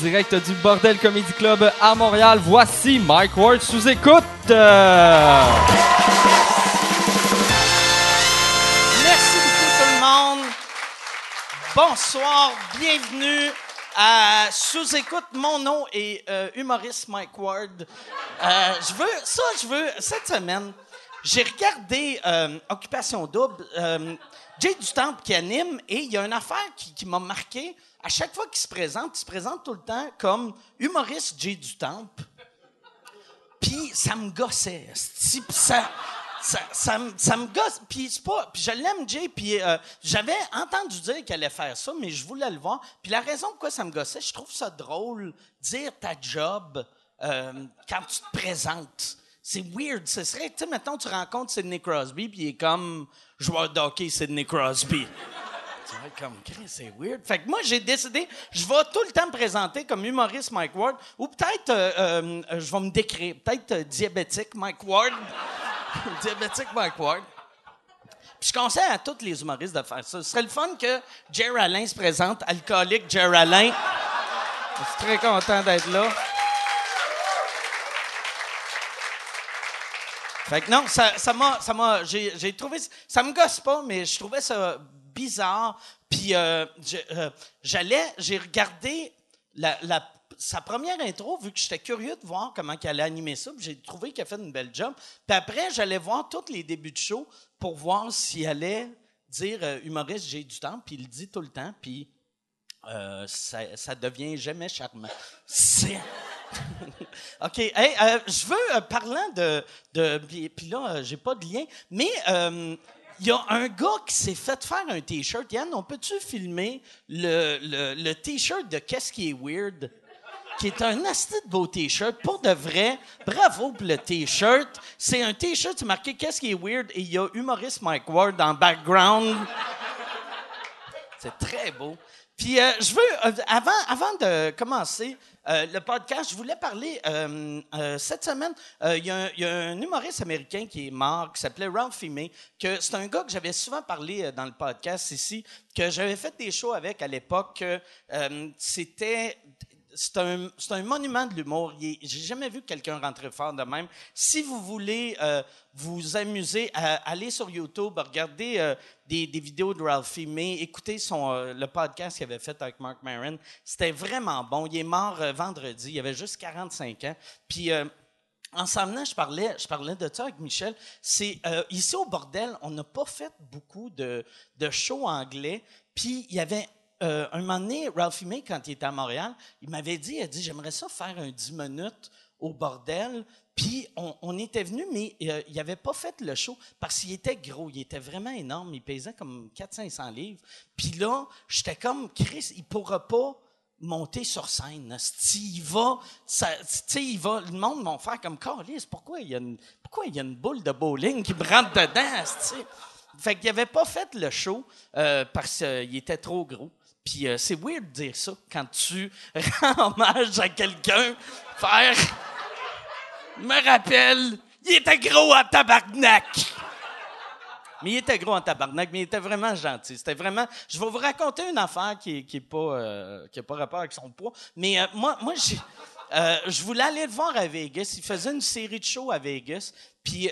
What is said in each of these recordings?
direct du Bordel Comedy Club à Montréal. Voici Mike Ward sous écoute. Merci beaucoup tout le monde. Bonsoir, bienvenue à Sous-écoute. Mon nom est euh, humoriste Mike Ward. Euh, je veux, ça, je veux, cette semaine, j'ai regardé euh, Occupation Double. Euh, Jay Dutemple qui anime et il y a une affaire qui m'a marqué. À chaque fois qu'il se présente, il se présente tout le temps comme humoriste Jay Dutemple. Puis ça me gossait. puis ça, me- gosse. Puis je l'aime, Jay. Puis euh, j'avais entendu dire qu'elle allait faire ça, mais je voulais le voir. Puis la raison pourquoi ça me gossait, je trouve ça drôle, dire ta job euh, quand tu te présentes. C'est weird. Ce serait, tu sais, mettons, tu rencontres Sidney Crosby, puis il est comme joueur de hockey Sidney Crosby. Comme, c'est weird. Fait que moi, j'ai décidé, je vais tout le temps me présenter comme humoriste Mike Ward, ou peut-être, euh, euh, je vais me décrire, peut-être euh, diabétique Mike Ward. diabétique Mike Ward. Puis je conseille à tous les humoristes de faire ça. Ce serait le fun que Jerry Alain se présente, alcoolique Jerry Alain. Je suis très content d'être là. Fait que non, ça, m'a, ça m'a, j'ai trouvé, ça me gosse pas, mais je trouvais ça bizarre. Puis euh, euh, j'allais, j'ai regardé sa première intro, vu que j'étais curieux de voir comment qu'elle allait animer ça, j'ai trouvé qu'elle a fait une belle job. Puis après, j'allais voir tous les débuts de show pour voir s'il allait dire euh, humoriste, j'ai du temps, puis il le dit tout le temps, puis ça, devient jamais charmant. C'est. OK. Je veux, parlant de. de puis là, j'ai pas de lien, mais il y a un gars qui s'est fait faire un T-shirt. Yann, on peut-tu filmer le, le, T-shirt de Qu'est-ce qui est weird? Qui est un asti de beau T-shirt. Pour de vrai, bravo pour le T-shirt. C'est un T-shirt, marqué Qu'est-ce qui est weird? Et il y a humoriste Mike Ward en background. C'est très beau. Puis euh, je veux, euh, avant, avant de commencer euh, le podcast, je voulais parler euh, euh, cette semaine. Il y, a un- humoriste américain qui est mort, qui s'appelait Ralph May, que c'est un gars que j'avais souvent parlé dans le podcast ici, que j'avais fait des shows avec à l'époque. que, C'était c'est un, monument de l'humour. J'ai jamais vu quelqu'un rentrer fort de même. Si vous voulez euh, vous amuser, allez sur YouTube, regardez euh, des, vidéos de Ralphie May, écoutez son, euh, le podcast qu'il avait fait avec Mark Maron. C'était vraiment bon. Il est mort vendredi. Il avait juste 45 ans. Puis en s'en venant, je parlais, je parlais de ça avec Michel. C'est ici au bordel, on n'a pas fait beaucoup de, de shows anglais. Puis il y avait euh, un moment donné, Ralphie May, quand il était à Montréal, il m'avait dit, il a dit, j'aimerais ça faire un 10 minutes au bordel. Puis on, était venu, mais euh, il n'avait pas fait le show parce qu'il était gros, il était vraiment énorme, il pesait comme 400-500 livres. Puis là, j'étais comme, Chris, il pourra pas monter sur scène. asti. Il va, ça, il va, le monde va faire comme Carlis. Pourquoi il y a une, pourquoi il y a une boule de bowling qui me rentre dedans? Fait qu'il avait pas fait le show euh, parce qu'il était trop gros. Puis euh, c'est weird de dire ça quand tu rends hommage à quelqu'un. Faire, me rappelle, il était gros à tabarnak. Mais il était gros en tabarnak, mais il était vraiment gentil. C'était vraiment. Je vais vous raconter une affaire qui qui est pas euh, qui pas rapport avec son poids. Mais euh, moi moi j'ai je voulais aller le voir à Vegas. Il faisait une série de shows à Vegas. Puis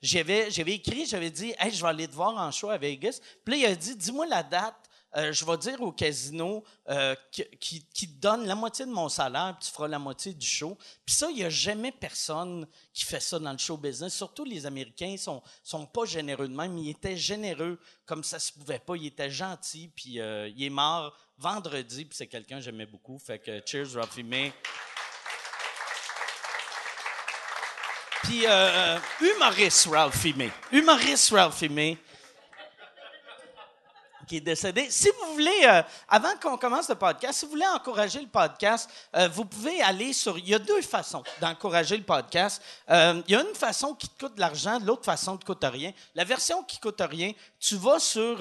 j'avais j'avais écrit, j'avais dit, hey, je vais aller te voir en show à Vegas. Puis là il a dit, dis-moi la date. Euh, je vais dire au casino euh, qui, te donne la moitié de mon salaire, puis tu feras la moitié du show. Puis ça, il n'y a jamais personne qui fait ça dans le show business. Surtout les Américains ne sont, pas généreux de même. Ils étaient généreux comme ça se pouvait pas. Il était gentil, puis euh, il est mort vendredi, puis c'est quelqu'un que j'aimais beaucoup. Fait que cheers, Ralphie May. Puis euh, humoriste Ralphie May. Humoriste Ralphie May qui est décédé. Si vous voulez, euh, avant qu'on commence le podcast, si vous voulez encourager le podcast, euh, vous pouvez aller sur. Il y a deux façons d'encourager le podcast. Euh, il y a une façon qui te coûte de l'argent, l'autre façon ne te coûte rien. La version qui coûte rien, tu vas sur.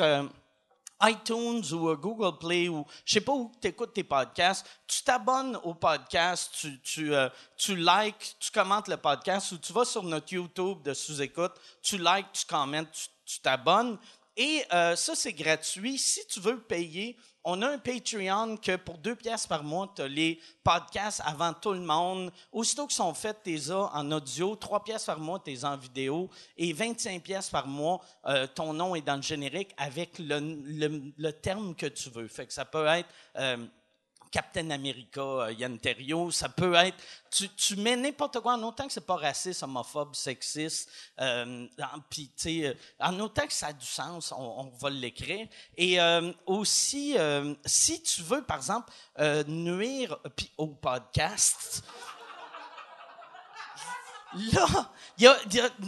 iTunes ou Google Play ou je sais pas où tu écoutes tes podcasts, tu t'abonnes au podcast, tu, tu, likes, tu commentes le podcast ou tu vas sur notre YouTube de sous-écoute, tu likes, tu commentes, tu t'abonnes Et euh, ça, c'est gratuit. Si tu veux payer, on a un Patreon que pour deux pièces par mois, tu as les podcasts avant tout le monde. Aussitôt qu'ils sont faits, tu les as en audio. Trois pièces par mois, tu les en vidéo. Et 25 pièces par mois, euh, ton nom est dans le générique avec le, le- le terme que tu veux. Fait que ça peut être... euh, Captain America, euh, Yann Terriot, ça peut être. Tu, mets n'importe quoi en autant que c'est pas raciste, homophobe, sexiste, euh, en, euh, en autant que ça a du sens, on, va l'écrire. Et euh, aussi, si tu veux, par exemple, nuire au podcast, Là, y a,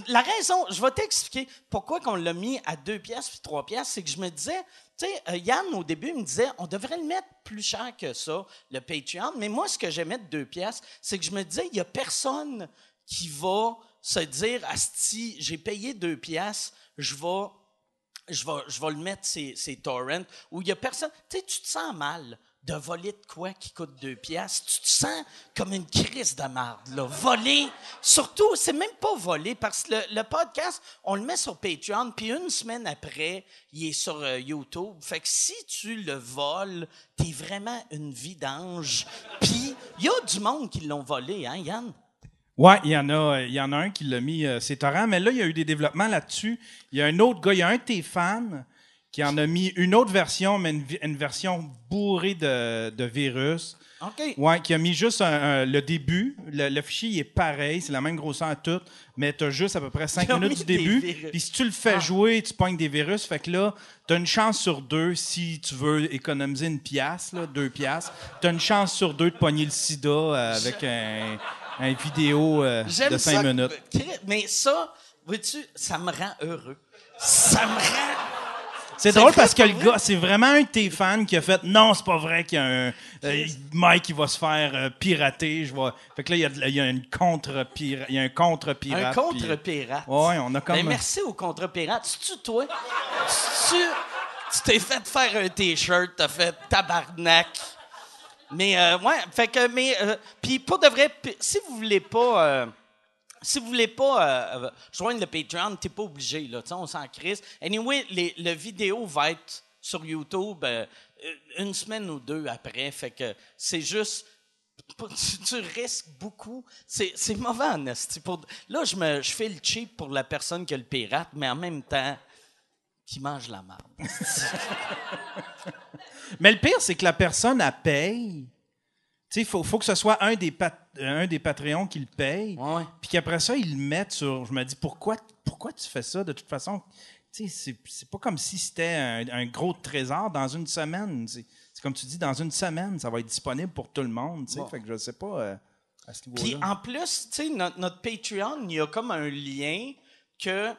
la raison, je vais t'expliquer pourquoi qu'on l'a mis à deux pièces puis trois pièces, c'est que je me disais, tu sais, euh, Yann, au début, il me disait, on devrait le mettre plus cher que ça, le Patreon. Mais moi, ce que j'aimais de deux pièces, c'est que je me disais, il y a personne qui va se dire, Asti, j'ai payé deux pièces, je vais je vais, je vais le mettre, ces, ces torrents, où il y a personne. Tu sais, tu te sens mal de voler de quoi qui coûte deux piastres. Tu te sens comme une crise de marde, là. Voler. Surtout, c'est même pas voler, parce que le, podcast, on le met sur Patreon, puis une semaine après, il est sur euh, YouTube. Fait que si tu le voles, t'es vraiment une vidange. Puis, il y a du monde qui l'ont volé, hein, Yann? Ouais, il y en a, euh, y en a un qui l'a mis, euh, c'est torrent, mais là, il y a eu des développements là-dessus. Il y a un autre gars, il y a un de tes qui en a mis une autre version, mais une, version bourrée de, de virus. OK. Ouais, qui a mis juste un- un- le début. Le, le fichier il est pareil, c'est la même grosseur à tout, mais tu as juste à peu près 5 Ils ont minutes du début. Ah. Puis si tu le fais jouer, tu pognes des virus. Fait que là, tu as une chance sur deux si tu veux économiser une pièce, là, deux piastres. Tu as une chance sur deux de pogner le sida euh, avec un, un vidéo euh, de 5 ça. minutes. Mais ça, vois-tu, ça me rend heureux. Ça me rend. C'est drôle parce que le gars, c'est vraiment un de tes fans qui a fait non, c'est pas vrai qu'il y a un euh, Mike qui va se faire euh, pirater. Je vois. Fait que là, il y a, de la- il y a une contre il y a un contre pirate. Un contre-pirate. Ouais, on a comme- Ben, merci au contre-pirate. C'est-tu toi? Tu tu t'es fait faire un T-shirt, t'as fait tabarnak. Mais, euh, ouais, fait que, mais, euh, puis pour de vrai, si vous voulez pas. Si vous voulez pas euh, euh, joindre le Patreon, t'es pas obligé, là. On s'en crisse. Anyway, les, le vidéo va être sur YouTube euh, une semaine ou deux après. Fait que c'est juste. Tu, risques beaucoup. C'est, mauvais en là, je, me, je fais le cheap pour la personne qui a le pirate, mais en même temps, qui mange la marde. Mais le pire, c'est que la personne, elle paye. Il faut, faut que ce soit un des, pat- un des Patreons qui le paye. Ouais. Puis qu'après ça, ils le mettent sur. Je me dis, pourquoi, pourquoi tu fais ça? De toute façon? C'est- pas comme si c'était un, un gros trésor dans une semaine. C'est comme tu dis, dans une semaine, ça va être disponible pour tout le monde. Ouais. Fait que je sais pas euh, à ce Puis en plus, notre, notre Patreon, il y a comme un lien que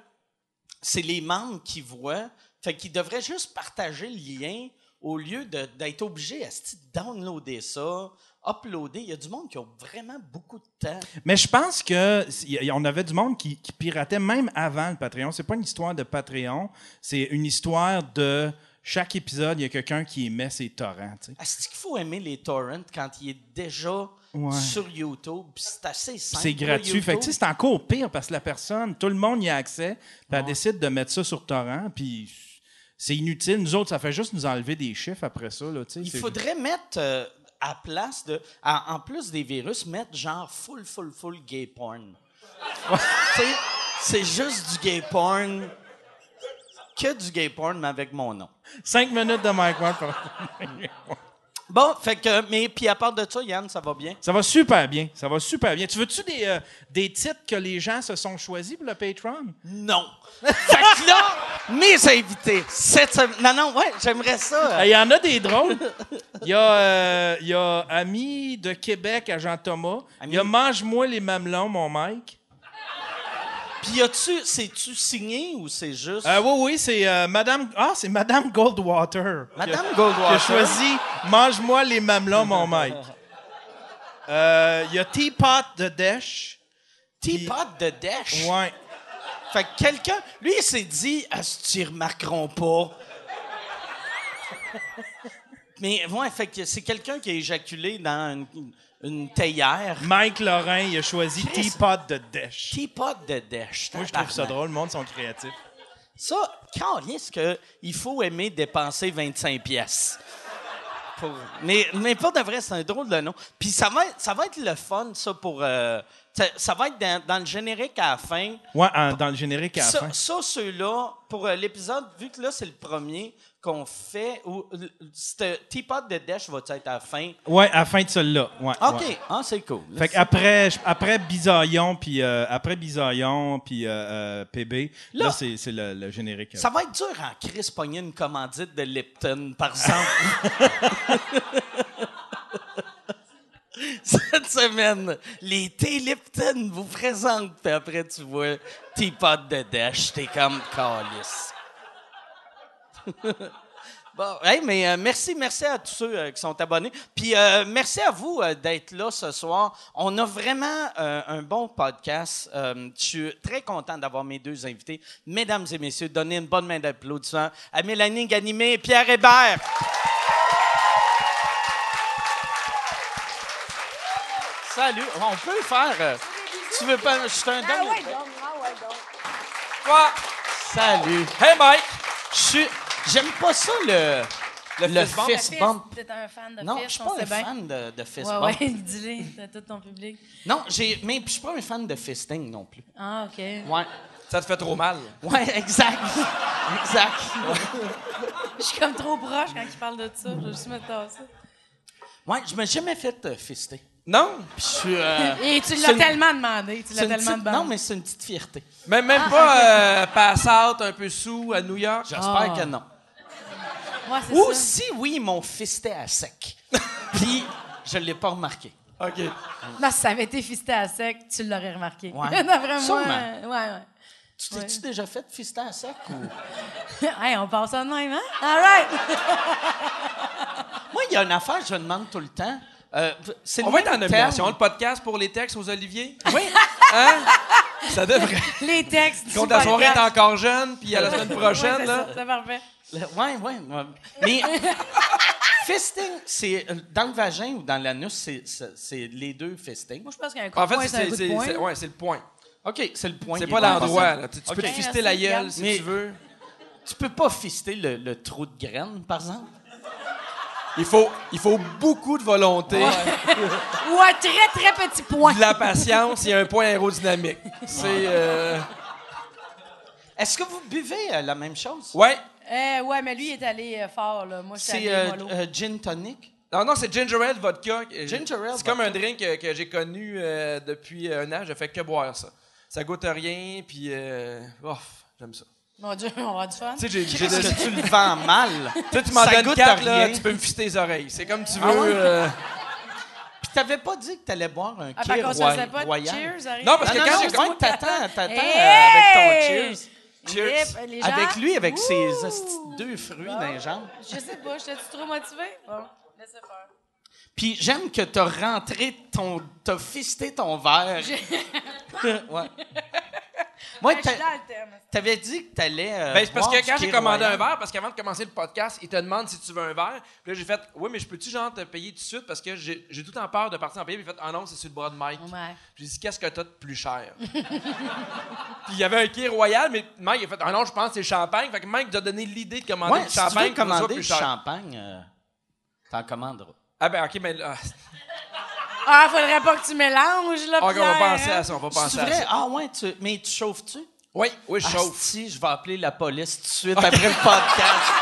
c'est les membres qui voient. Fait qu'ils devraient juste partager le lien au lieu d'être obligés à downloader ça, uploader. Il y a du monde qui a vraiment beaucoup de temps. Mais je pense que on avait du monde qui, qui piratait même avant le Patreon. C'est pas une histoire de Patreon, c'est une histoire de chaque épisode, il y a quelqu'un qui émet ses torrents. sais. Est-ce qu'il faut aimer les torrents quand il est déjà Ouais. sur YouTube? C'est assez simple. C'est gratuit. Fait c'est encore pire parce que la personne, tout le monde y a accès, puis elle décide de mettre ça sur torrent, puis c'est inutile. Nous autres, ça fait juste nous enlever des chiffres après ça. Là. Il faudrait mettre euh, à place de. à- en plus des virus, mettre genre full, full, full gay porn. C'est juste du gay porn. Que du gay porn, mais avec mon nom. Cinq minutes de Mike Ward. Bon, fait que. Mais puis à part de ça, Yann, ça va bien? Ça va super bien. Ça va super bien. Tu veux-tu des, euh, des titres que les gens se sont choisis pour le Patreon? Non. fait que là, mes invités. Cette semaine- Non, non, ouais, j'aimerais ça. euh, Il y en a des drôles. Il y a, euh, il y a Ami de Québec à Jean-Thomas. Il y a Mange-moi les mamelons, mon Mike. Puis y a-tu. C'est-tu signé ou c'est juste? Euh, oui, oui, c'est euh, Madame. Ah, c'est Madame Goldwater. Madame Goldwater. Qui a choisi Mange-moi les mamelons, mon Mike. Euh, Il y a Teapot de Desch. Teapot de Dash. Ouais. Fait que quelqu'un, lui, il s'est dit, ah, ils remarqueront pas? Mais ouais, fait que c'est quelqu'un qui a éjaculé dans une, une théière. Mike Lorrain, il a choisi. Teapot de Desch. Teapot de Dash. Moi, je trouve ça drôle. Le monde sont créatifs. Ça, quand est-ce qu'il faut aimer dépenser 25 pièces? Pour- Mais, mais pas de vrai, c'est un drôle de nom. Puis ça va être, ça va être le fun, ça, pour... euh, ça, va être dans, dans le générique à la fin. Ouais, en- dans le générique à la Ça, fin. ça, ceux-là, pour euh, l'épisode, vu que là, c'est le premier qu'on fait, ou, euh, ce Teapot de Dash va être à la fin? Ouais, à la fin de celui-là. Ouais, OK, ouais. ah, c'est cool. Fait qu'après, je- après Bisaillon, puis euh, après Bisaillon, puis euh, euh, PB, là, Là- c'est c'est le, le générique. Ça va être dur en Chris pogner une commandite de Lipton, par exemple. Les thés Lipton vous présentent, puis après tu vois Teapot de Dash, t'es comme calice. Bon, hey, mais euh, merci, merci à tous ceux euh, qui sont abonnés. Puis euh, merci à vous d'être là ce soir. On a vraiment un bon podcast. Je suis très content d'avoir mes deux invités. Mesdames et messieurs, donnez une bonne main d'applaudissement à Mélanie Ganimé et Pierre Hébert. Salut. On peut le faire. euh, tu veux pas. Je suis un Ah ouais, donc, ah ouais, donc. Quoi? Salut. Hey Mike! Je suis. J'aime pas ça le. Le, fist bump? fist Fist, bump. T'es un fan de Non, Fist, je suis pas un bien. fan de, de fist Ouais, bump. ouais, dis-le, t'as tout ton public. Non, j'ai, mais je suis pas un fan de fisting non plus. Ah, OK. Ouais. Ça te fait trop mal. Ouais, exact. exact. Je suis comme trop proche quand il parle de ça. Je vais juste me tasser. Ouais, je m'ai jamais fait euh, fister. Non? Puis je suis. euh, Et tu l'as une- tellement demandé. Tu l'as tellement petite- demandé. Non, mais c'est une petite fierté. Même, même pas euh, pass out un peu sous à New York? J'espère Ah. que non. Ouais, Ou ça. si oui, ils m'ont fisté à sec. Puis je l'ai pas remarqué. OK. Non, si ça avait été fisté à sec, tu l'aurais remarqué. Ouais. D'après moi, Sûrement. euh, ouais, ouais. Tu t'es-tu déjà fait fister à sec ou? hey, on passe ça de même, hein? All right! Moi, il y a une affaire, je demande tout le temps. Euh, c'est On le va être en nomination. terme. Le podcast pour les textes aux Olivier. Oui. Hein? Ça devrait. Les textes. Quand ta soirée est encore jeune, puis à la semaine Ouais, prochaine, c'est là. ça, C'est parfait. Le- Ouais, ouais. Mais fisting, c'est euh, dans le vagin ou dans l'anus, c'est, c'est, c'est les deux fisting. Moi, je pense qu'il y a un coup En de fait, c'est un c'est coup de c'est- poing. c'est- ouais, c'est le point. OK, c'est le point. C'est pas l'endroit. là. Tu, peux te fister la gueule si Mais- tu veux. Tu peux pas fister le, le trou de graine, par exemple? Il faut, il faut beaucoup de volonté, Ou un très, très petit point. de la patience et un point aérodynamique. C'est. euh, Est-ce que vous buvez euh, la même chose? Ouais. Euh, ouais, mais lui, il est allé euh, fort, là. Moi, je suis C'est allé euh, euh, gin tonic? Non, non, c'est ginger ale vodka. Ginger ale C'est comme un drink que, que j'ai connu euh, depuis un an. Je fais que boire ça. Ça goûte rien, puis. Euh, ouf, j'aime ça. Mon Dieu, on va du fun. Tu sais, j'ai. j'ai Qu'est-ce que tu le vends mal? Tu sais, tu m'en Ça donnes goûte quatre, à là, rien. tu peux me fister les oreilles. C'est comme tu veux. Ah ouais? euh, Puis t'avais pas dit que t'allais boire un Ah, par contre, roi- ça faisait pas de royal? cheers, arrive. Non, parce que non, quand j'ai ouais, t'attends, t'attends Hey! avec ton cheers. Cheers. Yep, les gens- Avec lui, avec Ouh! ses hosties de deux fruits dans les jambes. Je sais pas, j'étais trop motivé? Bon, laissez faire. Puis j'aime que t'as rentré ton... T'as fisté ton verre. ouais. Moi, je suis t'a- le t'avais dit que t'allais euh, Ben, c'est parce boire que quand j'ai Kir commandé Royal. un verre, parce qu'avant de commencer le podcast, ils te demandent si tu veux un verre. Puis là, j'ai fait, oui, mais je peux-tu, genre, te payer tout de suite? Parce que j'ai j'ai tout le temps peur de partir en payer. Puis il fait, ah non, c'est sur le bras de Mike. Ouais. J'ai dit, qu'est-ce que t'as de plus cher? Puis il y avait un quai royal, mais Mike, il a fait, ah non, je pense que c'est le champagne. Fait que Mike nous a donné l'idée de commander Ouais, du si tu veux champagne pour que ça soit commander plus du cher. champagne, euh, t'en commanderas. Ah ben, ok, mais là, Ah, faudrait pas que tu mélanges, là, ok, on va Pierre, penser hein? à ça, on va penser C'est à vrai? ça. Ah ouais, tu... mais tu chauffes-tu? Oui, oui, je chauffe. Si, je vais appeler la police tout de suite après le podcast.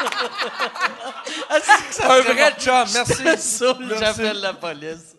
Asti que ça Un serait vrai bon. chum, merci. Je te saoule, Merci. j'appelle la police.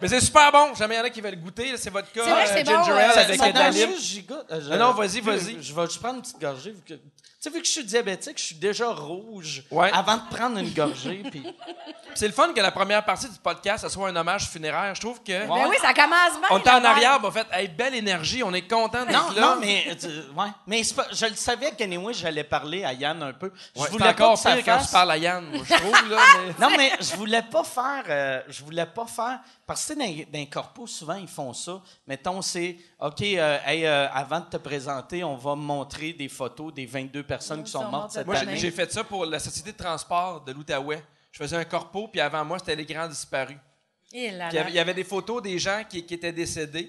Mais c'est super bon. Jamais il y en a qui veulent goûter. là, C'est votre cas. C'est vrai que c'est ginger bon, ale euh, avec ça de la lime. juste, j'y goûte. Euh, je- Non, non, vas-y, vas-y. Je vais juste prendre une petite gorgée. vu que- sais, vu que je suis diabétique, je suis déjà rouge Ouais. avant de prendre une gorgée. Puis... C'est le fun que la première partie du podcast, ça soit un hommage funéraire. Je trouve que. Ouais. Ben oui, ça commence bien. On était en arrière, a fait hey, belle énergie, on est content d'être là. non, mais, euh, ouais. mais pas- je le savais qu'anyway, j'allais parler à Yann un peu. Je Ouais, voulais encore pas pire quand tu parles à Yann, moi, je trouve. Là, mais... Non, mais je voulais pas faire. euh, je voulais pas faire. Parce que dans, dans les corpos, souvent, ils font ça. Mettons, c'est OK, euh, hey, euh, avant de te présenter, on va montrer des photos des 22 personnes qui Ils sont mortes cette Moi, j'ai- année. j'ai fait ça pour la Société de transport de l'Outaouais. Je faisais un corpo, puis avant moi, c'était les grands disparus. Et là, Puis il y là. avait- il y avait des photos des gens qui, qui étaient décédés,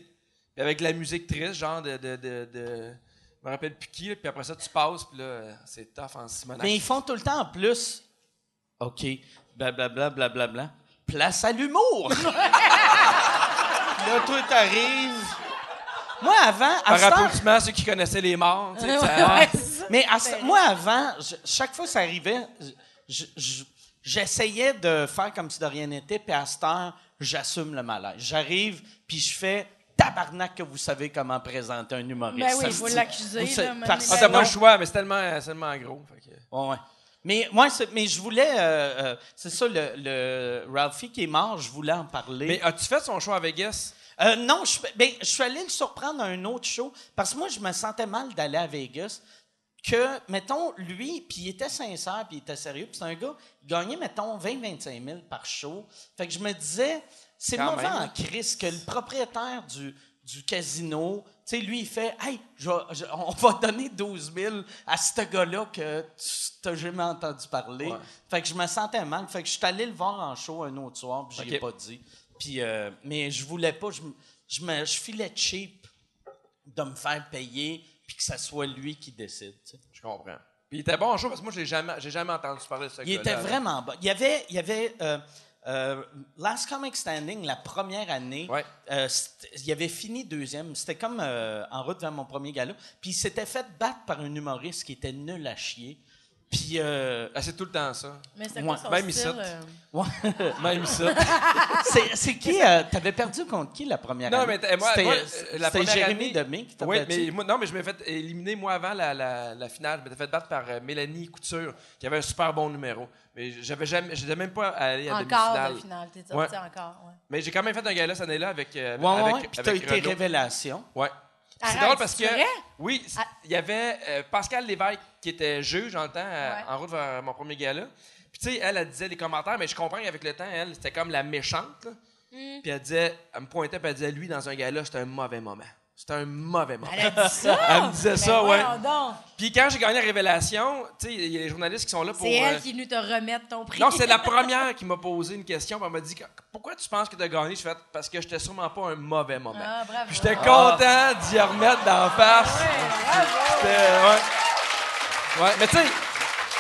puis avec de la musique triste, genre de. de, de, de- me rappelle plus qui, puis après ça, tu passes, puis là, c'est tough en Simonac. Mais ils font tout le temps en plus. OK, blablabla, blablabla. Place à l'humour! là, toi, t'arrives. Moi, avant, à Par applaudissement à ceux qui connaissaient les morts, tu sais, Ouais, ouais, c'est ça. Mais à moi, avant, je- chaque fois que ça arrivait, je- je- j'essayais de faire comme si de rien n'était, puis à cette heure, j'assume le malaise. J'arrive, puis je fais tabarnak que vous savez comment présenter un humoriste. Ben oui, Vous maintenant. parce Ah, que t'as pas le choix, mais c'est tellement, c'est tellement gros. fait que- Ouais, ouais. Mais, ouais, c'est- mais je voulais. euh, euh, c'est ça, le, le Ralphie qui est mort, je voulais en parler. Mais as-tu fait son show à Vegas? Euh, non, je, ben, je suis allé le surprendre à un autre show parce que moi, je me sentais mal d'aller à Vegas. Que, mettons, lui, puis il était sincère, puis il était sérieux, puis c'est un gars, il gagnait, mettons, 20-25 000 par show. Fait que je me disais, c'est mauvais même. en crise que le propriétaire du, du casino, tu sais, lui, il fait, hey, je vais- je- on va donner 12 000 à ce gars-là que tu t'as jamais entendu parler. Ouais. Fait que je me sentais mal. Fait que je suis allé le voir en show un autre soir, puis je l'ai Ok. pas dit. Puis, euh, mais je voulais pas, je, me- je, me, je filais cheap de me faire payer, puis que ça soit lui qui décide. tu sais. Je comprends. Puis il était bon en show parce que moi, j'ai jamais, j'ai jamais entendu parler de ce Il était vraiment bon. Il y avait, il y avait euh, euh, Last Comic Standing, la première année, Ouais. euh, il avait fini deuxième. C'était comme en route vers mon premier gala. Puis il s'était fait battre par un humoriste qui était nul à chier. Puis, euh, Ah, c'est tout le temps ça. Mais c'est Ouais, quoi son même style? ici. euh, ouais. Même ça. c'est, qui euh, T'avais perdu contre qui la première Non, année? mais t'es- moi- c'était, moi, la c'était première Jérémy année- Demé qui t'a Oui, battu. mais moi, non, mais je m'ai fait éliminer, moi, avant la, la, la finale. Je m'étais fait battre par euh, Mélanie Couture, qui avait un super bon numéro. Mais j'avais jamais, j'étais même pas allé à Encore de finale. T'es Ouais. sorti encore. Ouais. Mais j'ai quand même fait un gala cette année-là avec. euh, Ouais, ouais, avec, ouais. Puis t'as été Renaud. révélation. Ouais. C'est drôle parce que. Oui, Ah. il y avait euh, Pascal Lévesque qui était juge le temps, euh, Ouais. en route vers mon premier gala. Puis tu sais, elle, elle disait les commentaires, mais je comprends qu'avec le temps, elle, c'était comme la méchante. là. Mm. Puis elle disait, elle me pointait, puis elle disait, lui, dans un gala, c'était un mauvais moment. C'était un mauvais moment. Elle a dit ça? Elle me disait ça, Ben ouais. donc. Puis quand j'ai gagné la révélation, tu sais, il y a les journalistes qui sont là pour. C'est elle euh, qui est venue te remettre ton prix. Non, c'est la première qui m'a posé une question. puis Elle m'a dit Pourquoi tu penses que tu as gagné? Je fais Parce que j'étais sûrement pas un mauvais moment. Ah, bravo. J'étais content d'y remettre d'en face. C'était. Ouais. Ouais, mais tu sais,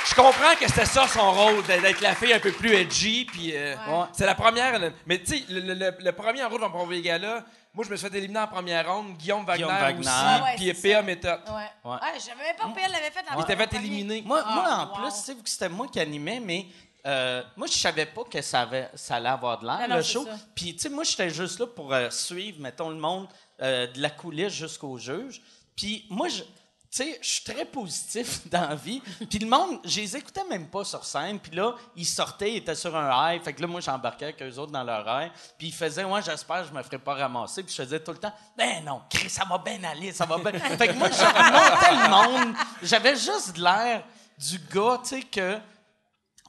je comprends que c'était ça son rôle, d'être la fille un peu plus edgy. Puis euh, Ouais. c'est la première. Mais tu sais, le, le- le- le premier route dans mon premier gala, moi, je me suis fait éliminer en première ronde. Guillaume Wagner, Guillaume Wagner. aussi. Ah ouais, puis c'est P.A. Méthode. Ouais. Ouais. Ah, je savais même pas qu'elle l'avait fait la Il était fait éliminer. Moi, Ah, moi en wow. plus, tu sais, vu que c'était moi qui animais, mais euh, moi, je savais pas que ça, avait, ça allait avoir de l'air, le c'est show. Puis, tu sais, moi, j'étais juste là pour euh, suivre, mettons, le monde euh, de la coulisse jusqu'au juge. Puis, moi, je. Tu sais, je suis très positif dans la vie. Puis le monde, je les écoutais même pas sur scène. Puis là, ils sortaient, ils étaient sur un high. Fait que là, moi, j'embarquais avec eux autres dans leur high. Puis ils faisaient, moi, j'espère que je me ferai pas ramasser. Puis je faisais tout le temps, ben non, Chris, ça va bien aller, ça va bien. fait que moi, je remontais le monde. J'avais juste l'air du gars, tu sais, que.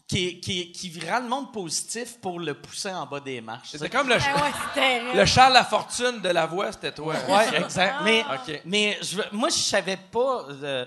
Qui, qui, qui rend le monde positif pour le pousser en bas des marches. C'était comme le, Ah ouais, le Charles Lafortune de la voix, c'était toi. Ouais, exact. Mais, OK. mais je, moi, je savais pas. euh,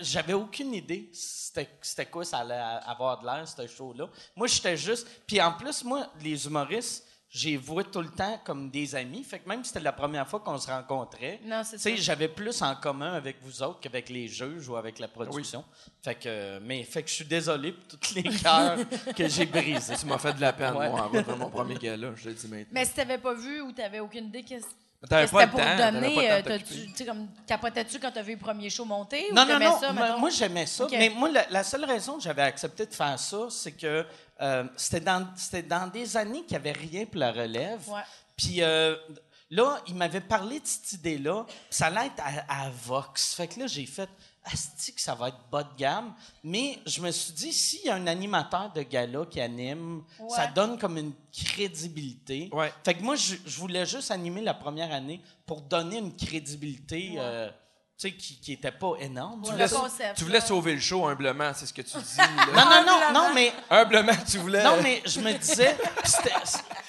J'avais aucune idée c'était c'était quoi ça allait avoir de l'air, ce show-là. Moi, j'étais juste. Puis en plus, moi, les humoristes, j'ai voué tout le temps comme des amis. Fait que même si c'était la première fois qu'on se rencontrait, ça. j'avais plus en commun avec vous autres qu'avec les juges ou avec la production. Fait que, mais fait que je suis désolé pour tous les cœurs que j'ai brisés. Tu m'as fait de la peine, Ouais. moi, en mon premier gala, je le dis maintenant. Mais si t'avais pas vu ou t'avais aucune idée qu'est-ce Mais t'avais que pas pour temps, donner, pas le temps euh, comme, capotais-tu quand t'as vu le premier show monter ou Non, non, non. ça, moi, j'aimais ça. Mais moi, la, la seule raison que j'avais accepté de faire ça, c'est que euh, c'était dans, c'était dans des années qu'il n'y avait rien pour la relève. Ouais. Puis euh, là, il m'avait parlé de cette idée-là. puis Ça allait être à, à Vox. Fait que là, j'ai fait. Asti que ça va être bas de gamme. Mais je me suis dit, s'il y a un animateur de gala qui anime, Ouais. ça donne comme une crédibilité. Ouais. Fait que moi, je, je voulais juste animer la première année pour donner une crédibilité euh, tu sais, qui, qui était pas énorme. Tu voulais, le concept, tu voulais sauver le show humblement, c'est ce que tu dis. Non, là. non, non, non, mais, humblement, tu voulais. non, mais je me disais.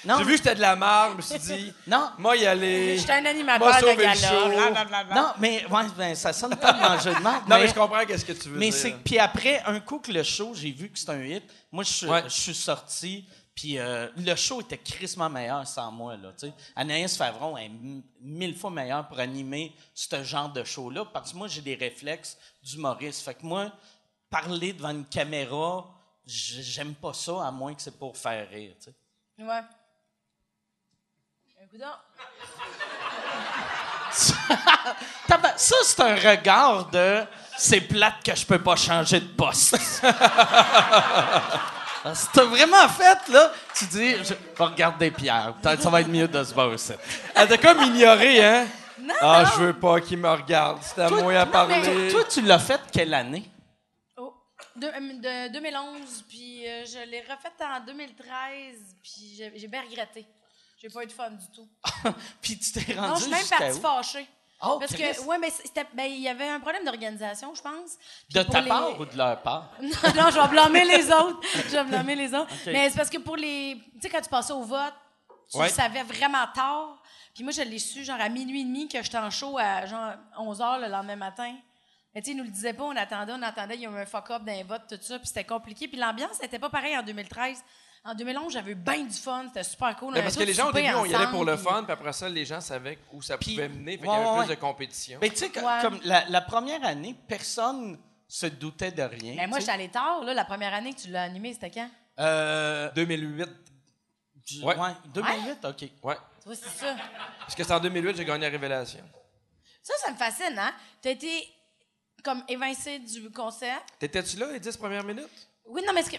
J'ai vu que c'était de la merde, je me suis dit, non, moi y aller. J'étais un Moi, animateur de sauver le gala. show. blablabla. non, mais ouais, ben, ça sonne pas de manger de marde, Non, mais, mais je comprends qu'est-ce que tu veux mais dire. c'est puis après un coup que le show, j'ai vu que c'était un hit. Moi, je suis, Ouais. je suis sorti, Puis euh, le show était crissement meilleur sans moi. Là. Anaïs Favron est mille fois meilleure pour animer ce genre de show-là parce que moi, j'ai des réflexes d'humoriste. Fait que moi, parler devant une caméra, j'aime pas ça à moins que c'est pour faire rire. tu sais. Ouais. Écoute, Ça, c'est un regard de c'est plate que je peux pas changer de poste. Si t'as vraiment fait, là, tu dis, je vais regarder Pierre. Peut-être ça va être mieux de se bosser. Elle t'a comme ignoré, hein? Non, Ah, non. je veux pas qu'il me regarde. C'est à moi à non, parler. mais Toi, tu l'as fait quelle année? Oh, de, euh, de 2011, puis euh, je l'ai refaite en 2013, puis j'ai bien regretté. J'ai pas eu de fun du tout. Puis tu t'es Non, rendu je suis même partie fâchée. Oh, Parce Christ. que, ouais, mais ben, il y avait un problème d'organisation, je pense. Puis De ta les- part ou de leur part? non, non, je vais blâmer les autres. Je vais blâmer les autres. Mais c'est parce que pour les. Tu sais, quand tu passais au vote, tu Ouais. le savais vraiment tard. Puis moi, je l'ai su genre à minuit et demi que j'étais en show à genre 11 h le lendemain matin. Mais tu sais, ils nous le disaient pas, on attendait, on attendait, il y a eu un fuck-up d'un vote, tout ça, puis c'était compliqué. Puis l'ambiance n'était pas pareille en 2013. En 2011, j'avais eu bien du fun, c'était super cool. On Mais avait parce que les gens, au début, on y allait pour le fun, puis après ça, les gens savaient où ça Puis- pouvait mener, fait qu'il y avait ouais. plus de compétition. Mais tu sais, Ouais. comme la, la première année, personne se doutait de rien. Mais moi, tu j'étais allée tard. Là, la première année que tu l'as animé, c'était quand? Euh, 2008. du- Ouais. ouais, 2008, OK. Ouais. Tu vois, c'est ça. Parce que c'est en 2008 j'ai gagné la Révélation. Ça, ça me fascine, hein? T'as été comme évincé du concert. T'étais-tu là les 10 premières minutes? Oui, non, mais est-ce que.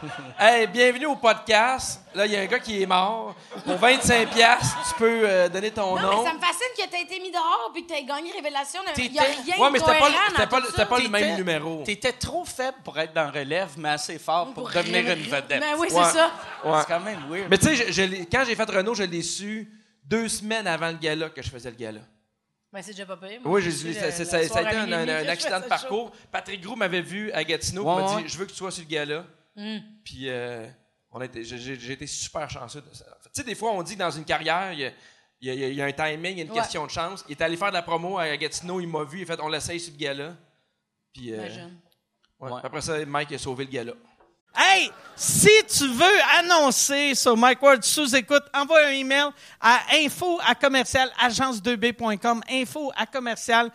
Hey, bienvenue au podcast. Là, il y a un gars qui est mort. Pour 25 piastres, tu peux euh, donner ton Non, nom. mais ça me fascine que t'aies été mis dehors puis que t'aies gagné Révélation. Il T'étais- n'y a rien Ouais, de mais c'était pas, cohérent le- c'était pas, c'était pas même numéro. T'étais trop faible pour être dans relève, mais assez fort pour, devenir ré- une vedette. Ben oui, Ouais. c'est ça. Ouais. C'est quand même weird. Mais tu sais, je- je l'ai- quand j'ai fait Renault, je l'ai su deux semaines avant le gala que je faisais le gala. Ben, c'est déjà pas. Moi, Oui, j'ai- su, ça, le- ça- a été un, un- accident de parcours. Patrick Groux m'avait vu à Gatineau, Ouais, il m'a dit Je veux que tu sois sur le gala. Hmm. Puis euh, on a été- j'ai- été super chanceux. de ça. Tu sais, des fois, on dit que dans une carrière, il y a, y y un timing, il y a une Ouais. question de chance. Il est allé faire de la promo à Gatineau, il m'a vu, il a fait On l'essaye sur le gala. Puis euh, Imagine. ouais. Ouais. après ça, Mike a sauvé le gala. Hey, si tu veux annoncer sur Mike Ward sous écoute, envoie un email à info à commercial agence2b.com. Info à commercial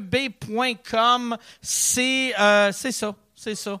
agence2b.com. C'est euh, c'est ça, c'est ça,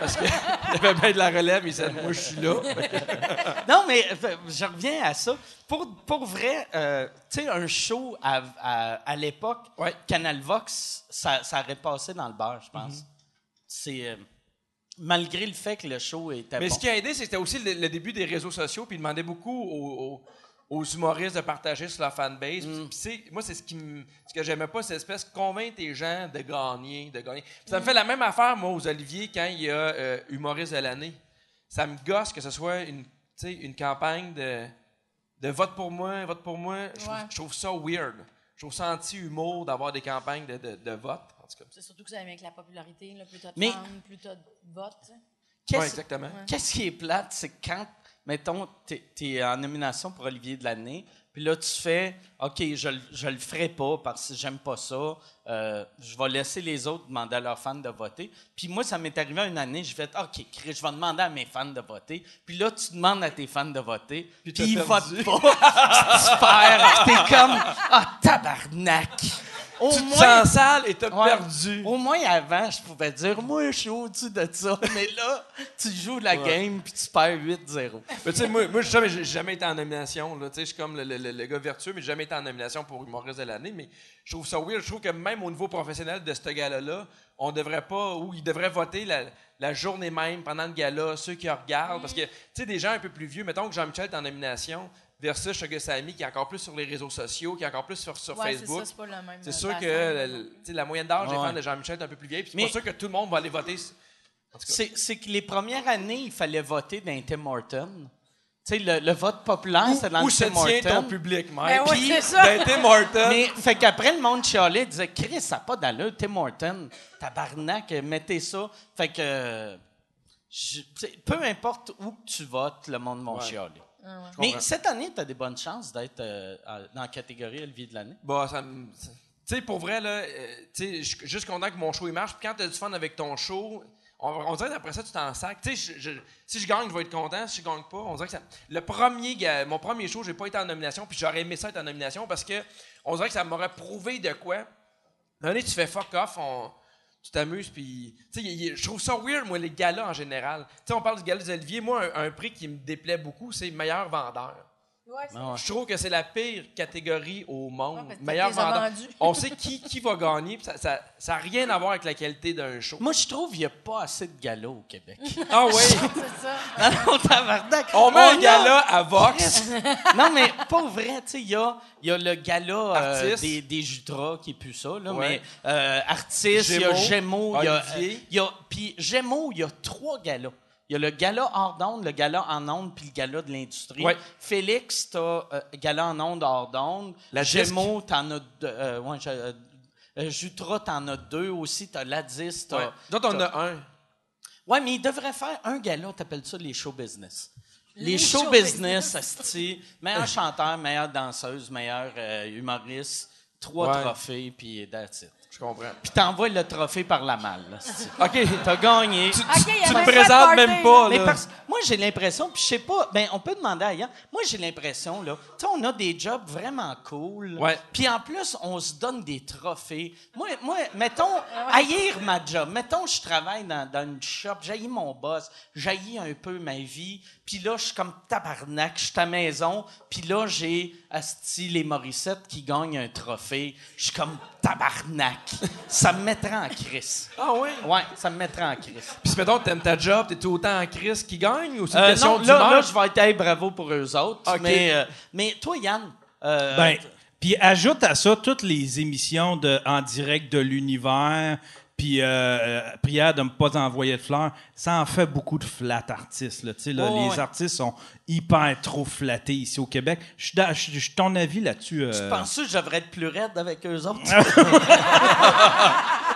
Parce qu'il avait bien de la relève, il disait Moi, je suis là. Non, mais euh, je reviens à ça. Pour, pour vrai, euh, tu sais, un show à, à, à l'époque, Ouais. Canal Vox, ça, ça aurait passé dans le beurre, je pense. C'est. euh, malgré le fait que le show était Mais bon. ce qui a aidé, c'était aussi le, le début des réseaux sociaux, puis il demandait beaucoup aux, aux- aux humoristes de partager sur leur fanbase. Mm. puis moi, c'est ce, qui ce que j'aimais pas, cette espèce de convaincre les gens de gagner, de gagner. Ça me fait la même affaire, moi, aux Olivier, quand il y a euh, humoriste de l'année. Ça me gosse que ce soit une, tu sais, une campagne de, de vote pour moi, vote pour moi. Je, trouve, Ouais. je trouve ça weird. Je trouve ça anti-humour d'avoir des campagnes de, de, de vote. En tout cas. C'est surtout que ça vient avec la popularité, là, plus t'as de Mais- fans, plus t'as de votes. Qu'est-ce- Ouais, exactement. Qu'est-ce qui est plate, c'est quand, mettons, t'es es en nomination pour Olivier de l'année, puis là, tu fais, OK, je, le- je le ferai pas parce que j'aime pas ça. euh, je vais laisser les autres demander à leurs fans de voter. Puis moi, ça m'est arrivé une année, je vais OK, Chris, je vais demander à mes fans de voter. Puis là, tu demandes à tes fans de voter, puis, ils perdu. votent pas. tu perds. T'es comme, ah, tabarnak. Au Tu te moins- sens sale et t'as Ouais. perdu. Au moins, avant, je pouvais dire, moi, je suis au-dessus de ça. Mais là, tu joues la game puis tu perds 8-0. Mais tu sais, moi, moi, j'ai jamais, été en nomination. Là. Tu sais, Je suis comme le, le- le- le gars vertueux, mais j'ai jamais été en nomination pour humoriste de l'année. Mais je trouve ça weird. Je trouve que même au niveau professionnel de ce gala-là, on devrait pas, ou ils devraient voter la, la journée même pendant le gala, ceux qui regardent. Parce que, tu sais, des gens un peu plus vieux, mettons que Jean-Michel est en nomination, versus Sugar Sammy, qui est encore plus sur les réseaux sociaux, qui est encore plus sur, sur Ouais, c'est Facebook. ça, c'est pas le même. C'est sûr que sais, la moyenne d'âge des Ouais. fans de Jean-Michel est un peu plus vieille. Puis c'est pas sûr que tout le monde va aller voter. En tout cas. C'est c'est que les premières années, il fallait voter dans Tim Horton. Tu sais, le, le vote populaire, c'est dans Où le se tient ton public, Ben Mike? ouais, Puis, c'est ça. Ben, Tim Hortons. Mais, fait qu'après, le monde chialait, disait, Chris, ça n'a pas d'allure, Tim Horton, tabarnak, mettez ça. Fait que, je- peu importe où que tu votes, le monde va Ouais. Mais cette année, tu as des bonnes chances d'être euh, dans la catégorie Olivier de l'année. Bah, ça me. Tu sais, pour vrai, là, euh, tu sais, je suis juste content que mon show il marche. Puis quand t'as du fun avec ton show, on, on dirait qu'après ça, tu t'en sacs. Tu sais, je- je- si je gagne, je vais être content. Si je gagne pas, on dirait que ça. Le premier, mon premier show, j'ai pas été en nomination. Puis j'aurais aimé ça être en nomination parce que on dirait que ça m'aurait prouvé de quoi. Un tu fais fuck off, on- tu t'amuses, puis. Je trouve ça weird, moi, les galas en général. Tu sais, on parle du gala des. Moi, un prix qui me déplaît beaucoup, c'est meilleur vendeur. Ouais, c'est- Ah ouais. Je trouve que c'est la pire catégorie au monde. Ouais, parce que Meilleur vendeur. On sait qui, qui va gagner, puis ça n'a ça, a rien à voir avec la qualité d'un show. Moi, je trouve qu'il n'y a pas assez de galas au Québec. Ah oui! c'est ça. non, non, tabarnak. On met un a- gala à Vox. non, mais pas vrai. Tu sais, il y a, il y a le gala euh, Artiste. des, des Jutras qui est plus ça, là, Ouais. mais euh, artiste, il y a Gémeaux. Gémeaux, il y a. Olivier. euh, il y a Puis Gémeaux, il y a trois galas. Il y a le gala hors d'onde, le gala en onde, puis le gala de l'industrie. Ouais. Félix, t'as euh, gala en onde, hors d'onde. La Gémeaux, t'en as deux. euh, ouais, euh, euh, Jutra, t'en as deux aussi. T'as Ladis, t'as. Ouais. D'autres, on a un. Ouais, mais il devrait faire un gala, t'appelles ça les show business. Les, Les show show business, asti, meilleur chanteur, meilleure danseuse, meilleur euh, humoriste, trois Ouais. trophées, puis that's it. Je comprends. Puis t'envoies le trophée par la malle, là, asti. OK. T'as gagné. Tu, tu- il y tu avait te pas de présentes party, même pas, Mais là. parce- moi, j'ai l'impression, puis je sais pas, ben, on peut demander ailleurs. Moi, j'ai l'impression, là, tu sais, on a des jobs vraiment cool. Ouais. Puis en plus, on se donne des trophées. Moi, moi mettons, haïr ma job. Mettons, je travaille dans, dans une shop, j'haïs mon boss, j'haïs un peu ma vie. Puis là, je suis comme tabarnak, je suis à la maison. Puis là, j'ai Asti les Morissette qui gagnent un trophée. Je suis comme tabarnak. Ça me mettrait en crise. Ah oui? Ouais, ça me mettrait en crise. Puis mettons, t'aimes ta job, t'es autant en crise qui gagne ou c'est une Euh, question non, là, là, je vais être hey, bravo pour eux autres. Ok. Mais, euh, mais toi, Yann, euh, Ben, puis ajoute à ça toutes les émissions de, en direct de l'univers, puis euh, euh, prière de ne pas envoyer de fleurs. Ça en fait beaucoup de flat artistes. Là, Oh, les ouais. artistes sont hyper trop flattés ici au Québec. Je suis ton avis là-dessus. euh, tu penses que je devrais être plus raide avec eux autres?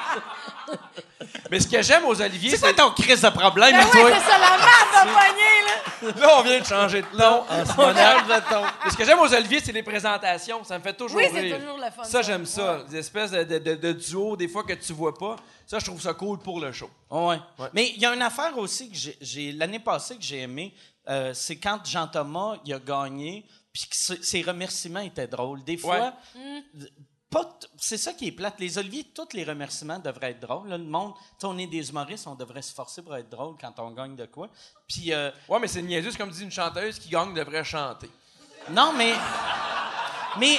Mais ce que j'aime aux Olivier, c'est c'est... quoi ton crise de problème, Ben toi? c'est ça, la merde a pogné, là. Là, on vient de changer de ton en ce moment. De. Mais ce que j'aime aux Olivier, c'est les présentations. Ça me fait toujours Oui, c'est rire. toujours le fun, Ça, ça. j'aime ça. Des espèces de, de, de, de duos, des fois que tu vois pas. Ça, je trouve ça cool pour le show. Ouais. Ouais. Mais il y a une affaire aussi que j'ai- j'ai l'année passée que j'ai aimé, euh, c'est quand Jean Thomas il a gagné, puis que ses ses remerciements étaient drôles. Des fois, t- c'est ça qui est plate. Les Oliviers, tous les remerciements devraient être drôles. là. le monde, on est des humoristes, on devrait se forcer pour être drôle quand on gagne de quoi. Puis euh, Ouais, mais c'est niaiseux. Comme dit une chanteuse qui gagne devrait chanter. non, mais mais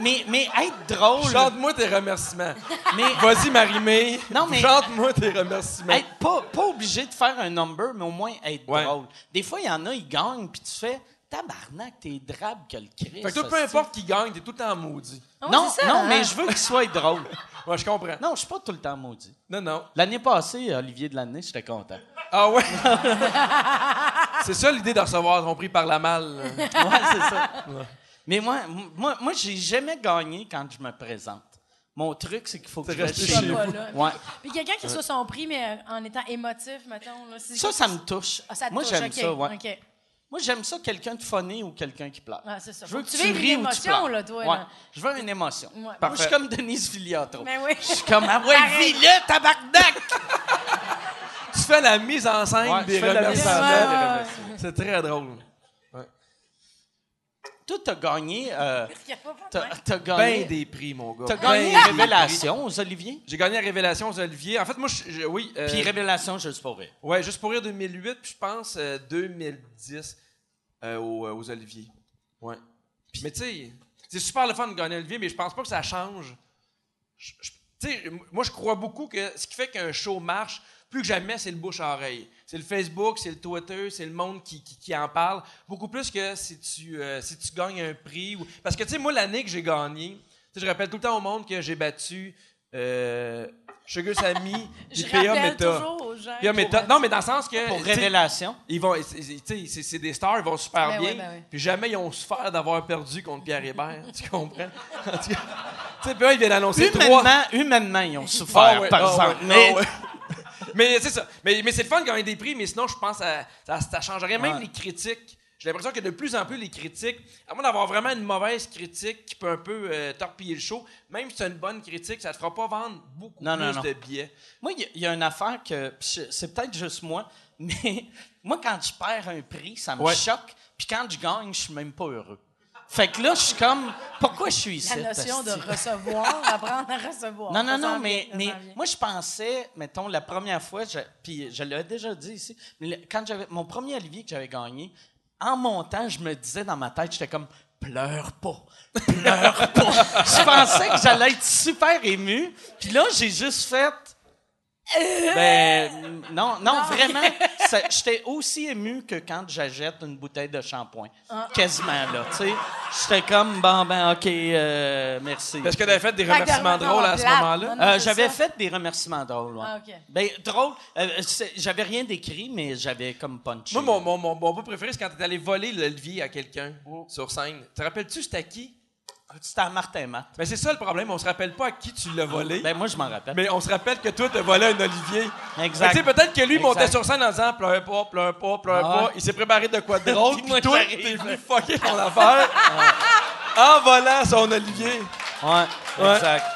mais mais être drôle. Chante-moi tes remerciements. Mais Vas-y, Marie-Mé. Non, mais- Chante-moi tes remerciements. être pas, pas obligé de faire un number, mais au moins être Ouais. drôle. Des fois, il y en a, ils gagnent, puis tu fais tabarnak, t'es drabe que le Christ. Fait que toi, peu importe qui gagne, t'es tout le temps maudit. Ouais, Non, ça, non, hein? mais je veux qu'il soit drôle. Ouais, je comprends. Non, je suis pas tout le temps maudit. Non, non. L'année passée, Olivier de l'année, j'étais content. Ah ouais? c'est ça l'idée de recevoir ton prix par la malle. Ouais, c'est ça. Mais moi, moi, moi j'ai jamais gagné quand je me présente. Mon truc, c'est qu'il faut que je reste chez là. Ouais. Puis quelqu'un qui soit son prix, mais en étant émotif, mettons. Là, Ça, ça me touche. Ah, ça te moi, j'aime ça, ouais. ok. Moi, j'aime ça, quelqu'un de funny ou quelqu'un qui pleure. Ah, c'est ça. Je veux que tu tu ris une ou tu émotion, pleures. là, toi, Ouais. là. Je veux une émotion. Ouais. Moi, je suis comme Denise Filiatro. Mais oui. Je suis comme, ah ouais, vis-le, tabarnak! Tu fais la mise en scène Ouais, des remerciements. C'est très drôle. Toi, t'as gagné, euh, t'as, Ben gagné, des prix, mon gars. t'as Ben gagné Révélation aux Olivier? J'ai gagné la Révélation aux Olivier. En fait, moi, je, je- oui. euh, Puis Révélation, juste pour rire. ouais, juste pour rire 2008, puis je pense euh, 2010 euh, aux, aux Olivier. Ouais. mais tu sais, c'est super le fun de gagner Olivier, mais je pense pas que ça change. Tu sais, moi, je crois beaucoup que ce qui fait qu'un show marche, plus que jamais, c'est le bouche à oreille. C'est le Facebook, c'est le Twitter, c'est le monde qui, qui- qui en parle. Beaucoup plus que si tu, euh, si tu gagnes un prix. ou- Parce que, tu sais, moi, l'année que j'ai gagné, tu sais, je rappelle tout le temps au monde que j'ai battu euh, Sugar Sammy, puis PA Meta. toujours aux gens. PA Meta. Non, mais dans le sens que. Pour révélation. Ils vont, c'est- c'est- tu sais, c'est c'est des stars, ils vont super Ben bien. oui, ben oui. Puis jamais ils ont souffert d'avoir perdu contre Pierre Hébert. tu comprends? Tu sais, puis là, ils viennent annoncer trois. Humainement, humainement, ils ont souffert, Ah ouais, par ah exemple. ouais, mais ah ouais. Mais c'est ça. Mais, mais c'est le fun de gagner des prix, mais sinon, je pense que ça, ça, ça changerait même Ouais. les critiques. J'ai l'impression que de plus en plus, les critiques, à moins d'avoir vraiment une mauvaise critique qui peut un peu euh, torpiller le show, même si c'est une bonne critique, ça te fera pas vendre beaucoup Non, plus non, non. de billets. Moi, il y a- il y, a une affaire que. C'est peut-être juste moi, mais moi, quand je perds un prix, ça me Ouais. choque. Puis quand je gagne, je suis même pas heureux. Fait que là, je suis comme. Pourquoi je suis ici? La notion de recevoir, apprendre à recevoir. Non, non, non, mais, moi, je pensais, mettons, la première fois, je- puis je l'ai déjà dit ici, mais quand j'avais mon premier Olivier que j'avais gagné, en montant, je me disais dans ma tête, j'étais comme, pleure pas, pleure pas. je pensais que j'allais être super ému, puis là, j'ai juste fait. Ben, non, non, vraiment. ça- J'étais aussi ému que quand j'achète une bouteille de shampoing. Ah. Quasiment, là, tu sais. J'étais comme, bon, ben, OK, euh, merci. Est-ce que tu avais fait des remerciements drôles à ce moment-là? Euh, j'avais fait des remerciements drôles. ouais. Ah, OK. Ben, drôle. euh, j'avais rien d'écrit, mais j'avais comme punché. Moi, mon, mon, mon, mon préféré, c'est quand t'es allé voler l'Olivier à quelqu'un Oh. sur scène. Te rappelles-tu c'était qui? C'était à Martin Matt. Ben, c'est ça le problème, on se rappelle pas à qui tu l'as volé. Ben, moi, je m'en rappelle. Mais on se rappelle que toi, t'as volé un Olivier. Exact. Que, tu sais, peut-être que lui Exact. montait sur scène en disant pleure pas, pleure pas, pleure Ah pas. Il s'est préparé de quoi de drôle. Puis toi, t'es venu fucker ton affaire en volant son Olivier. Ouais, Ouais. exact.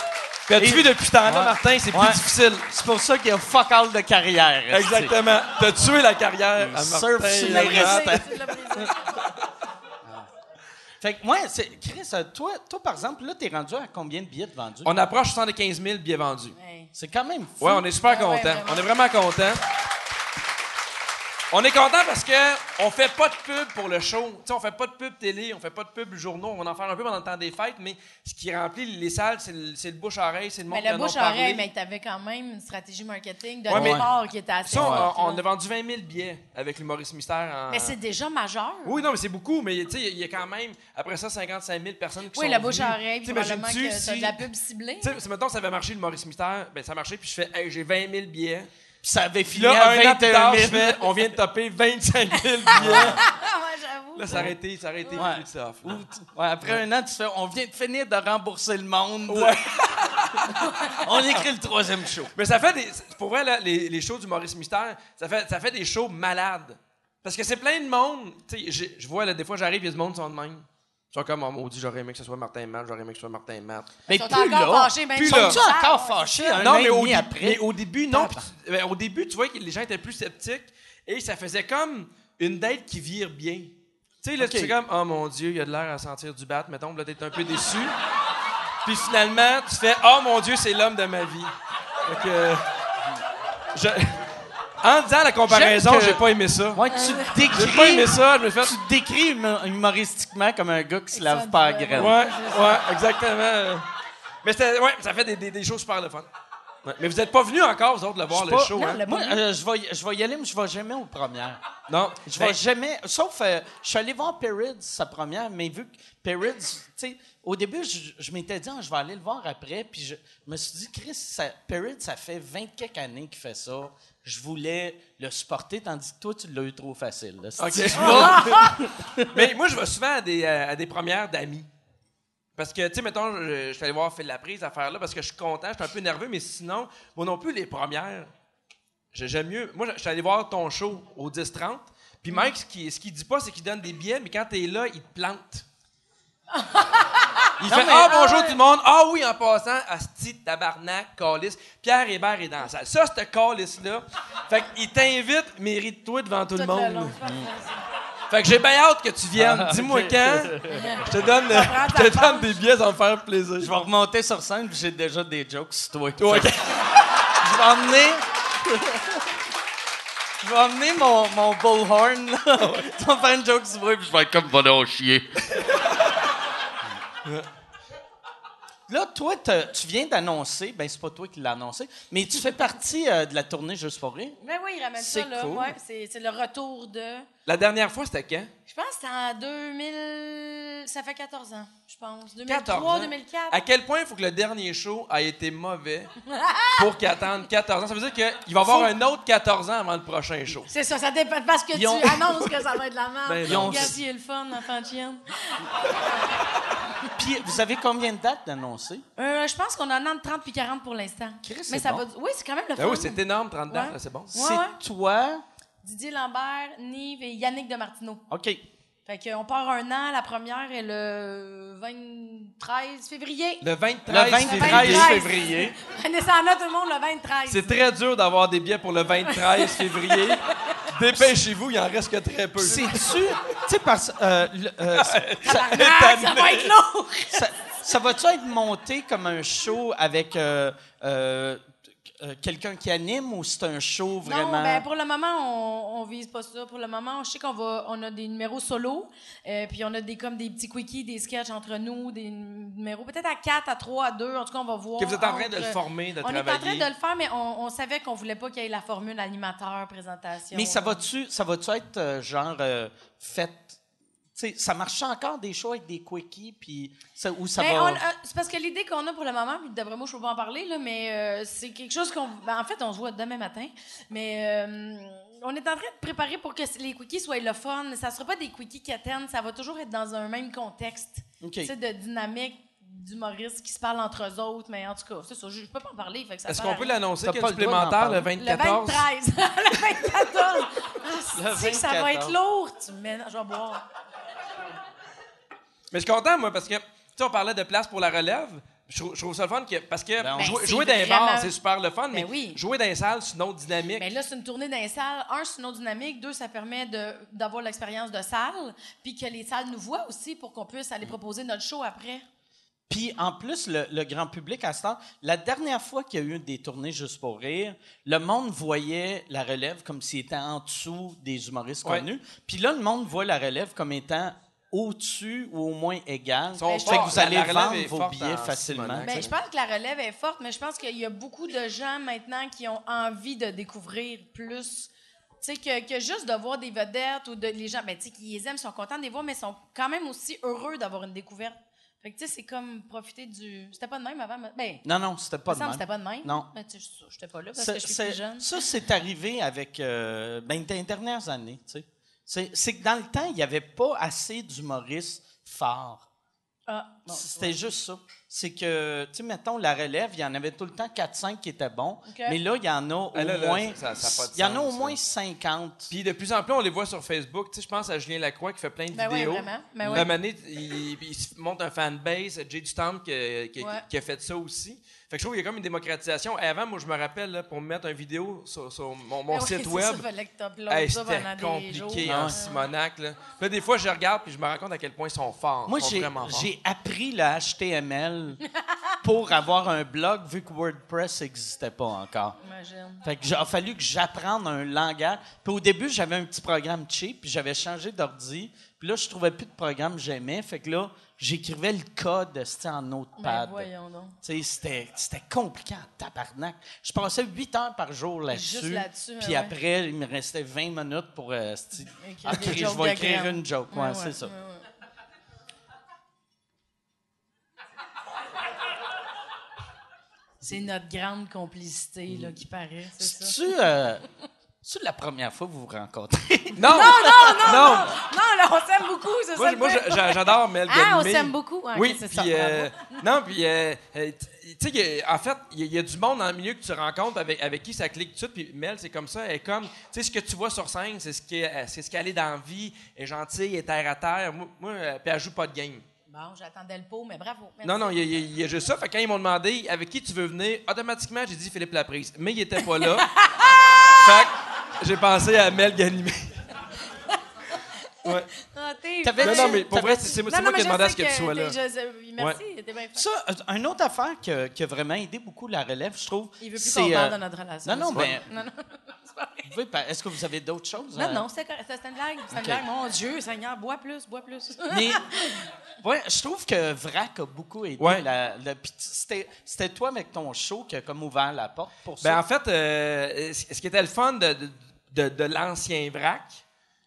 Puis as-tu Et- vu depuis ce temps-là, Ouais. Martin, c'est Ouais. plus difficile. C'est pour ça qu'il y a fuck all de carrière. Exactement. T'as tué la carrière à surf sur Tu les l'as restes. brisé, tu l'as brisé. Fait que, moi, c'est. Chris, euh, toi, toi, par exemple, là, t'es rendu à combien de billets de vendus? On approche 75 000 billets vendus. Ouais. C'est quand même fou. Ouais, on est super Ah ouais, content. vraiment. on est vraiment content. On est content parce que on fait pas de pub pour le show. Sais, on fait pas de pub télé, on fait pas de pub journaux. On va en faire un peu pendant le temps des fêtes, mais ce qui remplit les salles, c'est le, bouche-oreille, c'est le monde Mais qui le en bouche-oreille, parlé. mais tu avais quand même une stratégie marketing de Ouais, départ qui était assez Ça, on- on, a vendu 20 000 billets avec l'humoriste mystère. En... Mais c'est déjà majeur. Oui, non, mais c'est beaucoup, mais il y a quand même, après ça, 55 000 personnes qui Oui, sont la bouche à venues. oreille, Tu sais, probablement que t'as si- de la pub ciblée? Tu sais, si, mettons, ça avait marché, l'humoriste mystère, ben ça marchait, puis je fais, hey, j'ai 20 000 billets. Puis ça avait fini là, à un an plus 21 tard, 000. je fais, on vient de taper 25 000 billets. Ah. Là, ça aurait été, ça aurait été Ouais. plus tough. Ou tu- ouais, après un an, tu fais on vient de finir de rembourser le monde. Ouais. on écrit le troisième show. Mais ça fait des. Pour vrai, là, les, les shows du Maurice Mystère, ça fait, ça fait des shows malades. Parce que c'est plein de monde. Tu sais, j'ai- je vois, là, des fois, j'arrive, il y a du monde qui sont de même. Ils sont comme, oh maudit, j'aurais aimé que ce soit Martin Matt, j'aurais aimé que ce soit Martin Matt. Mais Ils sont plus encore là. fâchés, même Plus là. Sont-tu encore fâchés un non, an mais et au, demi dé- après? mais au début, non. Ben, au début, tu vois que les gens étaient plus sceptiques et ça faisait comme une date qui vire bien. Tu sais, là, tu fais comme, oh mon Dieu, il y a de l'air à sentir du bat, mettons, là, t'es un peu déçu. Puis finalement, tu fais, oh mon Dieu, c'est l'homme de ma vie. Fait que. je- en disant la comparaison, j'ai pas aimé ça. Ouais, tu te J'ai pas décris, aimé ça, je me fais. tu te décris hum- humoristiquement comme un gars qui se lave pas à ouais. graine. Ouais, ouais, exactement. Mais c'était, ouais, ça fait des, des, des choses super le fun. Ouais. Mais vous n'êtes pas venus encore, vous autres, le voir, le pas- show, non, hein? Moi, euh, je, vais, je vais y aller, mais je vais jamais aux premières. Non. Je Ben, vais jamais. Sauf, euh, je suis allé voir Perrids, sa première, mais vu que Perrids, tu sais, au début, je, je m'étais dit, Ah, je vais aller le voir après, puis je me suis dit, Chris, ça, Perrids, ça fait 20 quelques années qu'il fait ça. Je voulais le supporter, tandis que toi, tu l'as eu trop facile. là. Mais moi, je vais souvent à des, euh, à des premières d'amis. Parce que, tu sais, mettons, je, je suis allé voir Phil la prise, affaire là, parce que je suis content, je suis un peu nerveux, mais sinon, moi non plus, les premières, j'ai- j'aime mieux. Moi, je suis allé voir ton show au 10-30, puis Mike, ce qu'il ce dit pas, c'est qu'il donne des billets, mais quand t'es là, il te plante. Il fait mais- Ah, bonjour tout le monde. Ah oui, en passant, Asti, tabarnak, calice. Pierre Hébert est dans la salle. Ça, ce calice-là. Fait qu'il t'invite, mérite-toi devant tout, Tout le monde. long. Fait que j'ai bien hâte que tu viennes. Dis-moi quand. Je te donne, prends je te donne des billets, ça va me faire plaisir. Je vais remonter sur scène, puis j'ai déjà des jokes sur toi. Je vais emmener. Je vais emmener mon, mon bullhorn, là. Tu vas faire une joke sur moi, puis je vais être comme donc chier. Là, toi, tu viens d'annoncer, ben c'est pas toi qui l'as annoncé, mais tu fais partie euh, de la tournée Juste pour rire. Ben oui, il ramène ça, C'est là. cool. Ouais, c'est, c'est le retour de. La dernière fois, c'était quand? Je pense que c'était en 2000. Ça fait 14 ans, je pense. 14 2003, ans. 2004. À quel point il faut que le dernier show ait été mauvais pour qu'il attende 14 ans? Ça veut dire qu'il va y avoir un autre 14 ans avant le prochain show. C'est ça, ça dépend parce que Ils tu ont- annonces que ça va être la merde. Ben non. Regarde, il est le fun, enfant de chienne. Puis, vous avez combien de dates d'annoncer? Euh, je pense qu'on en a entre 30 puis 40 pour l'instant. Chris, Mais ça bon. va. Oui, c'est quand même le Ben fun. oui, c'est énorme, 30 dates, Ouais. c'est bon. c'est ouais. toi. Didier Lambert, Nive et Yannick de Martineau. OK. Fait qu'on part un an, la première est le 23 février. Le 23 Le 23 février. février. Prenez ça en note, tout le monde, le 23. C'est très dur d'avoir des billets pour le 23 février. Dépêchez-vous, il en reste que très peu. C'est-tu. Tu sais, parce. euh, le- euh, ça, ça va être lourd! ça, ça va-tu être monté comme un show avec euh, euh, euh, quelqu'un qui anime ou c'est un show vraiment? Non, ben pour le moment, on, on vise pas ça. Pour le moment, je sais qu'on va, on a des numéros solo, euh, puis on a des comme des petits quickies, des sketchs entre nous, des numéros peut-être à 4, à 3, à 2. En tout cas, on va voir. Que vous êtes en train de le former, de on est en train travailler. de le faire, mais on, on savait qu'on voulait pas qu'il y ait la formule animateur, présentation. Mais ça va-tu ça va-tu être euh, genre euh, fait. Tu sais, ça marche encore des shows avec des quickies, puis ça, ou ça Ben, va? on- euh, c'est parce que l'idée qu'on a pour le moment, puis d'après moi, je peux pas en parler, là, mais euh, c'est quelque chose qu'on. ben, en fait, on se voit demain matin, mais euh, on est en train de préparer pour que les quickies soient le fun. Ça sera pas des quickies qui attendent, ça va toujours être dans un même contexte. OK. Tu sais, de dynamique d'humoristes qui se parlent entre eux autres, mais en tout cas, c'est ça, je, je peux pas en parler. fait que ça Est-ce qu'on peut l'annoncer qu'il y a le supplémentaire le parler. Le 24? 23. le 24. Le Ah, c'est que ça va 24. être lourd. Tu mélanges, je vais boire. Mais je suis content, moi, parce que, tu sais, on parlait de place pour la relève. Je trouve, je trouve ça le fun, que, parce que Ben, jouer, dans les vraiment- bars, c'est super le fun, mais Ben oui. jouer dans les salles, c'est une autre dynamique. Mais là, c'est une tournée dans les salles. Un, c'est une autre dynamique. Deux, ça permet de- d'avoir l'expérience de salle. Puis que les salles nous voient aussi pour qu'on puisse aller proposer notre show après. Puis en plus, le, le grand public à ce temps, la dernière fois qu'il y a eu des tournées juste pour rire, le monde voyait la relève comme s'il était en dessous des humoristes Ouais. connus. Puis là, le monde voit la relève comme étant au-dessus ou au moins égal. sont Fait que vous allez la vendre vos billets en facilement. Ben, je pense que la relève est forte, mais je pense qu'il y a beaucoup de gens maintenant qui ont envie de découvrir plus. Tu sais, que, que juste de voir des vedettes ou de les gens, ben, tu sais, qui les aiment, sont contents de les voir, mais sont quand même aussi heureux d'avoir une découverte. Fait que, tu sais, c'est comme profiter du. C'était pas de même avant, mais. Ben, Non, non, c'était pas de même. c'était pas de même. Non. Ben, tu sais, je j'étais pas là parce que je suis plus jeune. ça, c'est arrivé avec euh, ben, les dernières années. tu sais. C'est c'est que dans le temps, il n'y avait pas assez d'humoristes forts. Ah, bon, C'était juste ça. C'est que, tu sais, mettons, la relève, il y en avait tout le temps 4-5 qui étaient bons. Mais là, il y en a au Ah, là, là, moins. ça- ça a pas de il y en a au ça. moins 50. Puis de plus en plus, on les voit sur Facebook. Tu sais, je pense à Julien Lacroix qui fait plein de Ben ouais, vidéos. vraiment. Ben ouais. mané, il, il se monte un fanbase. Jay du Temple qui, qui- Ouais. qui a fait ça aussi. Fait que je trouve qu'il y a comme une démocratisation. Et avant, moi, je me rappelle, là, pour me mettre une vidéo sur, sur mon, site web, hey, c'était compliqué en ouais. Simonac. Là. Puis là, des fois, je regarde puis je me rends compte à quel point ils sont forts. Moi, j'ai vraiment forts. j'ai appris le HTML pour avoir un blog vu que WordPress n'existait pas encore. Imagine. Fait que j'ai a fallu que j'apprenne un langage. Puis au début, j'avais un petit programme cheap, puis j'avais changé d'ordi. Puis là, je trouvais plus de programme que j'aimais. Fait que là, j'écrivais le code c'était en Ben notepad. Tu sais, c'était, compliqué en tabarnak. Je passais 8 heures par jour là-dessus. Là-dessus, Puis ouais. après, il me restait 20 minutes pour... euh, des je vais écrire une joke. Ouais, Ouais, c'est ça. C'est notre grande complicité là, qui paraît, c'est ça. Euh, c'est-tu la première fois que vous vous rencontrez? Non! Non, non, non! Non, là, on s'aime beaucoup, c'est Moi, ça. moi, j'adore Mel Ah, on s'aime beaucoup? Oui, c'est puis euh, non, puis euh, euh, tu sais, en fait, il y, a- du monde dans le milieu que tu rencontres avec, avec qui ça clique tout de suite. Puis Mel, c'est comme ça, elle est comme, tu sais, ce que tu vois sur scène, c'est ce c'est qu'elle est dans la vie, elle est gentille, elle est terre à terre. Moi, moi, puis elle joue pas de game. Bon, j'attendais le pot, mais bravo. merci. Non, non, il y, a- juste ça. Fait que quand ils m'ont demandé avec qui tu veux venir, automatiquement, j'ai dit Philippe Laprise. Mais il était pas là. fait j'ai pensé à Mel Ganimé. ouais. Ah, Non, non, mais pour vrai, c'est c'est moi Non, non, qui ai mais demandé à ce que sais tu sois là. je Merci, t'es bien. Ça, une autre affaire que- qui a vraiment aidé beaucoup la relève, je trouve. Il veut plus c'est, qu'on parle euh, de notre relation. Non, non, c'est ben, Non, non. C'est est-ce que vous avez d'autres choses? Non, euh? non. C'était une blague. C'était Ok. une blague. Mon Dieu, Seigneur, bois plus, bois plus. Mais ouais, je trouve que VRAC a beaucoup aidé. Ouais. la- la- puis c'était, toi avec ton show qui a comme ouvert la porte pour ça. Ben, en fait, euh, ce ce qui était le fun de, de, de- l'ancien VRAC,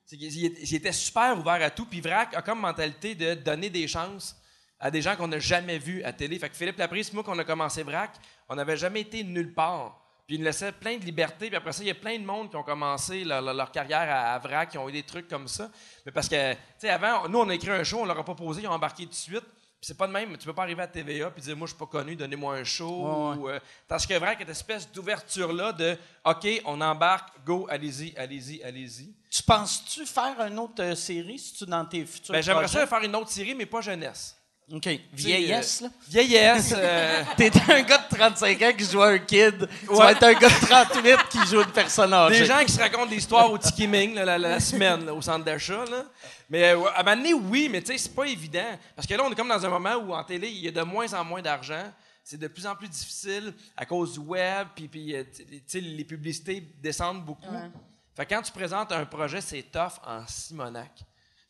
c'est qu'il il était- il était super ouvert à tout. Puis VRAC a comme mentalité de donner des chances à des gens qu'on n'a jamais vus à télé. Fait que Philippe Laprise, moi, quand on a commencé VRAC, on n'avait jamais été nulle part. Puis il nous laissait plein de liberté. Puis après ça, il y a plein de monde qui ont commencé leur, carrière à, à VRAC, qui ont eu des trucs comme ça. Mais parce que, tu sais, avant, nous, on a écrit un show, on leur a proposé, ils ont embarqué tout de suite. Puis c'est pas de même, tu peux pas arriver à TVA puis dire moi je suis pas connu, donnez-moi un show. Ouais, ouais. Ou, euh, parce que cette espèce d'ouverture-là de OK, on embarque, go, allez-y, allez-y, allez-y. Tu penses-tu faire une autre euh, série si tu dans tes futurs Ben, j'aimerais ça faire une autre série, mais pas jeunesse. OK. Vieillesse, Tu sais, là? euh, Vieillesse. euh, T'es un gars de 35 ans qui joue à un kid. Tu Ouais. vas être un gars de 38 qui joue une personne âgée. des gens qui se racontent des histoires au Tiki Ming là, la, la semaine là, au centre d'achat. là. Mais euh, à un moment donné, oui, mais tu sais, c'est pas évident. Parce que là, on est comme dans un moment où en télé, il y a de moins en moins d'argent. C'est de plus en plus difficile à cause du web, puis, puis euh, tu sais, les publicités descendent beaucoup. Ouais. Fait que quand tu présentes un projet, c'est tough en Simonac.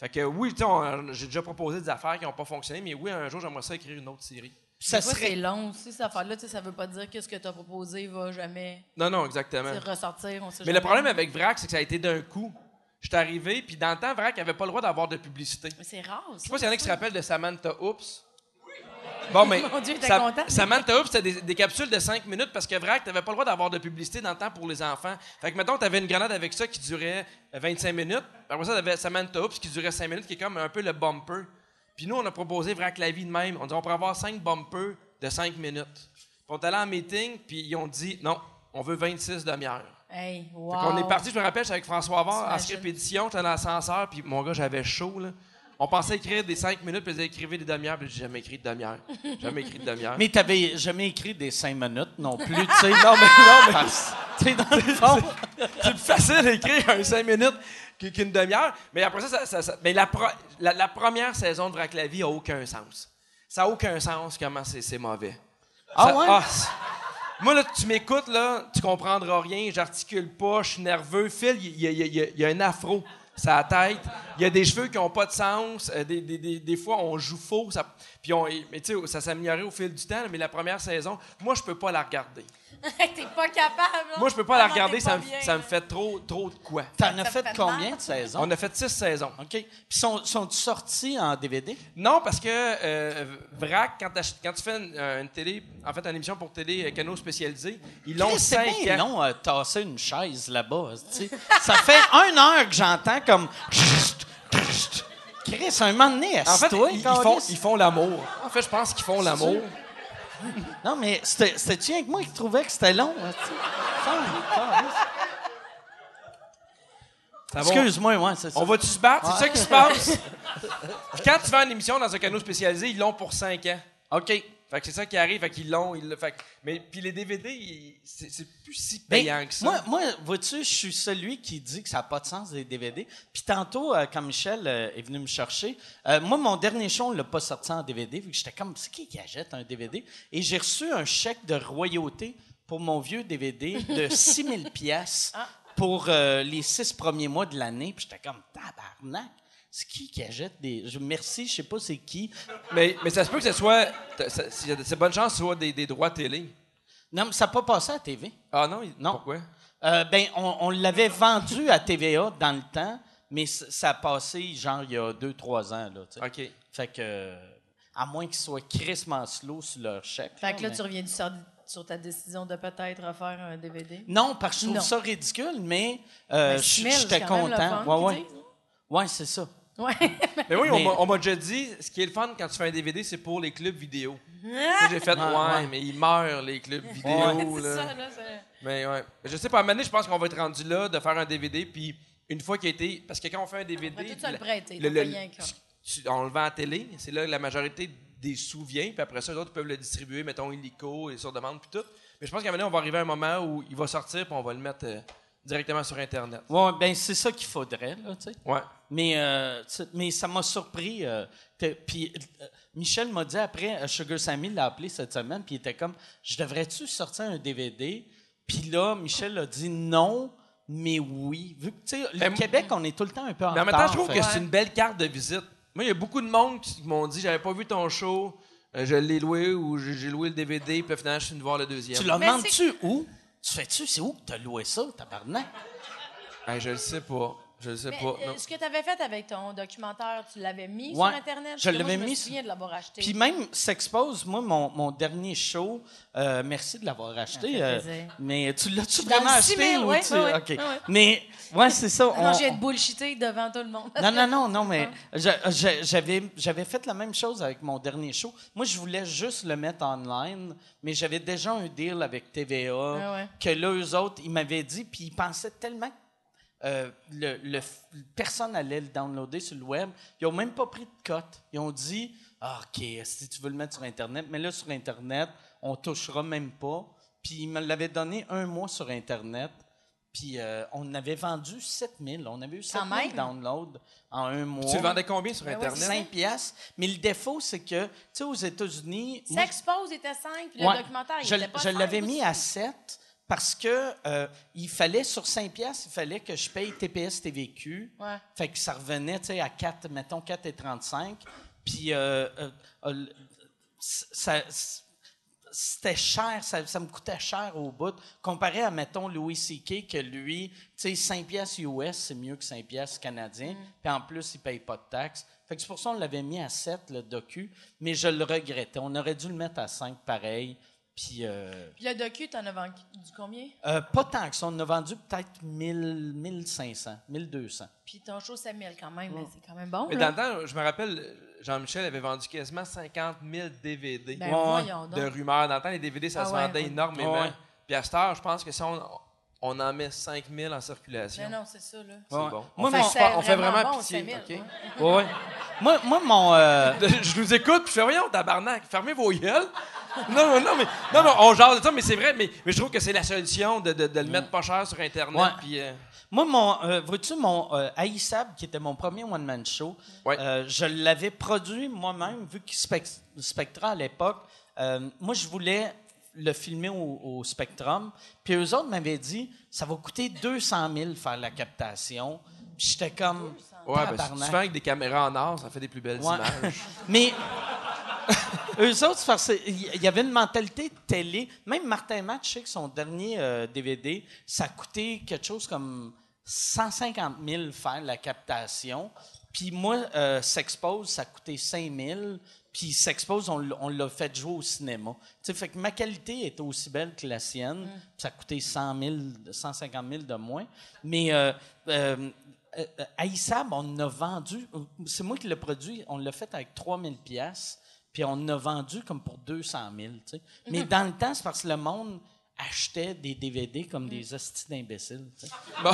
Fait que oui, tu sais, on- j'ai déjà proposé des affaires qui n'ont pas fonctionné, mais oui, un jour, j'aimerais ça écrire une autre série. ça serait c'est long aussi, cette affaire-là. Tu sais, ça veut pas dire que ce que tu as proposé va jamais Non, non, tu exactement. sais, ressortir. On sait Mais jamais. le problème avec VRAC, c'est que ça a été d'un coup. Je suis arrivé, puis dans le temps, VRAC n'avait pas le droit d'avoir de publicité. Mais c'est rare, Je sais pas s'il y en a qui se rappellent de Samantha Oops. Bon, mais Mon Dieu, content? Samantha Oops, c'était des, des capsules de 5 minutes parce que VRAC, t'avais pas le droit d'avoir de publicité dans le temps pour les enfants. Fait que, mettons, t'avais une grenade avec ça qui durait euh, 25 minutes. Après ça, t'avais Samantha Oops qui durait 5 minutes, qui est comme un peu le bumper. Puis nous, on a proposé VRAC la vie de même. On dit, on pourrait avoir 5 bumpers de 5 minutes. Puis on est allé en meeting, puis ils ont dit, non, on veut 26 demi-heures. Hey, wow. Fait qu'on est parti, je me rappelle, avec François Avoir en édition, j'étais dans l'ascenseur, puis mon gars, j'avais chaud, là. On pensait écrire des 5 minutes, puis ils écrivaient des demi-heures, puis j'ai jamais écrit de demi-heure. Jamais écrit de demi-heure. Mais t'avais jamais écrit des 5 minutes non plus, tu sais. Non, mais non, mais Parce- tu sais, dans le fond, c'est plus facile d'écrire un 5 minutes qu'- qu'une demi-heure. Mais après ça, ça, ça- ça- mais la, pro- la, la première saison de Vrac la vie a aucun sens. Ça a aucun sens comment c'est mauvais. Ah Ça- ouais? c'est- moi, là, tu m'écoutes, là, tu comprendras rien, j'articule pas, je suis nerveux. Phil, il y, y a un afro la tête. Il y a des cheveux qui n'ont pas de sens. Euh, des, des- fois, on joue faux. Ça, puis on, mais ça s'est amélioré au fil du temps, mais la première saison, moi, je peux pas la regarder. t'es pas capable. là. Moi, je peux pas la regarder, ça me, ça fait trop, trop de quoi. t'en as fait fait combien mal. de saisons? On a fait six saisons. OK. Puis sont, sont sortis en DVD? Non, parce que euh, VRAC, quand, t'ach- quand tu fais une, euh, une télé, en fait, une émission pour télé euh, canaux spécialisés, ils l'ont Chris, C'est cinq bien ans. long, euh, tasser une chaise là-bas. tu sais. ça fait une heure que j'entends comme... Chris, un moment donné, En fait, assis-toi, ils, ils font, câlisse. ils font l'amour. En fait, je pense qu'ils font l'amour. Non, mais c'était- c'était-tu avec moi qui trouvais que c'était long? hein, tu Excuse-moi, ouais, c'est ça. On va-tu se battre? C'est ça qui se passe? Quand tu fais une émission dans un canal spécialisé, ils l'ont pour 5 ans. OK. Fait que c'est ça qui arrive, fait qu'ils l'ont. Ils le, fait que- mais puis les DVD, c'est plus si Ben, payant que ça. Moi, moi vois-tu, je suis celui qui dit que ça n'a pas de sens des DVD. Puis tantôt, euh, quand Michel euh, est venu me chercher, euh, moi, mon dernier show, on ne l'a pas sorti en DVD, vu que j'étais comme, c'est qui qui achète un DVD? Et j'ai reçu un chèque de royauté pour mon vieux DVD de 6000 pièces pour euh, les six premiers mois de l'année. Puis j'étais comme, tabarnak! C'est qui qui achète des. Je, merci, je sais pas c'est qui. Mais, mais ça se peut que ce soit. C'est bonne chance que ce soit des, des droits télé. Non, mais ça n'a pas passé à la TV. Ah non? il- Non. Pourquoi? Euh, ben, on, on l'avait vendu à TVA dans le temps, mais ça a passé genre il y a deux, trois ans. Là. OK. Fait que, euh, à moins qu'ils soient crissement slow sur leur chèque. Fait que là, mais- tu reviens sur, sur ta décision de peut-être refaire un DVD. Non, parce que je trouve Non. ça ridicule, mais euh, Ben, 6 000, j'étais content. Ouais, ouais. Ouais, c'est ça. Ouais. Mais oui, on Mais- m'a- on m'a déjà dit, ce qui est le fun quand tu fais un DVD, c'est pour les clubs vidéo. Sais, J'ai fait, ouais, ouais. mais ils meurent, les clubs vidéo. c'est là. ça, là. Mais ouais. Je sais pas, à un moment donné, je pense qu'on va être rendu là de faire un DVD, puis une fois qu'il a été. Parce que quand on fait un DVD. On tout ça le prêter, le- tu- on le vend à la télé, c'est là que la majorité des sous vient, puis après ça, les autres peuvent le distribuer, mettons illico et sur demande, puis tout. Mais je pense qu'à un moment donné, on va arriver à un moment où il va sortir, puis on va le mettre euh, directement sur Internet. Ouais, ben c'est ça qu'il faudrait, là, tu sais. Ouais. Mais, euh, mais ça m'a surpris. euh, puis euh, Michel m'a dit après, euh, Sugar Sammy l'a appelé cette semaine, puis il était comme, je devrais-tu sortir un DVD? Puis là, Michel a dit non, mais oui. Vu que, tu sais, le Ben, Québec, on est tout le temps un peu en Mais en même retard. temps, je trouve fait- que c'est une belle carte de visite. Moi, il y a beaucoup de monde qui m'ont dit j'avais pas vu ton show, euh, je l'ai loué ou j'ai loué le DVD, puis finalement, je suis venu voir le deuxième. Tu Mais demandes-tu où? Tu fais-tu, c'est où que t'as loué ça, tabarnak? Hey, je le sais pas. Je sais Mais, pas. euh, non. ce que tu avais fait avec ton documentaire, tu l'avais mis Ouais, sur Internet? je Parce que moi, l'avais me mis souviens de l'avoir acheté. Puis même S'expose, moi, mon, mon dernier show, euh, merci de l'avoir acheté. fait euh, plaisir. mais tu l'as-tu Dans vraiment le acheté? 6 000, ou ouais, tu- ouais, ouais, OK. ouais, ouais. Mais, ouais, c'est ça. non, on- j'ai de bullshiter devant tout le monde. Non, non, non, non, mais je- je- j'avais, j'avais fait la même chose avec mon dernier show. Moi, je voulais juste le mettre online, mais j'avais déjà un deal avec TVA Ah ouais. que là, eux autres, ils m'avaient dit, puis ils pensaient tellement que euh, le, le- personne allait le downloader sur le web. Ils n'ont même pas pris de cote. Ils ont dit, ah, OK, si tu veux le mettre sur Internet, mais là, sur Internet, on touchera même pas. Puis ils me l'avaient donné un mois sur Internet. Puis euh, on avait vendu 7000. On avait eu 7000 même? downloads en un mois. Tu le vendais combien sur Ben ouais, Internet? 5 piastres. Mais le défaut, c'est que, tu sais, aux États-Unis... moi, S'expose était 5, puis le Ouais. documentaire, il je, était pas je l'avais mis à 7 parce que euh, il fallait, sur 5 piastres, il fallait que je paye TPS TVQ. Ouais. Fait que ça revenait, à 4, mettons 4,35. Puis euh, euh, euh, ça... C'était cher, ça, ça me coûtait cher au bout. Comparé à, mettons, Louis C.K., que lui, tu sais, 5 piastres US, c'est mieux que 5 piastres canadiens. Puis en plus, il paye pas de taxes. Fait que c'est pour ça qu'on l'avait mis à 7, le docu. Mais je le regrettais. On aurait dû le mettre à 5, pareil. Puis, euh, Puis le docu, t'en as vendu combien? euh, pas tant que ça. On en a vendu peut-être 1000, 1500, 1200. Puis ton show, c'est 1000 quand même, mais c'est quand même bon. Mais là. dans le temps, je me rappelle, Jean-Michel avait vendu quasiment 50 000 DVD Ben Ouais, de donc. rumeurs. Dans le temps, les DVD, ça Ah se ouais, vendait ouais. énormément. Ouais. Puis à cette heure, je pense que si on, on en met 5 000 en circulation, Non, non, c'est ça, là. c'est bon. Moi, on, fait, mon- on fait vraiment, bon, pitié. 5000, OK? ouais. Ouais, ouais. moi, moi, mon. euh, je nous écoute, puis je fais, voyons, tabarnak, fermez vos gueules. Non, non, mais, non, non, on jase de ça, mais c'est vrai, mais, mais je trouve que c'est la solution de, de, de le mettre pas cher sur Internet. Ouais. Puis, euh, Moi, mon, euh, vois-tu, mon euh, Aïssab, qui était mon premier one-man show, Ouais. euh, je l'avais produit moi-même, vu que Spec- Spectra, à l'époque, euh, moi, je voulais le filmer au, au Spectrum. Puis eux autres m'avaient dit, ça va coûter 200 000 faire la captation. Puis j'étais comme, ouais, ben, tabarnak. souvent avec des caméras en or, ça fait des plus belles Ouais. images. Mais eux autres, il y avait une mentalité de télé. Même Martin Matt, je sais que son dernier euh, DVD, ça a coûté quelque chose comme 150 000 faire la captation. Puis moi, euh, S'expose, ça coûté 5 000. Puis S'expose, on, l'a- on l'a fait jouer au cinéma. Tu sais, fait que ma qualité est aussi belle que la sienne. Puis Ça a coûté 100 000, 150 000 de moins. Mais euh, euh, euh, Aïssab, on a vendu, c'est moi qui l'ai produit, on l'a fait avec 3000 pièces, puis on a vendu comme pour 200 000. tu sais. Mais dans le temps, c'est parce que le monde achetait des DVD comme des hosties d'imbéciles. tu sais. Bon.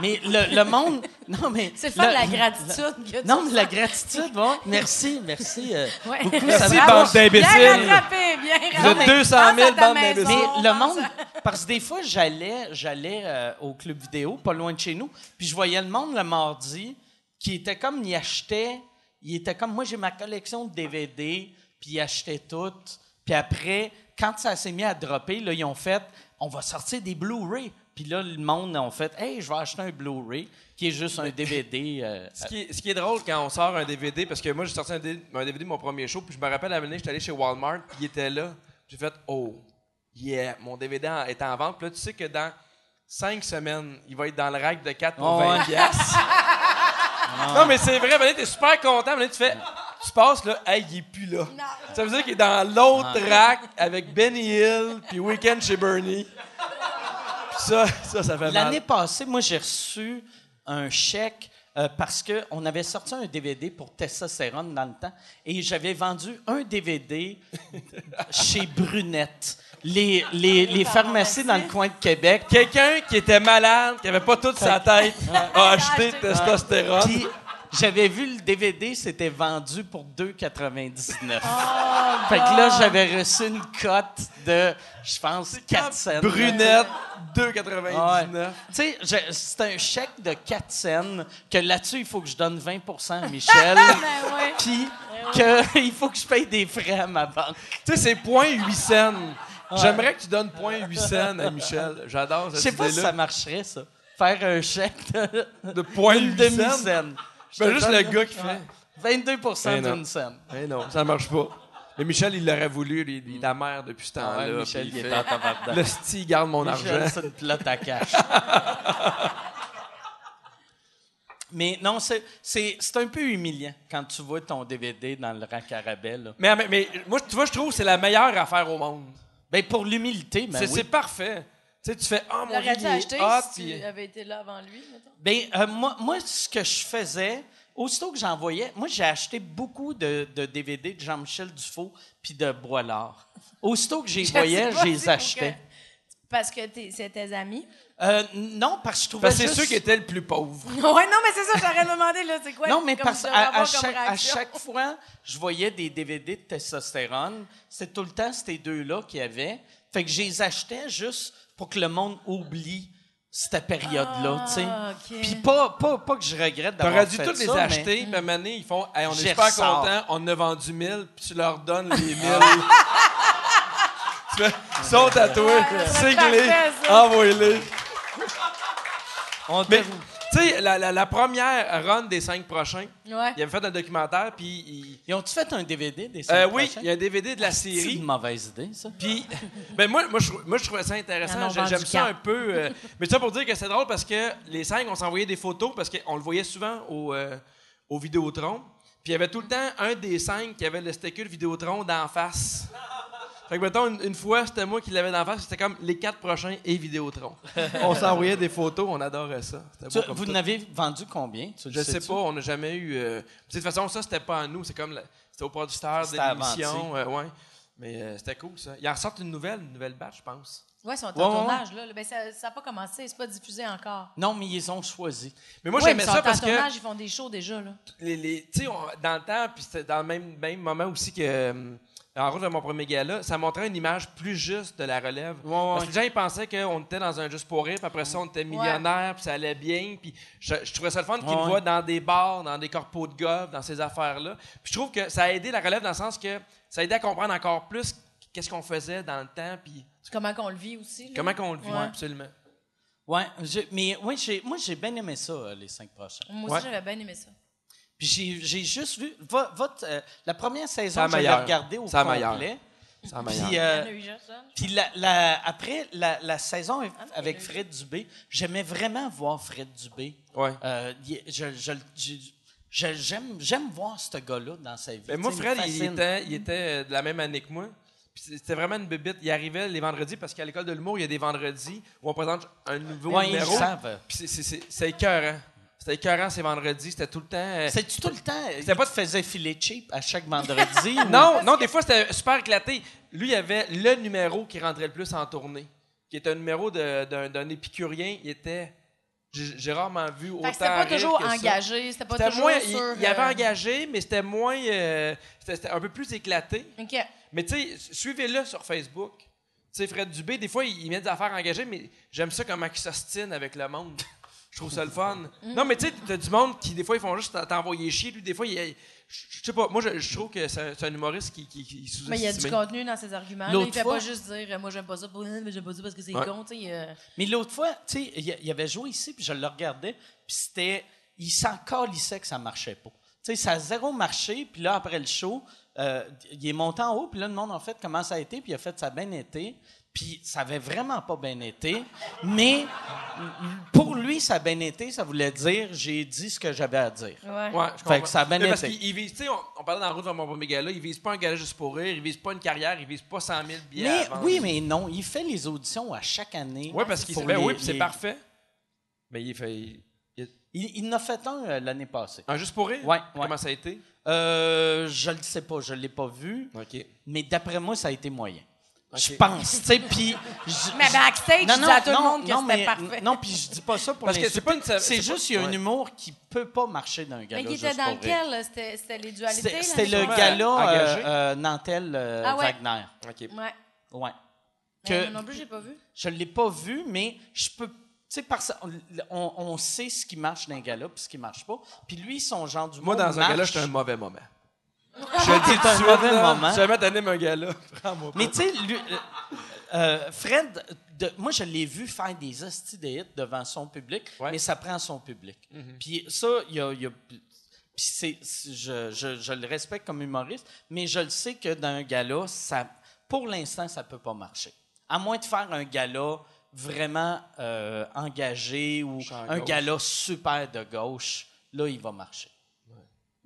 Mais le, le monde, non mais C'est le fun de la gratitude. que tu non mais la gratitude, ouais. merci, merci. euh, Ouais. beaucoup, Merci, ça bande d'imbéciles. Bien rattrapé, bien Vous rattrapé. êtes 200 000 Pense à ta bandes maison, d'imbéciles. Mais le monde, parce que des fois, j'allais, j'allais euh, au club vidéo, pas loin de chez nous, puis je voyais le monde le mardi qui était comme, il achetait, il était comme, moi j'ai ma collection de DVD, puis il achetait tout. Puis après, quand ça s'est mis à dropper, là, ils ont fait, on va sortir des Blu-ray. Puis là, le monde a fait, hey, je vais acheter un Blu-ray, qui est juste un DVD. euh, Ce qui, est, ce qui est drôle quand on sort un DVD, parce que moi j'ai sorti un, DVD de mon premier show, puis je me rappelle à j'étais allé chez Walmart, puis il était là. J'ai fait Oh, yeah, mon DVD en- est en vente. Puis là, tu sais que dans cinq semaines, il va être dans le rack de 4 pour Oh, 20 ouais. piastres. Non, mais c'est vrai, tu t'es super content. Maintenant, tu fais, tu passes là, hey, il est plus là. Ça veut dire qu'il est dans l'autre rack avec Benny Hill, puis Weekend chez Bernie. Ça, ça, ça fait L'année passée, moi, j'ai reçu un chèque euh, parce qu'on avait sorti un DVD pour Testostérone dans le temps et j'avais vendu un DVD chez Brunette. Les, les, les pharmacies dans le coin de Québec. Quelqu'un qui était malade, qui avait pas toute sa tête, a acheté acheté. testostérone. Puis j'avais vu le DVD, c'était vendu pour 2,99. fait que là, j'avais reçu une cote de, je pense, 4 cents. Brunette, Ouais. 2,99. Tu sais, je- c'est un chèque de 4 cents que là-dessus, il faut que je donne 20% à Michel. Ben. Puis qu'il faut que je paye des frais à ma banque. Tu sais, c'est point 8 cents. J'aimerais que tu donnes point 8 cents à Michel. J'adore Je cette sais pas si idée-là. ça marcherait, ça. Faire un chèque de, De point une 8 cents? Demi-scène. Ben, juste le gars qui fait. 22 Ben d'une scène. Eh non, ça marche pas. Mais Michel, il l'aurait voulu, lui, il est mère depuis ce temps-là. Ah ouais, Michel, il il est fait, en tabarnak. Le sti, il garde mon Michel, argent. c'est une plotte à cash. Mais non, c'est, c'est, c'est un peu humiliant quand tu vois ton DVD dans le là. Mais, mais, mais moi, tu vois, je trouve que c'est la meilleure affaire au monde. Ben, pour l'humilité, ben c'est oui. c'est parfait. Tu sais, tu fais, oh mon dieu, il est acheté hot, si puis- tu avais été là avant lui, mettons? Ben, euh, moi, moi, ce que je faisais, aussitôt que j'envoyais, moi, j'ai acheté beaucoup de, de DVD de Jean-Michel Dufault puis de Boilard. Aussitôt que j'y voyais, je les achetais. Parce que c'est tes amis? Euh, non, parce que je trouvais Parce que c'est juste... ceux qui étaient le plus pauvres. ouais, non, mais c'est ça, j'aurais demandé, là, c'est quoi? Non, mais comme parce à, à chaque, à chaque fois, je voyais des DVD de testostérone. C'est tout le temps ces deux-là qu'il y avait. Fait que je les achetais juste pour que le monde oublie cette période-là, tu sais. Ah. Puis pas, pas, pas que je regrette d'avoir T'aurais dû fait toutes les ça, mais- acheter, puis à un moment donné, ils font hey, on est super contents, on en a vendu 1000, puis tu leur donnes les 1000. tu fais, sigle-les, parfait, ça. envoie-les. On Mais, te- tu sais, la, la, la première run des cinq prochains, Ouais. il avait fait un documentaire, puis il- Ils ont-tu fait un DVD des euh, cinq oui, prochains? il y a un DVD de la C'est série. une mauvaise idée, ça. Puis, ben moi, moi, je, moi, je trouvais ça Ils intéressant. J'aime ça un peu. euh, mais ça pour dire que c'est drôle parce que les cinq, on s'envoyait des photos parce qu'on le voyait souvent au, euh, au Vidéotron. Puis il y avait tout le temps un des cinq qui avait le sticker Vidéotron d'en face. Fait que, mettons, une, une fois, c'était moi qui l'avais d'en face. C'était comme les quatre prochains et Vidéotron. on s'envoyait des photos, on adorait ça. C'était Tu- vous tout. n'avez vendu combien? Tu Je sais sais-tu? pas, on n'a jamais eu. euh, De toute façon, ça, c'était pas à nous. C'est comme. la- C'était au producteur de C'était à l'émission. euh, ouais. Mais euh, c'était cool, ça. Il en sort une nouvelle, une nouvelle batch, je pense. Ouais, ils sont en Ouais, ouais, tournage, là. Ben, ça n'a pas commencé, c'est pas diffusé encore. Non, mais ils ont choisi. Mais moi, Ouais, j'aimais ils sont ça en parce que. tournage, ils font des shows déjà, là. les, les- tu sais, on- dans le temps, puis c'était dans le même, même moment aussi que. En route de mon premier gala, ça montrait une image plus juste de la relève. Parce que les gens, ils pensaient qu'on était dans un juste pour rire, puis après ça, on était millionnaire, puis ça allait bien. Puis je, je trouvais ça le fun qu'ils me voient dans des bars, dans des corpos de golf, dans ces affaires-là. Puis je trouve que ça a aidé la relève dans le sens que ça a aidé à comprendre encore plus qu'est-ce qu'on faisait dans le temps, puis Comment qu'on le vit aussi, là. comment qu'on le vit, Ouais. absolument. Ouais, j'ai- mais ouais, moi, j'ai bien aimé ça, euh, les cinq prochains. Moi Ouais. aussi, j'avais bien aimé ça. Puis j'ai, juste vu. vo- votre, euh, la première saison, la je l'ai regardée au complet. Puis, euh, puis la, la- après la, la saison mais avec Fred Dubé, j'aimais vraiment voir Fred Dubé. Ouais. Euh, je, je- je- je- j'aime, j'aime voir ce gars-là dans sa vie. Ben, moi, Fred, me il était, il était euh, de la même année que moi. Puis C'était vraiment une bébite. Il arrivait les vendredis parce qu'à l'école de l'humour, il y a des vendredis où on présente un nouveau Ouais, ils numéro. le savent. Puis c'est- c'est- c'est c'est écœurant. C'était écœurant ces vendredis. C'était tout le temps. euh, C'est-tu tout le temps? C'était pas pas faisait filer cheap à chaque vendredi? ou- Non, non, des fois, c'était super éclaté. Lui, il y avait le numéro qui rentrait le plus en tournée, qui était un numéro d'un épicurien. Il était. J'ai rarement vu autant. C'était pas toujours que engagé, c'était pas C'était toujours moins, sur... il, il avait euh, engagé, mais c'était moins. euh, c'était c'était un peu plus éclaté. OK. Mais tu sais, suivez-le sur Facebook. Tu sais, Fred Dubé, des fois, il, il met des affaires engagées, mais j'aime ça comment il s'ostine avec le monde. Je trouve ça le fun. Mm. Non, mais tu sais, t'as du monde qui, des fois, ils font juste t'envoyer chier. Lui, des fois, il, je je sais pas, moi, je, je trouve que c'est un, humoriste qui, qui, qui est sous-estimé. Mais il y a du contenu dans ses arguments. là. Il fait fois- pas juste dire euh, moi j'aime pas ça pour mais j'aime pas ça parce que c'est Ouais. con, tu sais. euh, Mais l'autre fois, tu sais, il il avait joué ici, puis je le regardais, puis c'était. Il s'en calissait que ça marchait pas. Tu sais, ça a zéro marché, puis là, après le show, euh, il est monté en haut, puis là, le monde, en fait, comment ça a été, puis il a fait ça a bien été, puis ça avait vraiment pas bien été, mais pour lui, ça a bien été, ça voulait dire j'ai dit ce que j'avais à dire. Ouais. Ouais, je Fait comprends. que ça a bien Mais Parce été. qu'il vise, tu sais, on, on parlait dans la route de mon premier gala, il vise pas un gala juste pour rire, il vise pas une carrière, il vise pas 100 000 billets. Mais oui, mais non, il fait les auditions à chaque année. Ouais, parce qu'il pour ben oui, puis c'est parfait. Mais il fait. il- il- Il, il en a fait un euh, l'année passée. un juste pour rire? Ouais, ouais. Comment ça a été? Euh, je le sais pas, je l'ai pas vu. OK. Mais d'après moi, ça a été moyen. Je pense, tu sais, puis... je- Mais backstage, non, je dis à tout le monde que non, c'était mais- parfait. Non, puis je dis pas ça pour Parce que c'est pas une- c'est juste, il y a un humour qui peut pas marcher dans un gala. Mais qui était dans lequel? C'était c'était les dualités? C'était le gala euh, euh, Nantel euh, Ah ouais. Wagner. OK. Ouais. Ouais. Que- moi non plus, j'ai pas vu. Je l'ai pas vu, mais je peux. Tu sais, parce on, on, sait ce qui marche dans un gala puis ce qui marche pas. Puis lui, son genre du Moi, dans un gala, j'étais un mauvais moment. Je le dis tout de un suite, moment. Si jamais t'animes un prends-moi pas. Mais tu sais, euh, euh, Fred, de- moi, je l'ai vu faire des hosties de hits devant son public, Ouais. mais ça prend son public. Puis ça, il y a. il y a- puis c'est, je, je- je le respecte comme humoriste, mais je le sais que dans un gala, ça, pour l'instant, ça peut pas marcher. À moins de faire un gala vraiment euh, engagé ou un gala super de gauche, là, il va marcher.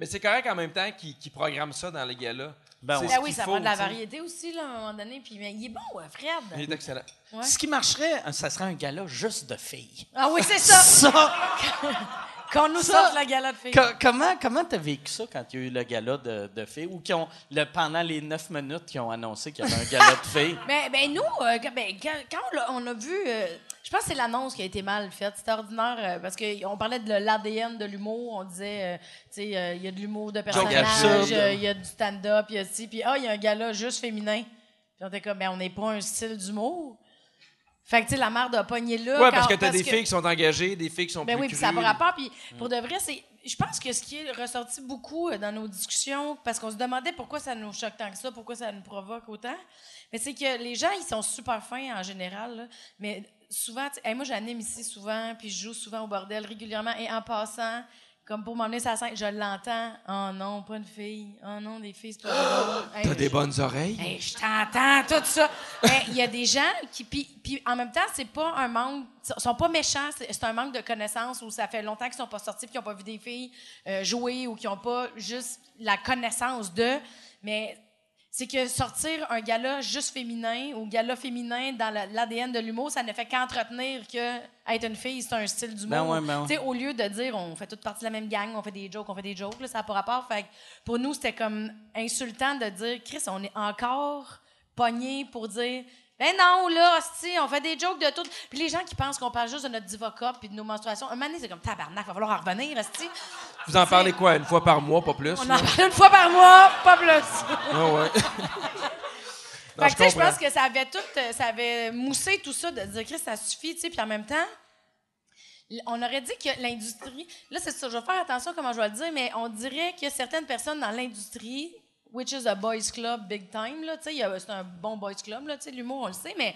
Mais c'est correct en même temps qu'ils qu'ils programment ça dans les galas. Ben ouais. Ben oui, qu'il ça faut, prend de la variété aussi, là, à un moment donné. Puis, mais il est bon, Fred. Il est excellent. Ouais. Ce qui marcherait, ça serait un gala juste de filles. Ah oui, c'est ça. Ça! Qu'on nous Ça- sorte la galette de filles. Co- comment comment t'as vécu ça quand il y a eu le gala de, de filles ou qui ont le, pendant les neuf minutes qui ont annoncé qu'il y avait un gala de filles? Ben, ben nous, euh, quand- ben, quand, on a vu, euh, je pense que c'est l'annonce qui a été mal faite. C'était ordinaire euh, parce qu'on parlait de l'ADN de l'humour. On disait, euh, tu sais, euh, il y a de l'humour de personnage, il y a du stand-up, il y a ci, puis ah, il y a un gala juste féminin. Puis on était comme, ben, on n'est pas un style d'humour. Fait que, tu sais, la mère de pogné là. Ouais, quand- parce que t'as des filles qui sont engagées, des filles qui sont Ben plus oui, puis ça n'a pas rapport. Puis pour de vrai, c'est. Je pense que ce qui est ressorti beaucoup dans nos discussions, parce qu'on se demandait pourquoi ça nous choque tant que ça, pourquoi ça nous provoque autant, mais c'est que les gens, ils sont super fins en général, là, mais souvent, hey, moi j'anime ici souvent, puis je joue souvent au bordel régulièrement, et en passant, comme pour m'emmener sur la scène, je l'entends. Oh non, pas une fille. Oh non, des filles, c'est pas drôle. Hey, T'as des je- bonnes oreilles? Hey, je t'entends, tout ça. Il y a des gens qui. Puis, en même temps, c'est pas un manque. Ils sont pas méchants, c'est un manque de connaissances où ça fait longtemps qu'ils sont pas sortis puis qu'ils n'ont pas vu des filles euh, jouer ou qui n'ont pas juste la connaissance de. Mais c'est que sortir un gala juste féminin ou gala féminin dans la- l'ADN de l'humour, ça ne fait qu'entretenir que être une fille, c'est un style d'humour. Ben ouais, ben ouais. Tu sais, au lieu de dire on fait toute partie de la même gang, on fait des jokes, on fait des jokes, là, ça n'a pas rapport. Fait que pour nous, c'était comme insultant de dire Chris, on est encore pogné pour dire ben non, là, hostie, on fait des jokes de tout. Puis les gens qui pensent qu'on parle juste de notre divoca puis de nos menstruations, un moment donné, c'est comme tabarnak, va falloir en revenir, hostie. Vous en parlez quoi, une fois par mois, pas plus? On là? en parle une fois par mois, pas plus. Ah ouais. Non, Fait que, tu sais, je pense que ça avait tout, euh, ça avait moussé tout ça de dire, Chris, ça suffit, tu sais, puis en même temps, on aurait dit que l'industrie, là, c'est ça, je vais faire attention comment je vais le dire, mais on dirait que certaines personnes dans l'industrie, which is a boys club big time, là, tu sais, c'est un bon boys club, là, tu sais, l'humour, on le sait, mais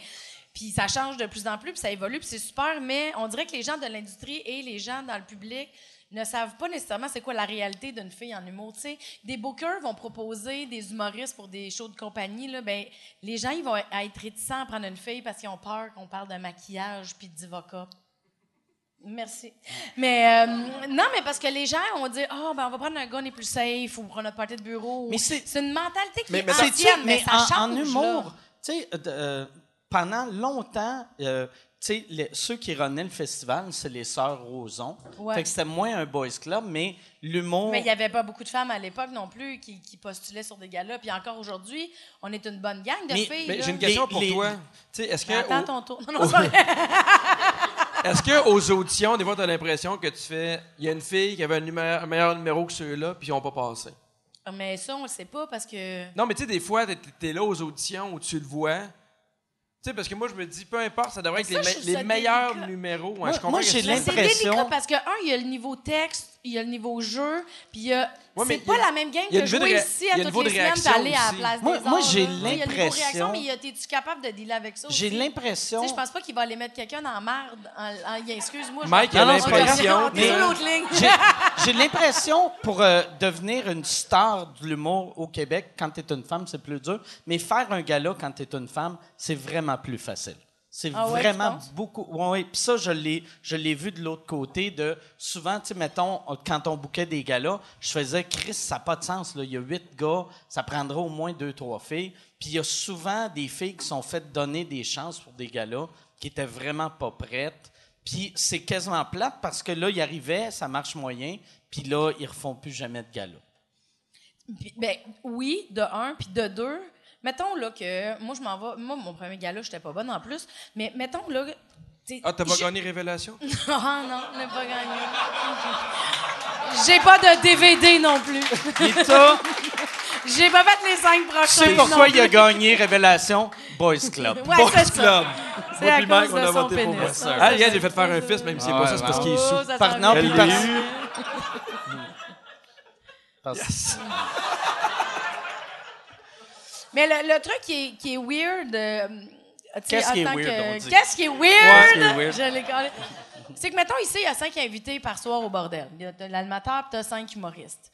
puis ça change de plus en plus, puis ça évolue, puis c'est super, mais on dirait que les gens de l'industrie et les gens dans le public ne savent pas nécessairement c'est quoi la réalité d'une fille en humour. tu sais. Des bookers vont proposer des humoristes pour des shows de compagnie. Là, ben, les gens ils vont être réticents à prendre une fille parce qu'ils ont peur qu'on parle de maquillage puis de divoca. Merci. Mais euh, non, mais parce que les gens ont dit Ah, ben on va prendre un gars, on est plus safe, ou prendre notre party de bureau. Mais c'est- une mentalité qui Mais- est mais ancienne, mais, ça en, change. en humour, tu sais, euh, euh, pendant longtemps, euh, tu sais, les- ceux qui renaient le festival, c'est les sœurs Roson. Ouais. Fait que c'était moins un boys club, mais l'humour. Mais il n'y avait pas beaucoup de femmes à l'époque non plus qui, qui postulaient sur des galas. Puis encore aujourd'hui, on est une bonne gang de Mais- filles. J'ai une question Les- pour les- toi. Tu sais, est-ce que, Attends au- ton tour. Non, non, vrai. est-ce que aux auditions, des fois, tu as l'impression que tu fais, il y a une fille qui avait un, numéro- un meilleur numéro que ceux-là, puis ils n'ont pas passé? Mais ça, on le sait pas parce que. Non, mais tu sais, des fois, t'es es là aux auditions où tu le vois. Tu sais, parce que moi, je me dis, peu importe, ça devrait être ça, les, je me- trouve ça les meilleurs délicat. numéros. Moi- je comprends moi, que j'ai Mais c'est l'impression- délicat parce que, un, il y a le niveau texte, il y a le niveau jeu, puis il y a. Ouais, c'est pas a- la même game que jouer ici à toutes les semaines puis réaction aller à la place Moi- des moi, j'ai sais, Il y a le l'impression- réaction, mais il y a- es-tu capable de dealer avec ça J'ai l'impression. Tu sais, je pense pas qu'il va aller mettre quelqu'un la merde. En, en- a- excuse-moi. Mike, il a l'impression. J'ai l'impression, pour euh, devenir une star de l'humour au Québec, quand tu es une femme, c'est plus dur. Mais faire un gala quand tu es une femme, c'est vraiment plus facile. C'est Ah ouais, vraiment beaucoup. Oui, puis ça, je l'ai, je l'ai vu de l'autre côté. De souvent, tu sais, mettons, quand on bouquait des galas, je faisais, Chris, ça n'a pas de sens. Là. Il y a huit gars, ça prendra au moins deux, trois filles. Puis il y a souvent des filles qui sont faites donner des chances pour des galas qui étaient vraiment pas prêtes. Puis c'est quasiment plate parce que là, ils arrivaient, ça marche moyen, puis là, ils refont plus jamais de gala. Puis, ben, oui, de un, puis de deux. mettons là que moi je m'en vais, moi mon premier gala, j'étais pas bonne en plus, mais mettons là Ah, t'as pas gagné Révélation? Non, on n'a pas gagné. J'ai pas de DVD non plus. Et ça, J'ai pas fait les cinq tu prochains. sais pourquoi non il a gagné Révélation? Boys Club. Ouais, c'est ça. C'est à cause on a son voté pour moi. ça, Ah, ça. j'ai fait faire un fils, même si c'est pas ça, c'est parce qu'il est Oh, sous. ça Par s'en non, vient. puis Mais le, le truc qui est, qui est weird. euh, tu sais, Qu'est-ce en qui est tant weird, que- qui est weird? Qu'est-ce qui est weird? Je l'ai collé. C'est que, mettons, ici, il y a cinq invités par soir au bordel. Il y a de l'animateur, puis tu as cinq humoristes.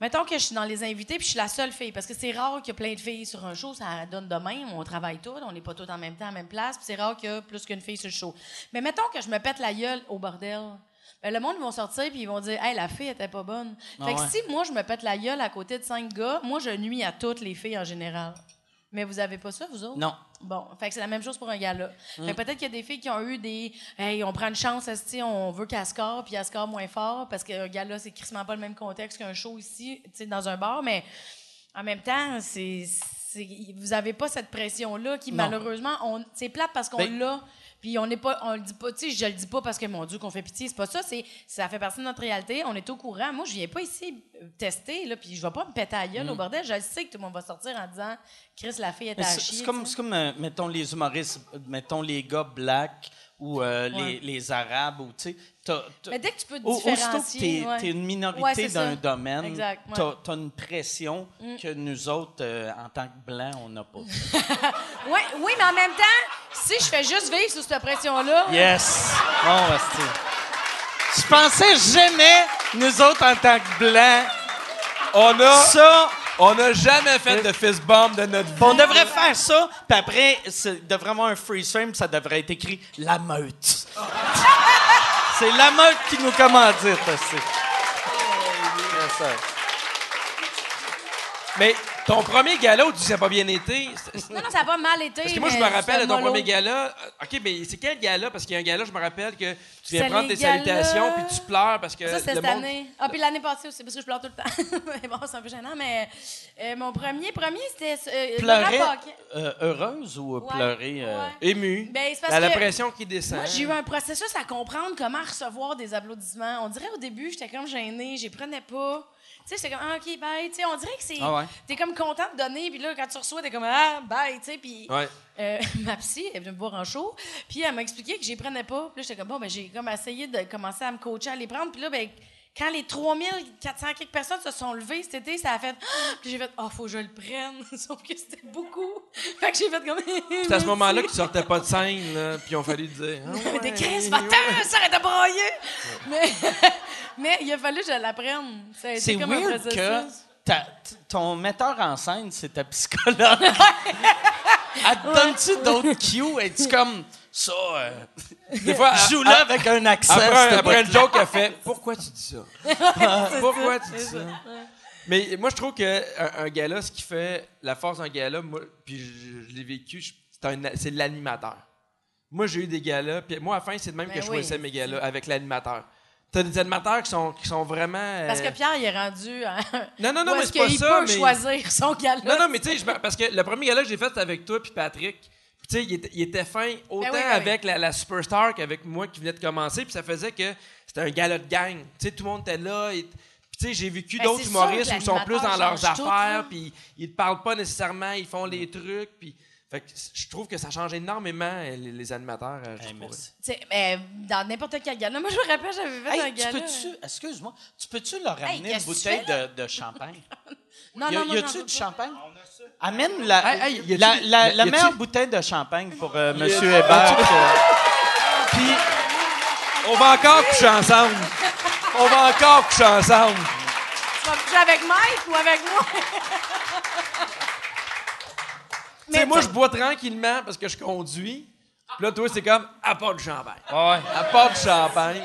Mettons que je suis dans les invités, puis je suis la seule fille. Parce que c'est rare qu'il y ait plein de filles sur un show. Ça donne de même. On travaille toutes. On n'est pas toutes en même temps, à la même place. Puis c'est rare qu'il y ait plus qu'une fille sur le show. Mais mettons que je me pète la gueule au bordel. Ben, le monde, vont sortir, puis ils vont dire Hey, la fille était pas bonne. Ah fait que ouais. si moi, je me pète la gueule à côté de cinq gars, moi, je nuis à toutes les filles en général. Mais vous avez pas ça, vous autres? Non. Bon, fait que c'est la même chose pour un gars-là. Mm. Peut-être qu'il y a des filles qui ont eu des. Hey, on prend une chance, esti, on veut qu'elle score, puis elle score moins fort, parce qu'un gars-là, c'est crissement pas le même contexte qu'un show ici, tu sais, dans un bar, mais en même temps, c'est. Vous avez pas cette pression-là qui, Non. malheureusement, on, c'est plate parce qu'on Ben- l'a. Puis on n'est pas, on le dit pas, tu sais, je le dis pas parce que mon Dieu qu'on fait pitié, c'est pas ça, c'est, ça fait partie de notre réalité, on est au courant. Moi, je viens pas ici euh, tester, là, puis je vais pas me péter à gueule au bordel. Je sais que tout le monde va sortir en disant, Chris, la fille est Mm. À C'est chier. c'est comme, comme euh, mettons, les humoristes, mettons, les gars blacks ou euh, Ouais. les, les arabes, ou, tu sais, t'as- t'as- Mais dès que tu peux te Au- Aussitôt que différencier. t'es ouais. es une minorité Ouais, d'un ça. domaine. Mm. t'as une pression que nous autres, euh, en tant que blancs, on n'a pas. Ouais, oui, mais en même temps, si je fais juste vivre sous cette pression-là, yes! Bon. Je pensais jamais, nous autres, en tant que blancs, On a, ça, on a jamais fait de fist bump de notre vie. on devrait faire ça, puis après, c'est devrait avoir un freeze frame, ça devrait être écrit « La meute ». C'est la meute qui nous commandite, aussi. Mais ton premier gala tu sais pas bien été, non, non, ça a pas mal été. parce que moi, je me rappelle de ton mollo. premier gala. euh, OK, mais c'est quel gala? Parce qu'il y a un gala, je me rappelle que tu viens prendre tes salutations puis tu pleures parce que Ça, c'était cette monde... année. Ah, puis l'année passée aussi, parce que je pleure tout le temps. Mais bon, c'est un peu gênant, mais euh, mon premier, premier, c'était euh, Pleurer, euh, heureuse ou Ouais, pleurer... ouais. ému. Ben, c'est parce la, la que- pression qui descend. Moi, j'ai eu un processus à comprendre comment recevoir des applaudissements. On dirait au début, j'étais comme gênée, j'y prenais pas. Tu sais, j'étais comme, ah, OK, bye. Tu sais, on dirait que c'est. Ah ouais. T'es comme content de donner, puis là, quand tu reçois, t'es comme, ah, bye, tu sais. Puis Ouais. euh, ma psy, elle est venue me voir en show, puis elle m'a expliqué que j'y prenais pas. Puis là, j'étais comme, bon, ben, j'ai comme essayé de commencer à me coacher à les prendre. Puis là, ben, quand les 3400 quelques personnes se sont levées cet été, ça a fait, Ah! puis j'ai fait, oh, faut que je le prenne. Sauf que c'était beaucoup. Fait que j'ai fait comme. C'est à ce moment-là que tu sortais pas de scène, là, puis on fallait dire. Des ouais, crises, ouais. va-t'en, ça arrête de broyer! Mais, mais il a fallu que je l'apprenne. C'est comme un weird processus. que ta- ton metteur en scène, c'est ta psychologue. Elle te donne-tu d'autres cues? Es-tu comme ça? euh, Des fois, Joue-le avec un accent. Après, un- après une joke, elle fait Pourquoi tu dis ça? Pourquoi tu dis ça? Mais moi, je trouve que un, un gala, ce qui fait la force d'un gala, moi, puis je, je l'ai vécu, je- c'est un- c'est l'animateur. Moi, j'ai eu des galas, puis moi, à la fin, c'est de même Ben que je oui, choisissais mes galas avec l'animateur. T'as des animateurs qui sont, qui sont vraiment. euh, Parce que Pierre, il est rendu. Non, non, non, mais c'est pas qu'il ça, peut mais- choisir son gala. Non, non, mais tu sais, parce que le premier gala que j'ai fait, c'était avec toi puis Patrick. Puis tu sais, il était, il était fin autant Ben oui, ben oui. avec La, la superstar qu'avec moi qui venait de commencer. Puis ça faisait que c'était un gala de gang. Tu sais, tout le monde était là. et- Puis tu sais, j'ai vécu Ben, d'autres humoristes où ils sont plus dans leurs affaires. Puis ils te parlent pas nécessairement, ils font les trucs. Puis fait que je trouve que ça change énormément euh, les, les animateurs. euh, je Hey, merci. Mais dans n'importe quel gala. Moi, je me rappelle, j'avais fait un Hey, gala. peux-tu, excuse-moi, tu peux-tu leur Hey, ramener une bouteille de, de champagne? Non, y a, non, moi, y a-tu du champagne? Amène la, la, meilleure bouteille de champagne pour euh, a-tu- Hébert. Puis on va encore coucher ensemble. On va encore coucher ensemble. Tu vas coucher avec Mike ou avec moi? Tu sais, moi, je bois tranquillement parce que je conduis. Puis là, toi, c'est comme, à part du champagne. Ouais. À part du champagne.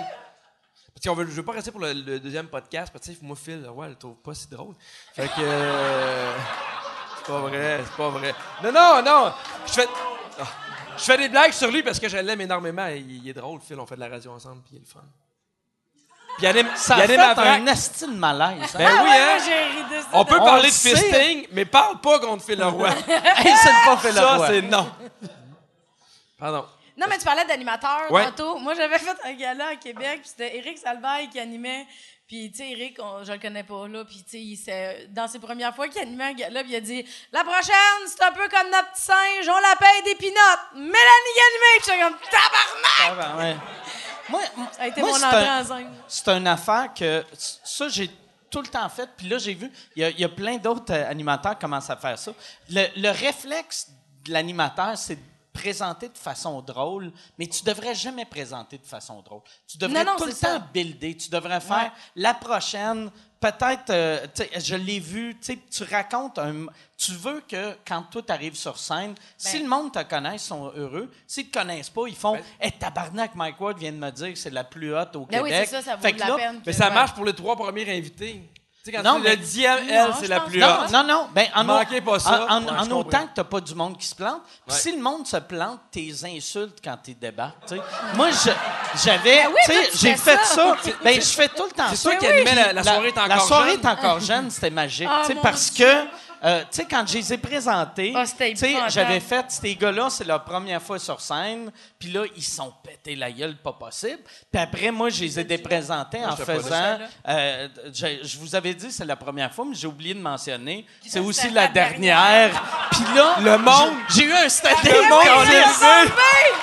Parce qu'on veut, je veux pas rester pour le, le deuxième podcast, parce que, tu sais, moi, Phil, ouais, elle le trouve pas si drôle. Fait que. euh, c'est pas vrai, c'est pas vrai. Non, non, non. Je fais. ah, je fais des blagues sur lui parce que je l'aime énormément. Il, il est drôle, Phil. On fait de la radio ensemble, puis il est le fun. Puis il anime, Ça il a anime fait un asti de malaise. hein? Ben Ah oui, ouais, hein? On peut parler le de sait. fisting, mais parle pas contre Phil Leroy. Hey, c'est le pas fait le Ça, c'est non. Pardon. Non, mais tu parlais d'animateur Ouais. tantôt. Moi, j'avais fait un gala à Québec, puis c'était Éric Salvaille qui animait. Puis, tu sais, Éric, on- je le connais pas, là. Puis, tu sais, il s'est- dans ses premières fois qu'il animait un gala, il a dit La prochaine, c'est un peu comme notre petit singe, on la paye des pinottes. Mélanie Ganimé! J'étais comme Tabarnak! Ah ben, ouais. Moi, Ça a été moi, mon entrée un- en c'est une affaire que ça j'ai tout le temps fait. Puis là j'ai vu il y a, il y a plein d'autres euh, animateurs qui commencent à faire ça. Le, le réflexe de l'animateur c'est présenter de façon drôle, mais tu devrais jamais présenter de façon drôle. Tu devrais Non, non, tout le c'est temps ça. builder. Tu devrais faire Ouais. la prochaine. Peut-être, euh, je l'ai vu, tu racontes un. Tu veux que quand toi t'arrives sur scène, si Ben- le monde te connaît, ils sont heureux. S'ils te connaissent pas, ils font Ben- Hey, tabarnak, Mike Ward vient de me dire que c'est la plus haute au Ben Québec. ça, ça vaut Fait de que la là, peine. Mais ça ouais. marche pour les trois premiers invités. Tu sais, quand Non, tu mais- le je c'est la plus haute. Non, non, non. Ben, en, Manquez pas ça. En, en- Ouais, en je autant que t'as pas du monde qui se plante. Puis Ouais. si le monde se plante, t'es insultes quand t'es débarques. tu sais. Moi, j'avais. Ben oui, tu tu j'ai fait ça. ça. Ben, je fais tout le temps C'est ça. toi qui animais la- la Puis soirée T'es La encore soirée jeune. T'es encore jeune, c'était magique. Ah, tu parce Dieu. que. Euh, tu sais, quand je les ai présentés, Ah, tu sais, j'avais fait, ces gars-là, c'est leur première fois sur scène, puis là, ils sont pétés la gueule, pas possible. Puis après, moi, je les ai déprésentés en faisant, euh, je, je vous avais dit, c'est la première fois, mais j'ai oublié de mentionner. C'est aussi la la dernière. Puis là, Le monde- j'ai eu un standing. Le monde.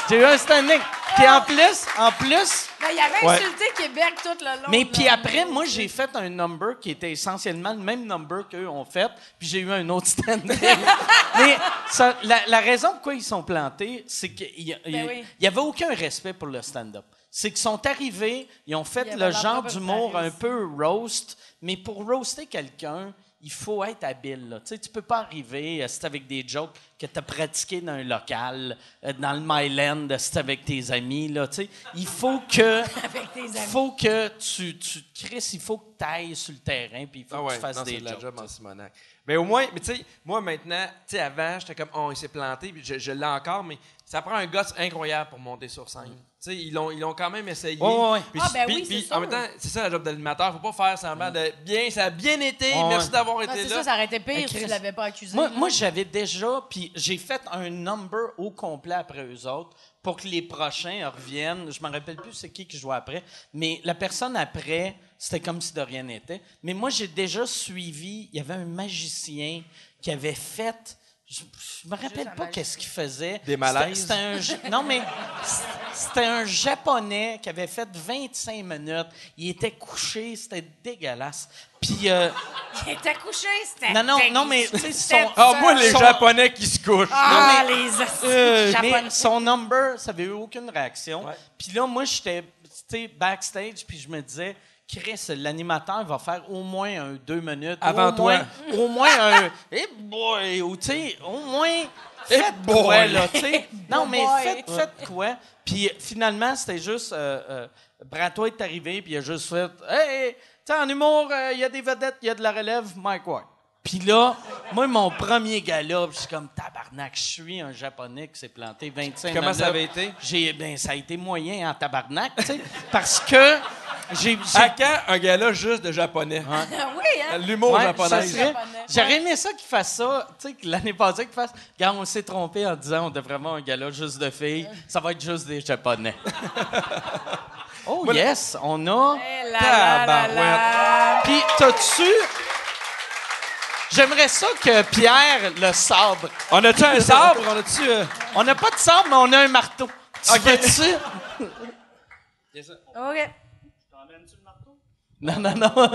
J'ai eu un standing. Puis en plus, en plus, Ben, il avait Ouais. insulté Québec tout le long. mais puis après, moi, j'ai fait un number qui était essentiellement le même number qu'eux ont fait, puis j'ai eu un autre standing. mais ça- la, la raison pourquoi ils sont plantés, c'est qu'il y, a- il y a- Ben oui. avait aucun respect pour le stand-up. C'est qu'ils sont arrivés, ils ont fait le genre d'humour un peu roast, mais pour roaster quelqu'un, il faut être habile. Là. Tu sais, tu peux pas arriver, euh, c'est avec des jokes que tu as pratiqué dans un local, euh, dans le Myland, euh, c'est avec tes amis. Là, tu sais. il faut que Avec tes amis. faut que tu, tu Chris, il faut que tu ailles sur le terrain puis il faut Ah que tu fasses non, c'est des de la jokes. job en Simonac. Mais au moins, mais tu sais, moi maintenant, tu sais, avant, j'étais comme, oh, il s'est planté, puis je, je l'ai encore, mais ça prend un gosse incroyable pour monter sur scène. Ils l'ont, ils l'ont quand même essayé. Ouais, ouais, Ah, ben puis- oui, puis c'est En sûr. même temps, c'est ça la job d'animateur, faut pas faire semblant de bien, ça a bien été, merci ouais. d'avoir Ah, été c'est là. ça, ça aurait été pire si tu l'avais pas accusé. Moi j'avais déjà, puis j'ai fait un number au complet après eux autres pour que les prochains reviennent. Je me rappelle plus c'est qui qui jouait après, mais la personne après, c'était comme si de rien n'était. Mais moi, j'ai déjà suivi, il y avait un magicien qui avait fait. Je, je me rappelle pas qu'est-ce qu'il faisait. Des malaises? C'était un, non, mais c'était un japonais qui avait fait 25 minutes. Il était couché, c'était dégueulasse. Puis, euh, Il était couché, c'était. non, non, non, mais tu sais, son, Ah, moi, les son- Japonais qui se couchent. Ah, Non, mais- les Euh, mais son number, ça avait eu aucune réaction. Ouais. Puis là, moi, j'étais backstage, puis je me disais, Chris, l'animateur va faire au moins un deux minutes. Avant au toi. Moins, au moins un. Eh boy! Ou tu sais, au moins. Faites boy. quoi, là, tu sais. Non, mais faites, faites quoi. Puis finalement, c'était juste. Euh, euh, Bratois est arrivé, puis il a juste fait Hey, tu sais, en humour, euh, il y a des vedettes, il y a de la relève, Mike Ward. Puis là, moi, mon premier gala, je suis comme tabarnak, je suis un japonais qui s'est planté 25 Comment ça avait été? J'ai, ben, ça a été moyen en tabarnak, tu sais, parce que j'ai. j'ai- À quand un gars-là juste de japonais? Ah oui, hein? L'humour Ouais, japonais. ça serait-. J'aurais aimé ça qu'il fasse ça, tu sais, que l'année passée qu'il fasse. Regarde, on s'est trompé en disant on devrait avoir un gala juste de filles, ça va être juste des japonais. oh yes, on a. Eh là. Puis t'as-tu. J'aimerais ça que Pierre le sabre. On a-tu un sabre? On a-tu... euh, On n'a pas de sabre, mais on a un marteau. Tu Ok. veux-tu? OK. Non, non, non.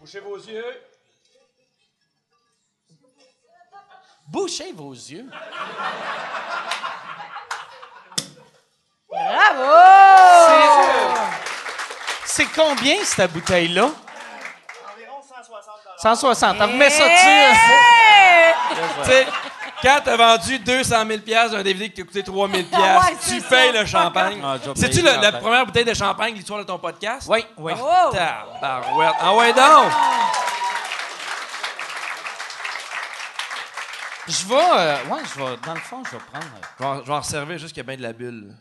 Bouchez vos yeux. Bouchez vos yeux. Bravo! C'est combien cette bouteille-là? Environ 160 160. Remets ça Hey! dessus. Quand t'as vendu 200 000 pièces d'un DVD qui t'a coûté 3 000 Ah ouais, tu payes ça. le champagne. Ah, C'est-tu payer la, première bouteille de champagne de l'histoire de ton podcast? Oui, oui. Oh! Tabarouette. Ah ouais, donc! Je vais. euh, ouais, je vais. Dans le fond, je vais prendre. euh, Je vais en- je vais en servir juste qu'il y a bien de la bulle.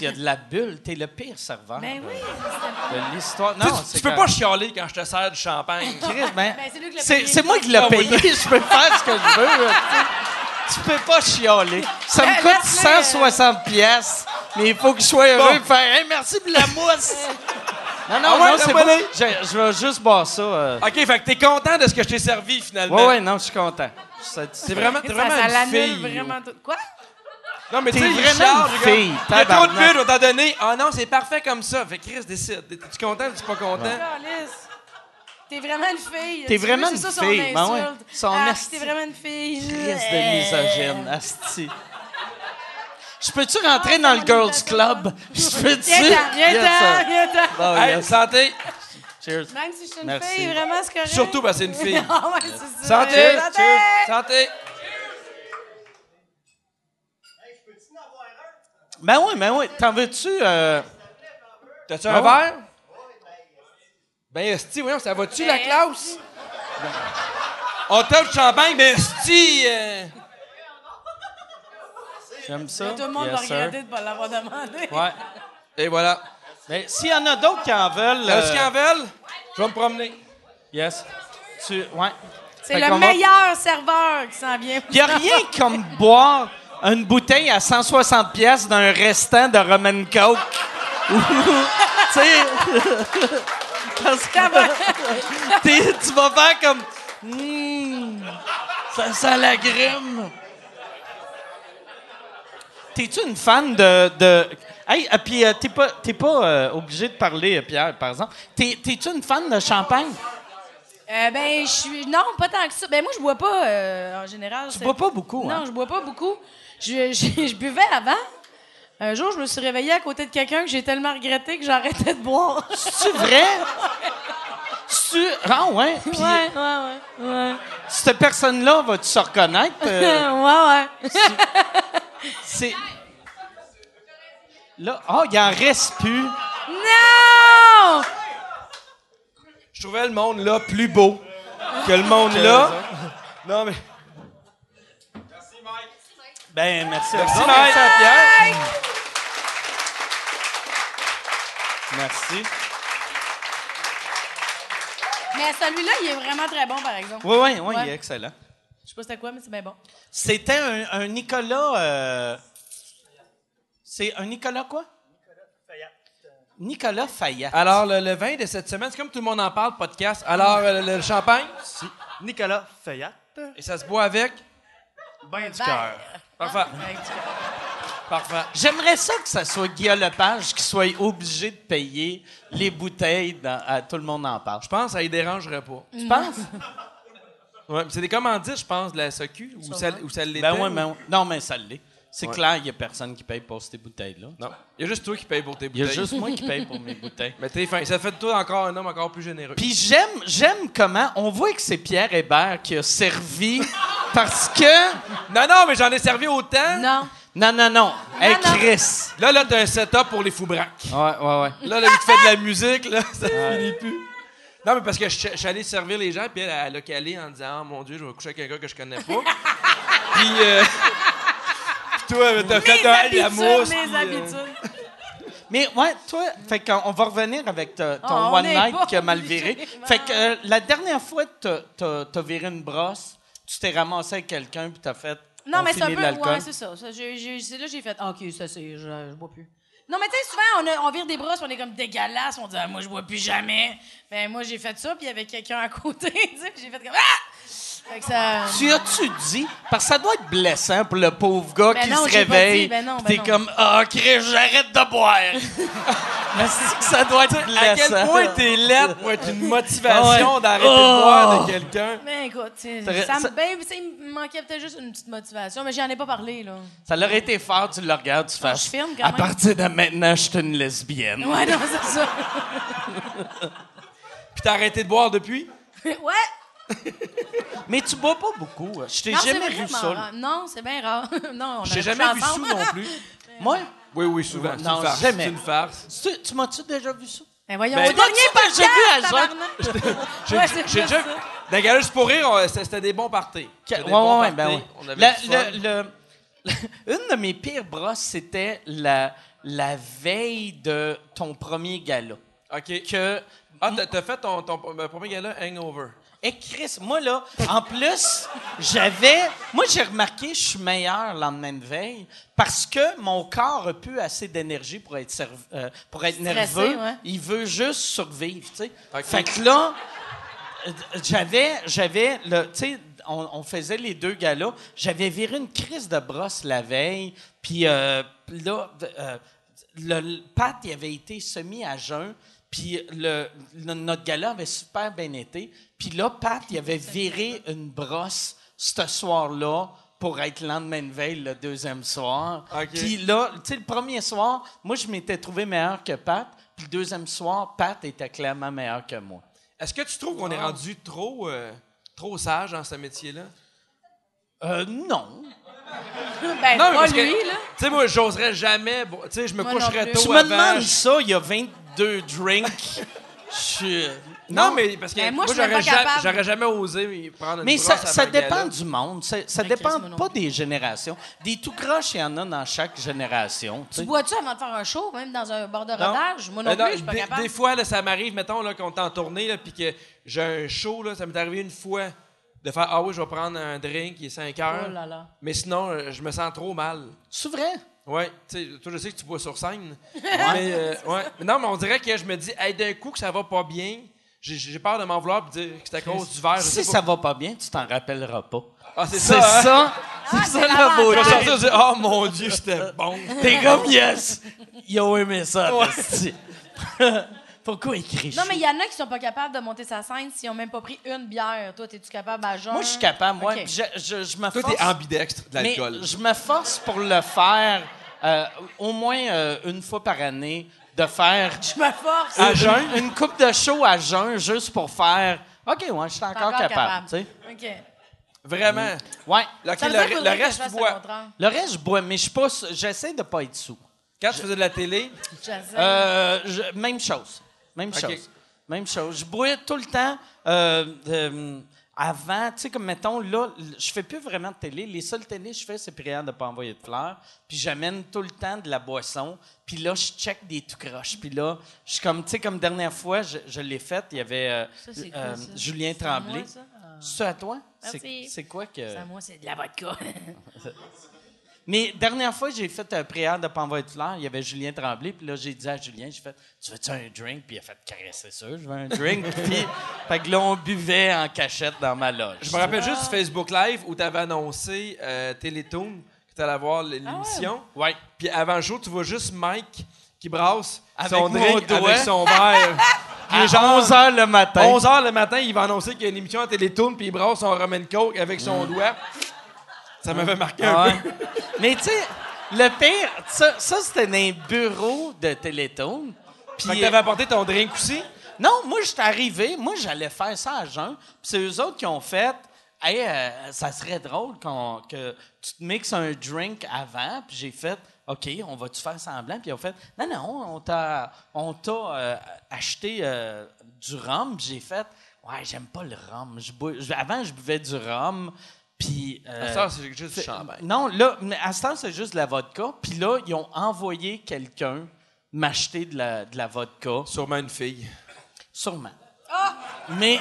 Il y a de la bulle. T'es le pire serveur Ben de- oui. de l'histoire. Tu sais, Non, tu- c'est tu peux pas chialer quand je te sers du champagne. Chris, ben, Ben, c'est lui qui l'a c'est, payé. c'est moi qui l'ai Ah, oui, payé. Je peux faire ce que je veux. là, tu sais. tu peux pas chialer. Ça me La- coûte laisse-le, euh. 160 pièces, mais il faut que je sois heureux et faire hey, merci pour la mousse. Non, non, Ah ouais, non, c'est bon. Je, je vais juste boire ça. euh. OK, fait que t'es content de ce que je t'ai servi, finalement. Ouais, ouais, non, je suis content. C'est vraiment, t'es Ça, vraiment ça une l'annule fille. vraiment tout. Quoi? Non, mais tu T'es sais, vraiment charge, une fille, Il y a trop de pubs, on t'a donné. Ah non, c'est parfait comme ça. Fait que Chris décide. T'es-tu content ou tu pas content? Calice. T'es vraiment une fille. T'es vraiment veux, une c'est ça, fille. Son Ben ouais. Son Ah, asti. T'es vraiment une fille. Crise de misogyne, asti. Je peux-tu rentrer Ah, dans le Girls. Club? Je peux-tu? Viens-t'en, Yes, viens-t'en, sir. viens-t'en. Hey, yes. santé. Cheers. Même si je suis une Merci. fille, vraiment, c'est correct. Surtout parce que c'est une fille. Ah ouais, c'est ça. Santé. Santé. Santé. Ben oui, ben oui. T'en veux-tu? euh, T'as-tu Ah un ouais? verre? Ben, esti, voyons, ça va-tu, la Ben, classe? On tape du champagne, ben, esti... euh, J'aime ça. Tout le monde Yes, va sir. regretter de ne pas l'avoir demandé. Ouais. Et voilà. Ben, s'il y en a d'autres qui en veulent. Est-ce qu'ils euh, en veulent? Je vais me promener. Yes. Tu, ouais. C'est le va- meilleur serveur qui s'en vient. Il n'y a rien comme boire une bouteille à 160 pièces d'un restant de rum and coke. Tu sais, parce que t'es- tu vas faire comme, Hmm, ça sent la grime. T'es-tu une fan de, de... Hey, et puis euh, t'es pas, t'es pas euh, obligé de parler, euh, Pierre, par exemple. T'es, t'es-tu une fan de champagne? Euh, ben, je suis. Non, pas tant que ça. Ben, moi, je bois pas euh, en général. Tu bois pas beaucoup, Non, hein? je bois pas beaucoup. Je, je, je buvais avant. Un jour, je me suis réveillée à côté de quelqu'un que j'ai tellement regretté que j'arrêtais de boire. C'est vrai? Tu... Ah ouais? Ouais, ouais, ouais. Ouais, cette personne-là, va-tu se reconnaître? Euh, ouais. ouais. c'est... Là, oh, il en reste plus. non! Je trouvais le monde là plus beau que le monde là. Non, mais. Ben, merci. Merci, merci à Pierre. Merci. Mais celui-là, il est vraiment très bon, par exemple. Oui, oui, oui, Ouais. il est excellent. Je sais pas c'était quoi, mais c'est bien bon. C'était un, un Nicolas... euh, C'est un Nicolas quoi? Nicolas Fayette. Alors, le, le vin de cette semaine, c'est comme tout le monde en parle, podcast. Alors, euh, le, le champagne, Nicolas Fayette. et ça se boit avec? Ben du cœur. Parfait. Cœur. Parfait. J'aimerais ça que ça soit Guillaume Lepage qui soit obligé de payer les bouteilles dans- à Tout le monde en parle. Je pense que ça ne dérangerait pas. Tu penses? Ouais, mais c'est des commandites, je pense, de la SOQ, ou ça, ou ça l'était. Ben ouais, ou- ben ouais. Non, mais ça l'est. C'est Ouais. clair, il n'y a personne qui paye pour ces bouteilles-là. Non. Il y a juste toi qui paye pour tes Il y a bouteilles. juste moi qui paye pour mes bouteilles. Mais t'es fin. Ça fait de toi encore un homme encore plus généreux. Puis j'aime, j'aime comment on voit que c'est Pierre Hébert qui a servi parce que Non, non, mais j'en ai servi autant. Non. non non non, hey non. Chris. Là, là, t'as un setup pour les fous braques. Ouais ouais ouais. Là, là, il te fait de la musique, là, ça finit plus. Non, mais parce que je je suis allé servir les gens, puis elle, elle a calé en disant « Oh mon Dieu, je vais coucher avec quelqu'un que je connais pas. » Puis, euh, puis toi, t'as fait un- la habitudes, mousse. mes euh, habitudes. Mais ouais, toi, fait qu'on on va revenir avec ta- ton Ah, on one est night pas qui a mal obligé, viré. man. Fait que euh, la dernière fois que t'as- t'as t'as viré une brosse, tu t'es ramassé avec quelqu'un puis t'as fait Non, on mais c'est un finit peu. l'alcool. Ouais, c'est ça. ça j'ai, j'ai- c'est là que j'ai fait. ah, OK, ça, c'est. Je, je bois plus. Non, mais tu sais, souvent, on, a- on vire des brosses, on est comme dégueulasse, on dit, ah, moi, je bois plus jamais. Ben, moi, j'ai fait ça, puis il y avait quelqu'un à côté, tu sais, puis j'ai fait comme, ah! Fait que ça. Tu as-tu dit? Parce que ça doit être blessant pour le pauvre gars Ben qui non, se réveille. dit, ben non, ben t'es non. comme, ah, Chris, j'arrête de boire. Mais c'est que ça doit être blessant. À quel point t'es laide pour être une motivation Ah ouais. d'arrêter Oh. de boire de quelqu'un? Ben, écoute, tu sais, T'aurais- ça, me- ça- ben, il me manquait peut-être juste une petite motivation, mais j'en ai pas parlé, là. Ça leur été fort, tu le regardes, tu fais. je filme quand À même. partir de maintenant, je suis une lesbienne. Ouais, non, c'est ça. Puis t'as arrêté de boire depuis? ouais! Mais tu bois pas beaucoup. Je t'ai jamais vu ça. rare. Non, c'est bien rare. non, on J'ai a jamais vu sous non plus. Moi? Oui, oui, souvent. C'est Non, une farce. jamais. C'est une farce. Tu, tu m'as-tu déjà vu ça? Ben voyons, Ben, au dernier t'as-tu déjà vu à podcast, Jacques? J'ai j'ai déjà. ça. Dans les Galas pour rire, on- c'était des bons parties. C'était des Ouais, bons ouais, parties. ben ouais. On avait La- du fun. le- le- une de mes pires brosses, c'était la, la veille de ton premier gala. OK. Que Ah, t'as- fait ton, ton euh, premier gala Hangover. Et Chris, moi là, en plus, j'avais. Moi, j'ai remarqué, je suis meilleur le lendemain de veille parce que mon corps a plus assez d'énergie pour être serv- euh, pour être Stressé, nerveux. ouais. Il veut juste survivre, tu sais. Ok. Fait que là, euh, j'avais, j'avais, le, tu sais, on, on faisait les deux galas. J'avais viré une crise de brosse la veille, puis euh, là, euh, le, le- Pat, il avait été semi à jeun, puis le, le- notre gala avait super bien été. Puis là, Pat, il avait viré une brosse ce soir-là pour être le lendemain de veille, le deuxième soir. Ok. Puis là, tu sais, le premier soir, moi, je m'étais trouvé meilleur que Pat. Puis le deuxième soir, Pat était clairement meilleur que moi. Est-ce que tu trouves qu'on est rendu trop, euh, trop sage dans ce métier-là? Euh, non. Ben, Non, mais pas parce que, lui, là. Tu sais, moi, j'oserais jamais. Tu sais, je me Moi coucherais tôt Tu me avant. demandes ça, il y a 22 drinks. Je Non, mais parce que Ben, moi, moi, j'aurais pas ja- capable. j'aurais jamais osé prendre une Mais ça, dépend du monde. Ça, ça Ben, dépend non pas des générations. Des tout croches, il y en a dans chaque génération. tu bois-tu avant de faire un show, même dans un bord de Non. rodage? Moi non Ben plus, je suis pas des, capable. des fois, là, ça m'arrive, mettons, là, qu'on est en tournée, puis que j'ai un show, là, ça m'est arrivé une fois de faire Ah oui, je vais prendre un drink, il est 5 heures. Oh là là. Mais sinon, euh, je me sens trop mal. C'est vrai? Ouais, tu sais, toi, je sais que tu bois sur scène. mais, euh, ouais. Mais non, mais on dirait que je me dis, hey, d'un coup, que ça va pas bien, j'ai- peur de m'en vouloir et dire que c'est à cause du verre. Si ça va pas bien, tu t'en rappelleras pas. Ah, c'est C'est ça. hein? ça? Ah, ça la l'avantage. Je vais beauté. sortir et dire, oh mon Dieu, c'était bon. T'es comme yes. Ils ont aimé ça. esti. Pourquoi écrire Non, mais il y en a qui sont pas capables de monter sa scène s'ils ont même pas pris une bière. Toi, es-tu capable à jeun? Moi, je suis capable. Moi, Ok. je, je, je me Toi, force. t'es ambidextre de l'alcool. je me force pour le faire euh, au moins euh, une fois par année, de faire Je me force. À une- jeun? une coupe de show à jeun juste pour faire. OK, ouais, je suis encore, Encore capable. tu sais. OK. Vraiment. Ouais. Ok, Ça veut le, reste, je bois. Le reste, je bois, mais je suis pas. J'essaie de pas être sous. Quand tu faisais de la télé? Euh, je- même chose. Même chose. Même chose. Je bois tout le temps. euh, euh, avant, tu sais, comme mettons, là, je fais plus vraiment de télé. Les seules télés que je fais, c'est prière de ne pas envoyer de fleurs. Puis j'amène tout le temps de la boisson. Puis là, je check des tout croches. Puis là, je suis comme, tu sais, comme dernière fois, je, je l'ai faite, il y avait euh, Ça, euh? Julien Tremblay. C'est à toi? C'est quoi que. Ça, moi, c'est de la vodka. Mais dernière fois, j'ai fait un prière de de fleurs. Il y avait Julien Tremblay. Puis là, j'ai dit à Julien, j'ai fait, tu veux-tu un drink? Puis il a fait, caresser ça, je veux un drink. puis, fait que là, on buvait en cachette dans ma loge. je me rappelle juste du Facebook Live où tu avais annoncé euh, Télétoon, que tu allais voir l'émission. Ouais. Puis avant le show, tu vois juste Mike qui brasse Avec son drink doigt. avec son verre. À est genre 11 h le matin. 11 h le matin, il va annoncer qu'il y a une émission à Télétoon, puis il brasse son Roman Coke avec son doigt. Ça m'avait marqué un ouais. peu. Mais tu sais, le pire, ça, ça, c'était dans un bureau de Téléthon. Que Puis, t'avais apporté ton drink aussi? non, moi, j'étais arrivé, moi, j'allais faire ça à jeun. Puis c'est eux autres qui ont fait, hey, euh, ça serait drôle qu'on- que tu te mixes un drink avant. Puis j'ai fait, OK, on va-tu faire semblant? Puis ils ont fait, non, non, on t'a, on t'a euh, acheté euh, du rhum. Puis j'ai fait, ouais, j'aime pas le rhum. Je avant, je buvais du rhum. Puis. euh, c'est juste du c'est- champagne. Non, là, mais à ce temps, c'est juste de la vodka. Puis là, ils ont envoyé quelqu'un m'acheter de la, de la vodka. Sûrement une fille. Sûrement. Mais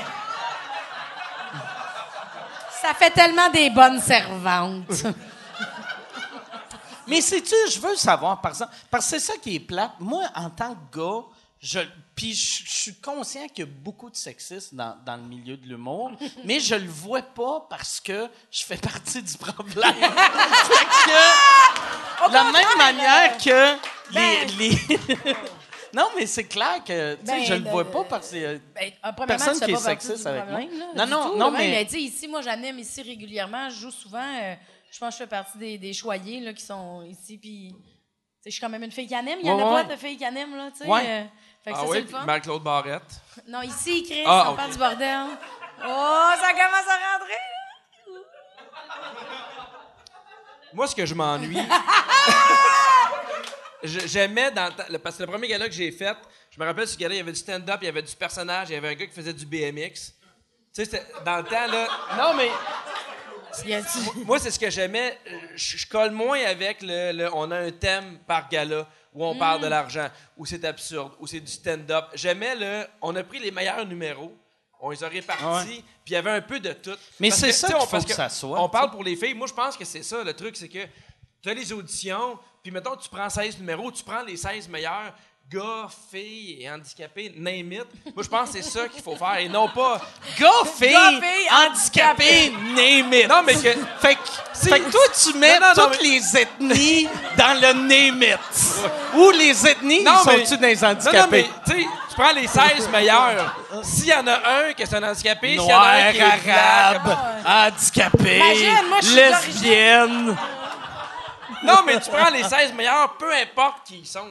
Ça fait tellement des bonnes servantes. Mais sais-tu, je veux savoir, par exemple, parce que c'est ça qui est plate. Moi, en tant que gars, je, puis je, je suis conscient qu'il y a beaucoup de sexisme dans, dans le milieu de l'humour, mais je le vois pas parce que je fais partie du problème. fait que, de la même manière que les... Ben- les- non, mais c'est clair que, tu sais, Ben, je le le- vois pas parce que... euh, Ben, premièrement, Personne qui est sexiste avec problème, moi. là, Non, non, tout, non, mais- tu sais, ici, moi, j'anime ici régulièrement. Je joue souvent. euh, je pense que je fais partie des, des choyés là, qui sont ici. Puis, je suis quand même une fille qui anime. Il y en Ouais, a ouais. pas de filles qui animent, là, tu sais. Ouais. euh, fait que Ah ça, oui, puis. Marc-Claude Barrette. Non, ici, Chris, Ah, on parle du bordel. Oh, ça commence à rentrer. Moi, ce que je m'ennuie. J'aimais dans. Parce que le premier gala que j'ai fait, je me rappelle ce gala, il y avait du stand-up, il y avait du personnage, il y avait un gars qui faisait du BMX. Tu sais, dans le temps, là. Non, mais. Moi, c'est ce que j'aimais. Je, je colle moins avec le, le- On a un thème par gala où on parle Mm. de l'argent, où c'est absurde, où c'est du stand-up. J'aimais le. On a pris les meilleurs numéros. On les a répartis, puis il y avait un peu de tout. Mais c'est ça qu'il on- faut parce que ça soit, On parle pour les filles. Moi, je pense que c'est ça, le truc, c'est que tu as les auditions, puis mettons, tu prends 16 numéros, tu prends les 16 meilleurs gars, filles et handicapés, name it. Moi, je pense que c'est ça qu'il faut faire, et non pas... Gars, filles, filles, handicapés, name it. Non, mais que... Fait que, fait que toi, tu mets Non, non, non, toutes mais- les ethnies dans le name it. Ou les ethnies, Non, ils mais- sont-tu dans les Non, non, handicapés? mais tu sais, tu prends les 16 meilleurs. S'il y en a un que c'est un handicapé, s'il y en a Noir, un qui est arabe, handicapé, Imagine, moi, lesbienne. Non, mais tu prends les 16 meilleurs, peu importe qui ils sont.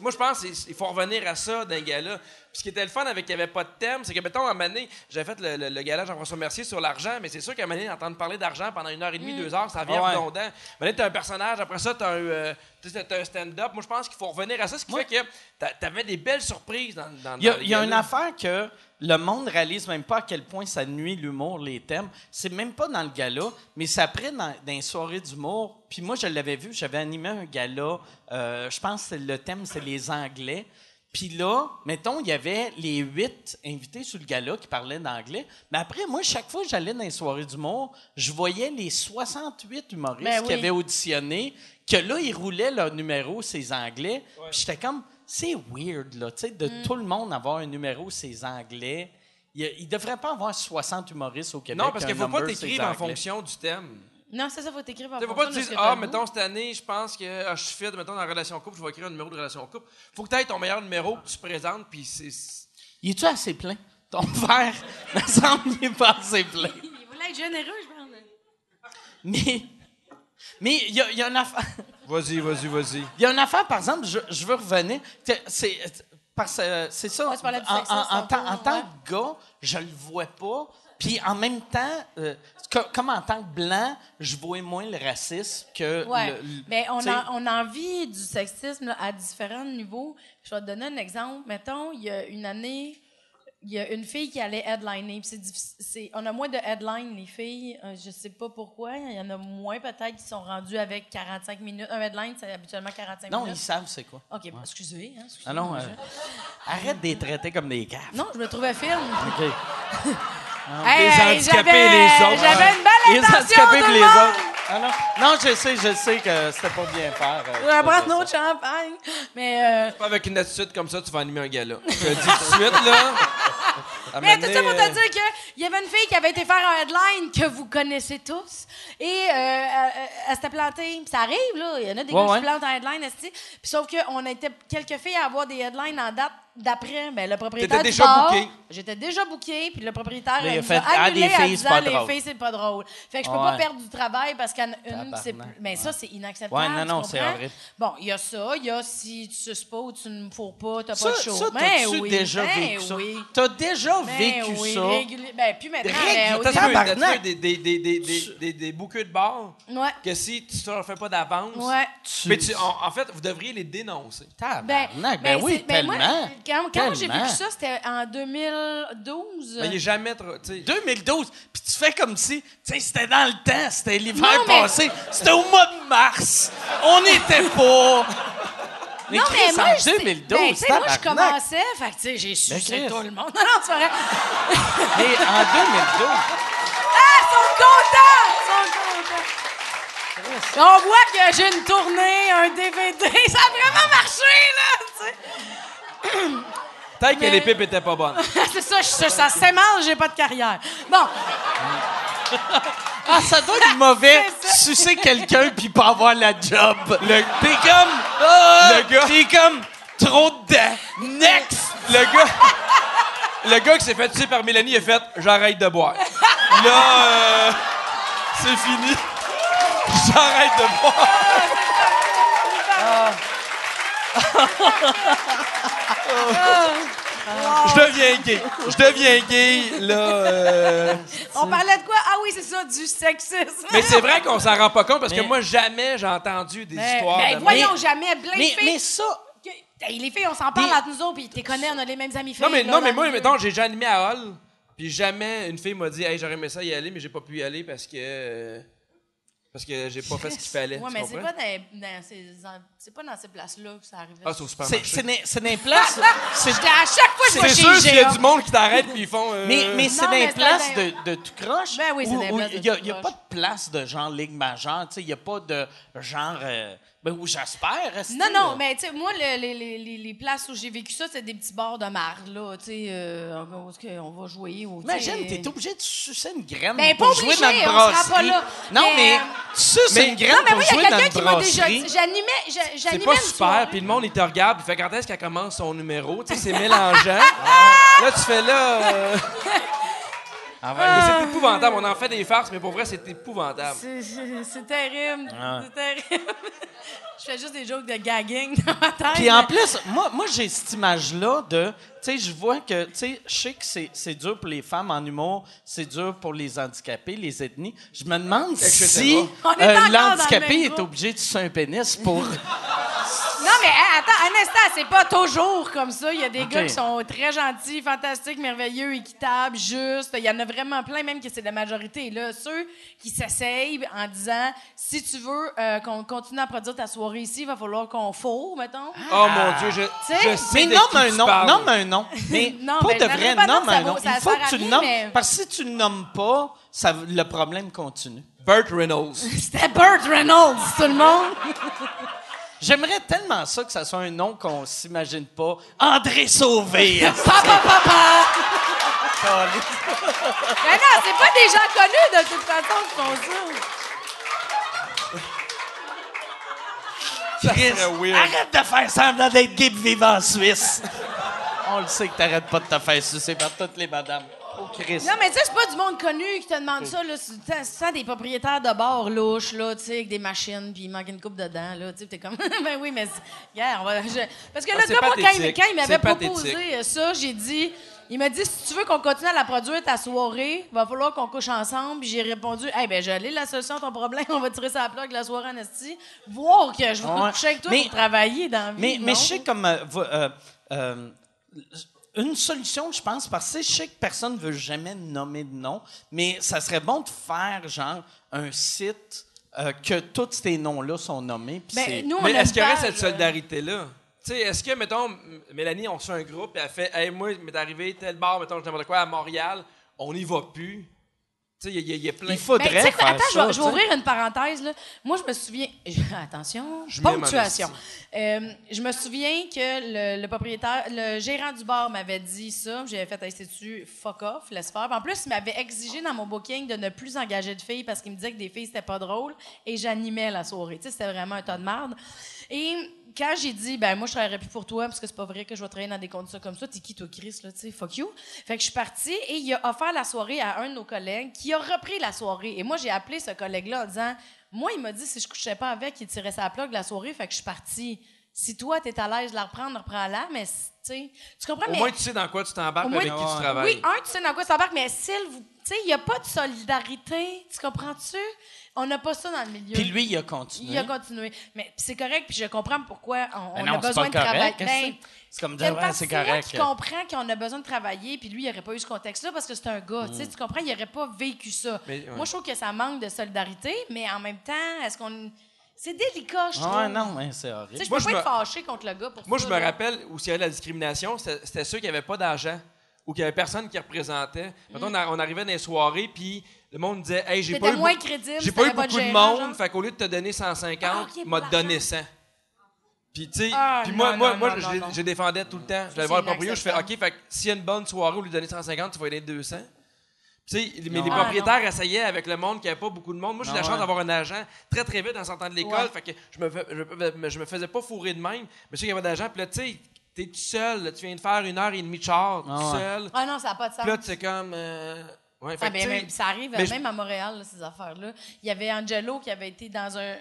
Moi, je pense qu'il faut revenir à ça d'un gala. Puis ce qui était le fun avec qu'il n'y avait pas de thème, c'est que, mettons, à un moment donné, j'avais fait le, le, le gala Jean-François Mercier sur l'argent, mais c'est sûr qu'à un moment donné, d'entendre parler d'argent pendant une heure et demie, deux heures, ça vient Ah redondant. À un moment donné, tu as un personnage, après ça, tu as un, euh, t'as- t'as un stand-up. Moi, je pense qu'il faut revenir à ça, ce qui fait que tu avais des belles surprises dans, dans, Il y a, dans le il y a une affaire que le monde réalise même pas à quel point ça nuit l'humour, les thèmes. C'est même pas dans le gala, mais c'est après dans, dans les soirées d'humour. Puis moi, je l'avais vu, j'avais animé un gala. euh, je pense que le thème, c'est les Anglais. Puis là, mettons, il y avait les huit invités sur le gala qui parlaient d'anglais. Mais après, moi, chaque fois que j'allais dans les soirées d'humour, je voyais les 68 humoristes Ben qui avaient auditionné, que là, ils roulaient leur numéro, ces anglais. Puis j'étais comme, c'est weird, là, tu sais, de Mm. tout le monde avoir un numéro, ces anglais. Il ne devrait pas avoir 60 humoristes au Québec. Non, parce qu'il ne faut pas c'est t'écrire en fonction du thème. Non, c'est ça, faut t'écrire en Tu sais, faut fonction pas te de ce dire, ah, mettons, cette année, je pense que ah, je suis fit, mettons, dans la relation couple, je vais écrire un numéro de relation couple. Faut que tu aies ton meilleur numéro que tu présentes, puis c'est. c'est- Il est-tu assez plein? Ton verre, me semble, il est pas assez plein. Il voulait être généreux, je pense. Mais, mais il y a, il y a une affaire. Vas-y, vas-y, vas-y. Il y a une affaire, par exemple, je, je veux revenir. C'est- C'est parce que c'est ça. Ouais, en, en- en tant, en que gars, je le vois pas. Puis en même temps, euh, co- comme en tant que blanc, je vois moins le racisme que Ouais. le. le- Mais on a, on a envie du sexisme là, à différents niveaux. Je vais te donner un exemple. Mettons, il y a une année, il y a une fille qui allait headliner. c'est on a moins de headlines, les filles. Euh, je sais pas pourquoi. Il y en a moins peut-être qui sont rendus avec 45 minutes. Un headline, c'est habituellement 45 Non, ils minutes. savent c'est quoi. OK, excusez. Hein, excusez Ah non, euh, arrête de les traiter comme des caves. Non, je me trouvais film. OK. Hey, Les handicapés et les autres. J'avais une belle Les handicapés les autres. Ah non. non, je sais, je sais que c'était pas bien faire. euh, Je vais de prendre notre champagne. Mais, euh, Pas avec une attitude comme ça, tu vas animer un gala. Je te dis tout de suite, là. Mais tout ça pour te dire qu'il y avait une fille qui avait été faire un headline que vous connaissez tous? Et euh, elle, elle s'était plantée. Ça arrive, là. Il y en a des Ouais, gars qui se plantent en headline. Puis sauf qu'on était quelques filles à avoir des headlines en date d'après. Ben, le propriétaire T'étais déjà bar, booké. J'étais déjà booké. Puis le propriétaire il a fait, Ah, annulé des en filles, c'est disant pas les drôle. filles, c'est pas drôle. Fait que je peux Ouais. pas perdre du travail parce qu'il y en a une qui c'est... Mais ça, c'est inacceptable. Ouais, non, tu non, c'est horrible. Bon, il y a ça. Il y a si tu suces pas ou tu ne fourres pas, t'as Ça, pas de chaud. ça Ben t'as-tu oui, déjà ben vécu ça? oui. T'as déjà Ben vécu oui, ça? Ben, plus maintenant. Régul- mais T'as t'as vu des, des, des, des, des, des, bouquets de bar? Ouais. que si tu ne fais pas d'avance, Ouais. Tu- mais tu, en, fait, vous devriez les dénoncer. Tabarnak, ben, oui, ben, tellement. Quand j'ai vécu ça, c'était en 2012. Mais il est jamais trop. tu sais. 2012, puis tu fais comme si, tu sais, c'était dans le temps, c'était l'hiver mais- passé, c'était au mois de mars, on n'était pas. Mais non, Chris, mais moi, en je- 2012, ben, tu sais, moi, je commençais, fait que, tu sais, j'ai sucé Ben, Chris. tout le monde. Non, non, c'est vrai. Mais en 2012, Ah, ils sont contents! Ils sont contents. On voit que j'ai une tournée, un DVD. Ça a vraiment marché, là, tu sais. Peut-être que Mais- les pipes étaient pas bonnes. c'est ça, je- ça, ça se fait mal, j'ai pas de carrière. Bon, ah, ça doit être mauvais, sucer quelqu'un puis pas avoir la job. Le, t'es comme, ah, Le gars- t'es comme, trop dedans. Next! Le gars. Le gars qui s'est fait tuer par Mélanie a fait J'arrête de boire. Là, euh, c'est fini. J'arrête de boire. Je deviens gay. Je deviens gay, là. euh. on parlait de quoi? Ah oui, c'est ça, du sexisme. Mais c'est vrai qu'on s'en rend pas compte parce que Mais- moi, jamais j'ai entendu des histoires ben, de voyons jamais, plein de Mais, filles. mais ça, que- Hey, les filles, on s'en parle Des- entre nous autres, puis tu les connais, on a les mêmes amis filles. Non, mais, là, non, mais dans moi, le milieu. mettons, j'ai déjà animé à Hall. Puis jamais une fille m'a dit, hey, j'aurais aimé ça y aller, mais j'ai pas pu y aller parce que. euh, parce que j'ai pas fait ce qu'il fallait. Ouais, tu mais c'est pas dans, dans ces, c'est pas dans ces places-là que ça arrivait. Ah, c'est au C'est supermarché. c'est des- c'est des places. c'est- à chaque fois que je vais C'est chez sûr s'il y a du monde qui t'arrête puis ils font. euh, Mais, mais c'est Non, mais c'est places dans- de, de tout croche. Ben oui, c'est où- des où places Il n'y a, pas de place de genre Ligue majeure. tu sais, Il n'y a pas de genre. euh, ben, où j'espère. Non, non, mais tu sais, moi, le- les, les, les, les places où j'ai vécu ça, c'est des petits bars de marre, là, tu sais, euh, qu'on va jouer. Ou, tu sais, Imagine, t'es obligé de sucer une graine Ben, pour jouer dans on sera brasserie. pas là. Non, Mais, mais, euh, tu suces mais- une graine Non, mais pour oui, il y jouer a dans quelqu'un une qui m'a déjà brasserie. dit. J'animais, j'a- C'est pas super, puis le monde, il te regarde, il fait quand est-ce qu'elle commence son numéro, tu sais, c'est mélangeant. là, tu fais là. euh, Ah c'est épouvantable. On en fait des farces, mais pour vrai, c'est épouvantable. C'est- C'est c'est terrible. Ah. C'est terrible. Je fais juste des jokes de gagging dans ma tête. Puis en mais- plus, moi, moi j'ai cette image-là de. Tu sais, je vois que. Tu sais, je sais que c'est- c'est dur pour les femmes en humour, c'est dur pour les handicapés, les ethnies. Je me demande si euh, l'handicapé est obligé de sucer un pénis pour. Non, mais hein, attends, un instant, c'est pas toujours comme ça. Il y a des Ok. gars qui sont très gentils, fantastiques, merveilleux, équitables, justes. Il y en a vraiment plein, même que c'est la majorité. Là, ceux qui s'essayent en disant si tu veux euh, qu'on continue à produire ta soirée ici, il va falloir qu'on fourre, mettons. Oh mon Dieu, je, sais, je sais Mais nomme un nom, nomme un nom. Mais Non, pour ben, de vrai, nomme un nom. Il faut que tu le nommes. mais- Parce que si tu le nommes pas, ça, le problème continue. Burt Reynolds. C'était Burt Reynolds, tout le monde. J'aimerais tellement ça que ça soit un nom qu'on s'imagine pas. André Sauvé. Papa, papa. Mais non, c'est pas des gens connus de toute façon qui font ça. Chris, serait weird. arrête de faire semblant d'être gay vivre en Suisse. On le sait que t'arrêtes pas de te faire sucer par toutes les madames. Chris. Non, mais tu sais, c'est pas du monde connu qui te demande ça, là. C'est c'est des propriétaires de bars louches, là, tu sais, avec des machines, puis il manque une coupe dedans, là. Tu sais, t'es comme, ben oui, mais. Regarde, on va- je- Parce que Ah, c'est gars, moi, quand il, il m'avait proposé pathétique. ça, j'ai dit. Il m'a dit, si tu veux qu'on continue à la produire, ta soirée, va falloir qu'on couche ensemble. Puis j'ai répondu, eh ben, j'ai la solution à ton problème, on va tirer ça à la plaque la soirée en esti. Voir que je vais coucher avec toi Mais- pour travailler dans la vie. Mais, mais je sais comme. euh, euh, euh, une solution, je pense, parce que je sais que personne ne veut jamais nommer de nom, mais ça serait bon de faire, genre, un site euh, que tous ces noms-là sont nommés. Ben, c'est- nous, on Mais est-ce qu'il y aurait cette euh, solidarité-là? Tu sais, est-ce que, mettons, Mélanie, on reçoit un groupe et elle fait Hey, moi, il m'est arrivé tel bar, mettons, n'importe quoi, à Montréal, on n'y va plus. Il y, a- il y a plein. Il faudrait Ben, faire attends, je ça. vais, je ouvrir une parenthèse. Là. Moi, je me souviens. Attention, Je ponctuation. Euh, je me souviens que le, le propriétaire, le gérant du bar m'avait dit ça. J'avais fait un statut fuck off, laisse faire. En plus, il m'avait exigé dans mon booking de ne plus engager de filles parce qu'il me disait que des filles, c'était pas drôle. Et j'animais la soirée. C'était vraiment un tas de merde. Et quand j'ai dit, ben moi, je travaillerai plus pour toi parce que c'est pas vrai que je vais travailler dans des conditions comme ça. T'es qui, toi, Chris, là, tu sais, fuck you. Fait que je suis partie et il a offert la soirée à un de nos collègues qui a repris la soirée. Et moi, j'ai appelé ce collègue-là en disant, moi, il m'a dit si je couchais pas avec, il tirait sa plug la soirée. Fait que je suis partie. Si toi, t'es à l'aise de la reprendre, reprends-la, mais tu tu comprends? Au mais moins, tu sais dans quoi tu t'embarques, avec qui tu travailles. oui, un, tu sais dans quoi ça embarque, mais s'il vous. Tu sais, il n'y a pas de solidarité. Tu comprends-tu? On n'a pas ça dans le milieu. Puis lui, il a continué. Il a continué. Mais c'est correct, puis je comprends pourquoi on, Mais on non, a besoin pas de travailler. Ben, c'est? Comme dire, ouais, c'est correct. qui comprend qu'on a besoin de travailler, puis lui, il n'aurait pas eu ce contexte-là parce que c'est un gars. tu Mm. Tu comprends? Il n'aurait pas vécu ça. Mais, ouais. Moi, je trouve que ça manque de solidarité, mais en même temps, est-ce qu'on. C'est délicat, je trouve. Ah non, mais c'est Tu sais, horrible. je Moi, peux je pas être me- fâché contre le gars pour Moi, ça. je me là. rappelle où s'il y avait de la discrimination, c'était ceux qui n'avaient pas d'argent ou qui n'avaient personne qui représentait. On, a- on arrivait dans les soirées, puis le monde disait Hey, j'ai pas eu, moins crédible j'ai pas eu beaucoup de monde, genre. fait qu'au lieu de te donner 150, Ah, ok, il m'a donné d'argent. 100. Puis, tu sais, Ah, puis non, moi, moi, non, moi non, je, défendais tout le temps. Je vais voir le proprio, je fais. OK, fait que s'il y a une bonne soirée, au lieu de donner 150, tu vas donner 200. Puis, Tu sais, mais les Ah, propriétaires essayaient avec le monde qui n'avait pas beaucoup de monde. Moi, j'ai eu la chance d'avoir un agent très, très vite en sortant de l'école. Fait que je me, je, me- je me faisais pas fourrer de même. Mais je sais qu'il y avait d'argent. Puis là, tu sais, t'es tout seul. là, tu viens de faire une heure et demie de char, tout Ah, seul. Ah non, ça n'a pas de sens. Puis là, tu sais comme. euh, ouais, Ah, ben, même- ça arrive mais je- même à Montréal, là, ces affaires-là. Il y avait Angelo qui avait été dans un. euh,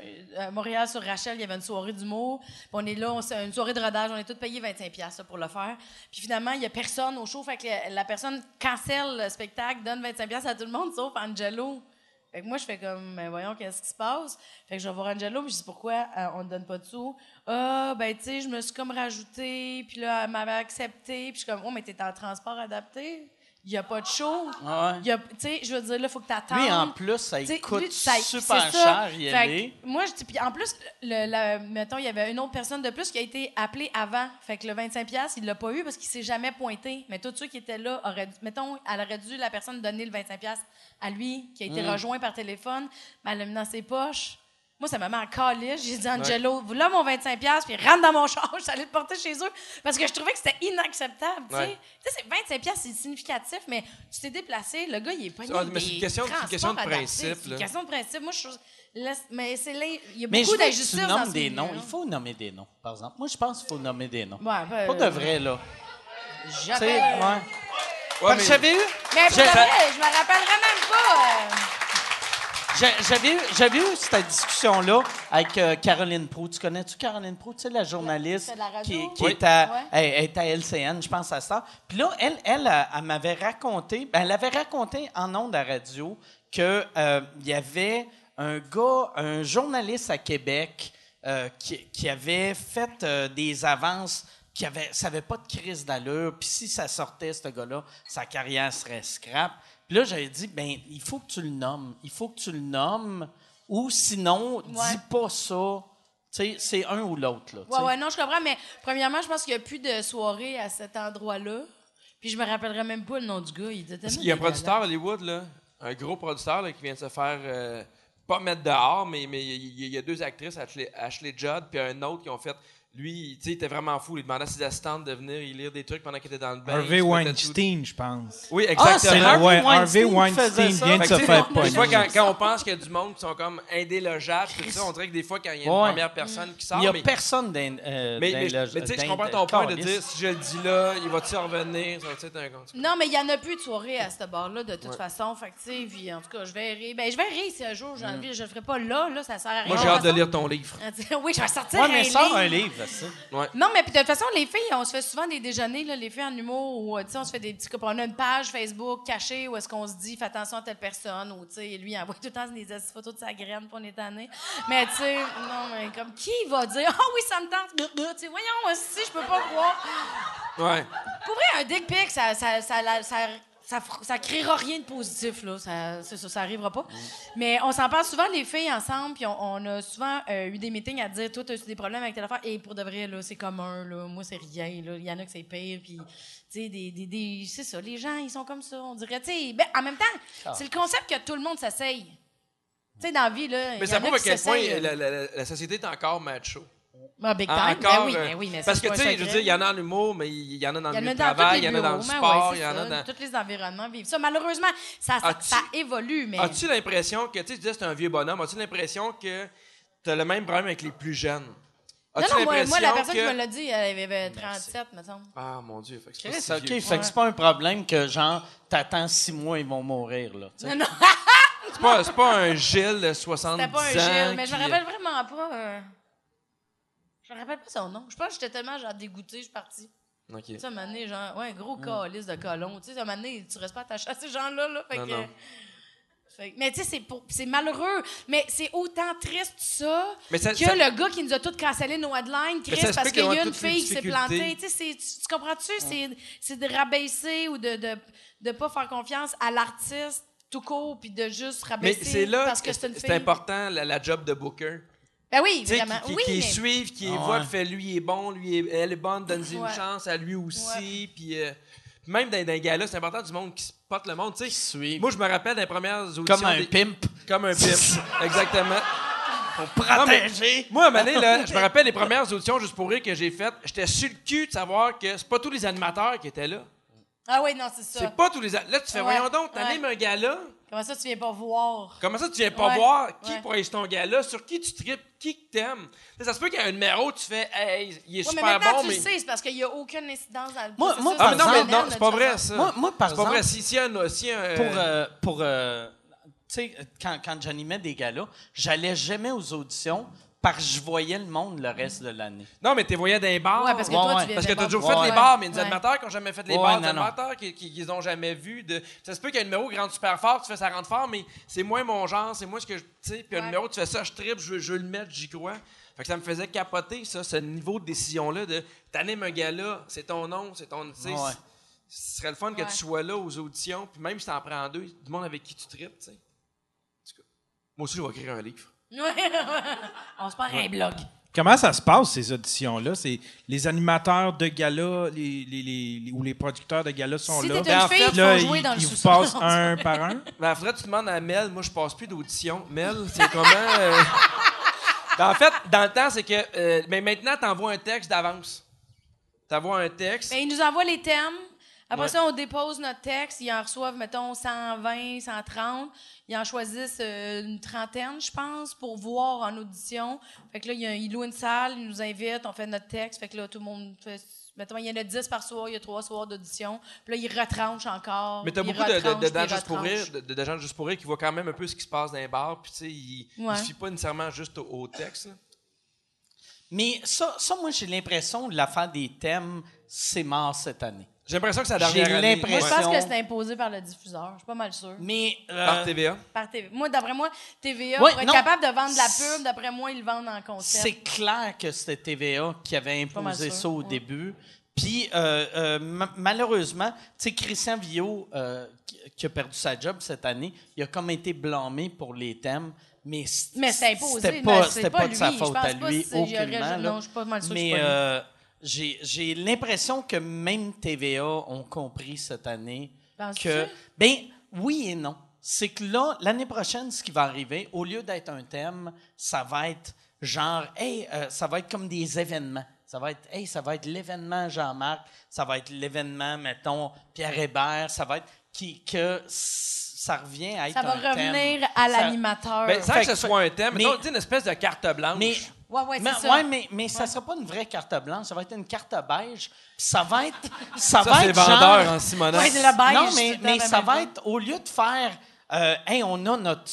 À Montréal sur Rachel, il y avait une soirée d'humour. On est là, on une soirée de rodage, on est tous payés 25$ là, pour le faire. Puis finalement, il n'y a personne au show. Fait que la, la personne cancelle le spectacle, donne 25$ à tout le monde, sauf Angelo. Fait que moi, je fais comme, ben voyons, qu'est-ce qui se passe? Fait que je vais voir Angelo, puis je dis, pourquoi euh, on ne donne pas de sous? Ah, ben, tu sais, je me suis comme rajouté, puis là, elle m'avait accepté, puis je suis comme, oh, mais t'es en transport adapté? Il n'y a pas de show. Ouais. Il y a- Tu sais, je veux dire, là, il faut que tu attendes. Lui, en plus, ça lui coûte ça- super cher y aller. Moi, je dis, puis en plus, le, mettons, il y avait une autre personne de plus qui a été appelée avant. Fait que le 25$, il l'a pas eu parce qu'il s'est jamais pointé. Mais tous ceux qui étaient là auraient dû, mettons, elle aurait dû, la personne, donner le 25$ à lui, qui a été Mm. rejoint par téléphone. Mais elle l'a mis dans ses poches. Moi, ça m'a mis en calice. J'ai dit, Angelo, là, mon 25$, puis rentre dans mon char. Je suis allée le porter chez eux. Parce que je trouvais que c'était inacceptable. tu sais. Ouais. Tu sais, c'est 25$, c'est significatif, mais tu t'es déplacé. Le gars, il est pas Ah, mais c'est une question- c'est une question de principe, C'est une question de principe. Moi, je Mais c'est là. Il y a Mais beaucoup veux que d'injustice. tu des noms. Il faut nommer des noms, par exemple. Moi, je pense qu'il faut nommer des noms. Ouais, ben, Pas de vrai, là. Sais, ouais. Ouais, mais- j'avais eu... Mais pour de vrai, je me rappellerai même pas. euh, J'avais eu, cette discussion-là avec euh, Caroline Proux. Tu connais-tu Caroline Proux? Tu sais, la journaliste la radio? qui, qui Oui. est, à, Ouais. elle, elle est à LCN, je pense à ça. Puis là, elle, elle, elle, elle m'avait raconté, ben, elle avait raconté en ondes à radio qu'il y avait un gars, un journaliste à Québec euh, qui, qui avait fait euh, des avances qui avait, ça n'avait pas de crise d'allure. Puis si ça sortait, ce gars-là, sa carrière serait scrap. Puis là, j'avais dit, ben il faut que tu le nommes. Il faut que tu le nommes. Ou sinon, dis pas ça. Tu sais, c'est un ou l'autre. là, tu Ouais, sais. ouais, non, je comprends, mais premièrement, je pense qu'il n'y a plus de soirée à cet endroit-là. Puis je me rappellerai même pas le nom du gars. Il était Parce tellement qu'il y a un producteur à Hollywood, là, un gros producteur là, qui vient de se faire, euh, pas mettre dehors, mais mais il y, il y a deux actrices, Ashley, Ashley Judd, puis un autre qui ont fait. Lui, tu sais, il était vraiment fou. Il demandait à ses assistantes de venir y lire des trucs pendant qu'il était dans le bain. Harvey Weinstein, je pense. Oui, Ah, c'est exactement. Harvey ouais, Weinstein Harvey qui Weinstein faisait ça. vient de se faire des pogner. fois, quand, quand on pense qu'il y a du monde qui sont comme indélogeables, tout ça, on dirait que des fois, quand il y a une Ouais. première personne qui sort, Il n'y a mais, personne d'un. euh, mais, tu sais, je comprends ton point de dire si je le dis là, il va-tu revenir, ça va-tu être un. Non, mais il n'y en a plus de soirée à ce bar-là, de toute façon. Fait que, tu sais, en tout cas, je verrai. Ben, je verrai si un jour j'ai envie. Je le ferai pas là, là, ça sert à rien. Moi, j'ai hâte de lire ton livre. oui, je vais sortir Ouais, mais un sors livre. un livre, ça. Non, mais puis de toute façon, les filles, on se fait souvent des déjeuners, là, les filles en humour, où, euh, tu sais, on se fait des petits... On a une page Facebook cachée où est-ce qu'on se dit « Fais attention à telle personne » ou, tu sais, lui, il envoie tout le temps des astuces photos de sa graine, est tanné. Mais, tu sais, non, mais comme, qui va dire « Ah oui, ça me tente! » Tu sais, voyons, si, je peux pas croire. Ouais. Pour vrai, un dick pic, ça, ça, ça, la- ça, ça, ça créera rien de positif, là. Ça, ça, ça arrivera pas. Mais on s'en parle souvent, les filles, ensemble, puis on, on a souvent euh, eu des meetings à dire, toi, t'as des problèmes avec telle affaire, et pour de vrai, là, c'est commun, là. Moi, c'est rien, là. Il y en a que c'est pire, puis, tu sais, des, des, des- c'est ça, les gens, ils sont comme ça, on dirait, tu sais. Ben, en même temps, c'est le concept que tout le monde s'essaye. Tu sais, dans la vie, là. Mais ça prouve à quel point la société est encore macho. Ah, big time. En- Ben oui, euh, ben oui, mais ça, parce c'est que, tu sais, je veux dire, il y en a en humour, mais il y en a dans le milieu travail, il y en a dans le mais sport, ouais, il y en a ça. dans... Tous les environnements vivent ça. Malheureusement, ça, ça, As-tu- ça évolue, mais... As-tu l'impression que, tu sais, tu disais que c'est un vieux bonhomme, as-tu l'impression que tu as le même problème avec les plus jeunes? Non, non, moi, moi, la personne que- qui me l'a dit, elle avait 37, me semble. Ah, mon Dieu, fait que c'est pas Chris, si OK, vieux. fait que c'est pas un problème que, genre, t'attends six mois, ils vont mourir, là. tu sais. Non, non, C'est pas, c'est pas un Gilles de 70 c'était pas un ans Gilles, mais je me rappelle vraiment pas... Je me rappelle pas son nom. Je pense que j'étais tellement, genre, dégoûtée, je suis partie. OK. Tu sais, un moment donné, genre, ouais, un gros calice de colon. Tu sais, un moment donné, tu restes pas attaché à ces gens-là, là. Fait Non, que... non. Fait mais tu sais, c'est pour- c'est malheureux. Mais c'est autant triste ça Mais ça- que ça- le gars qui nous a tous cancellé nos headlines, Mais Chris, parce qu'il y a ouais, une fille qui s'est plantée. Tu sais, c'est- tu, tu comprends-tu? C'est- C'est de rabaisser ou de de, de pas faire confiance à l'artiste tout court puis de juste Mais rabaisser c'est là parce que que c'est une c'est fille. important, la, la job de Booker. Ben oui, Tu sais, évidemment. qui, qui, oui, qui mais- suivent, qui Ah voient, ouais. fait lui est bon, lui est- elle est bonne, donne-y Ouais. une chance à lui aussi. Puis euh, même dans, dans les gars-là, c'est important du monde qui spot le monde. tu sais. Moi, je me rappelle des premières auditions. Comme un des- pimp. Comme un pimp. Exactement. Pour Non, mais protéger. moi, à un moment donné, là, je me rappelle les premières auditions juste pour rire que j'ai faites. J'étais sur le cul de savoir que c'est pas tous les animateurs qui étaient là. Ah oui, non, c'est ça. C'est pas tous les. a- Là, tu fais, Ouais. voyons donc, t'animes Ouais. un gars-là. Comment ça, tu viens pas voir? Comment ça, tu viens pas Ouais. voir? Qui Ouais. pourrait être ton gars-là, sur qui tu tripes, qui que t'aimes? Tu Ça se peut qu'il y a un numéro, tu fais, hey, il est mais super maintenant, bon, tu mais. le sais, c'est parce qu'il n'y a aucune incidence dans le Moi- moi, Ah, mais non, mais non, c'est pas vrai, ça. Moi, moi, par C'est pas exemple, vrai. Si, si y a un. Si y un- pour, euh, pour euh, tu sais, quand, quand j'animais des galas, j'allais jamais aux auditions parce que je voyais le monde le reste de l'année. Non, mais t'es voyais dans les bars. Ouais, parce que Ouais, toi, ouais. tu viens Parce que des t'as toujours Ouais, fait ouais. les bars, mais des Ouais. animateurs qui n'ont jamais fait les Ouais, bars, non. animateurs qui, qui, qui ont jamais vu. De... Ça se peut qu'il y a un numéro qui rentre super fort, tu fais ça rentre fort, mais c'est moins mon genre, c'est moi ce que je. Tu sais, puis un numéro, tu fais ça, je tripe, je veux, je veux le mettre, j'y crois. Fait que ça me faisait capoter, ça, ce niveau de décision-là de t'animes un gars-là, c'est ton nom, c'est ton. tu sais, Ouais. Ce serait le fun que tu sois là aux auditions, puis même si t'en prends deux, du monde avec qui tu tripes, tu sais. Moi aussi, je vais écrire un livre. On se part un blog. Comment ça se passe, ces auditions-là? C'est les animateurs de gala les, les- les- les- ou les producteurs de gala sont Si là. t'es une en fille, fait, Là, ils, dans le ils vous passent un par un? Ben, faudrait que tu demandes à Mel. Moi, je passe plus d'audition. Mel, c'est comment. euh, ben, en fait, dans le temps, c'est que. euh, mais maintenant, t'envoies un texte d'avance. T'envoies un texte. Ben, ils nous envoient les thèmes. Après Ouais. ça, on dépose notre texte. Ils en reçoivent, mettons, 120, 130. Ils en choisissent euh, une trentaine, je pense, pour voir en audition. Fait que là, il ils louent une salle, ils nous invitent, on fait notre texte. Fait que là, tout le monde fait... Mettons, il y en a 10 par soir, il y a trois soirs d'audition. Puis là, ils retranchent encore. Mais t'as beaucoup de, de, de, gens juste pour rire, de, de gens juste pour rire qui voient quand même un peu ce qui se passe dans les bars, puis tu sais, ils Ouais. ne suivent pas nécessairement juste au, au texte. là. Mais ça, ça moi, j'ai l'impression que l'affaire des thèmes, c'est mort cette année. J'ai l'impression que c'est la J'ai dernière année. l'impression- Moi, je pense que c'est imposé par le diffuseur. Je suis pas mal sûre. Mais. euh, Par TVA. Par TV. Moi, d'après moi, TVA, Ouais, pour être non. capable de vendre de la pub, d'après moi, ils le vendent en concept. C'est clair que c'était TVA qui avait pas mal imposé sûr, ça au ouais. début. Puis, euh, euh, ma- malheureusement, tu sais, Christian Villot, euh, qui, qui a perdu sa job cette année, il a comme été blâmé pour les thèmes, mais, c- Mais c'est imposé. C'était mais pas, c'est c'était pas pas de sa lui. Je faute pense à pas lui, si aucunement. là. non, je suis pas mal sûre que Mais c'est pas lui. euh, j'ai l'impression que même TVA ont compris cette année que. Ben, oui et non. C'est que là, l'année prochaine, ce qui va arriver, au lieu d'être un thème, ça va être genre, hey, euh, ça va être comme des événements. Ça va être, hey, ça va être l'événement Jean-Marc, ça va être l'événement, mettons, Pierre Hébert, ça va être qui, que ça revient à être Ça va un thème. revenir à l'animateur. Ben, sans Fait que ce soit un thème, mais- sais, une espèce de carte blanche. Mais, Ouais, ouais, mais, c'est ça. ouais, mais, mais ça sera pas une vraie carte blanche, ça va être une carte beige. Ça va être. Ça, ça, va c'est être vendeur genre- en Simonac. Ouais, c'est la beige. non, mais, ça va être, au lieu de faire, euh, hey, on a notre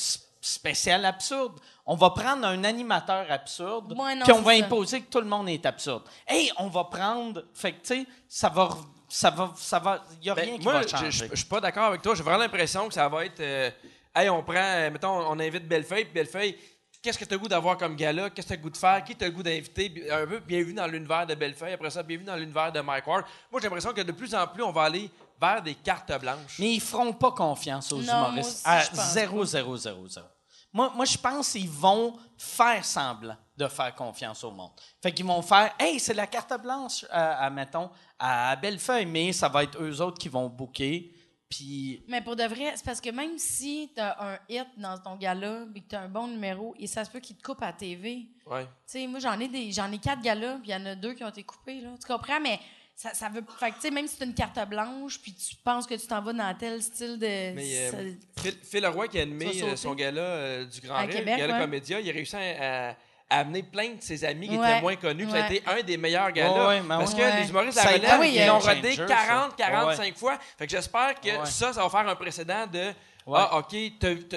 spécial absurde, on va prendre un animateur absurde, Ouais, non, puis on va ça. imposer que tout le monde est absurde. Hey, on va prendre, fait que, tu sais, ça va, re- ça va, ça va, il y a Ben, rien qui moi, va changer. je suis pas d'accord avec toi. J'ai vraiment l'impression que ça va être. euh, hey, on prend. mettons, on invite Bellefeuille, puis Bellefeuille. Qu'est-ce que tu as le goût d'avoir comme gala? Qu'est-ce que tu as le goût de faire? Qui tu as le goût d'inviter? Un peu bienvenue dans l'univers de Bellefeuille. Après ça, bienvenue dans l'univers de Mike Ward. Moi, j'ai l'impression que de plus en plus, on va aller vers des cartes blanches. Mais ils feront pas confiance aux Non, moi humoristes. aussi, à je pense 0, 0, 0, 0. Moi, moi je pense qu'ils vont faire semblant de faire confiance au monde. Fait qu'ils vont faire Hey, c'est la carte blanche, à, à, mettons, à Bellefeuille, mais ça va être eux autres qui vont booker. Puis. Mais pour de vrai, c'est parce que même si t'as un hit dans ton gala et que t'as un bon numéro, et ça se peut qu'il te coupe à TV. Ouais. Tu sais, moi, j'en ai des, j'en ai quatre galas, puis il y en a deux qui ont été coupés, là. Tu comprends? Mais ça, ça veut. Fait que, tu sais, même si c'est une carte blanche, puis tu penses que tu t'en vas dans tel style de. Mais ça- euh, Phil, Phil Leroy qui a animé euh, son gala euh, du Grand À Rire, Québec, gala ouais. Comédia, il a réussi à, à- à amener plein de ses amis qui Ouais. étaient moins connus. Ça a été un des meilleurs ben parce ouais. que les humoristes à la relève, ils l'ont rodé changer, 40, ça. 45 fois. Fait que j'espère que Ouais. ça, ça va faire un précédent de Ouais. Ah, OK,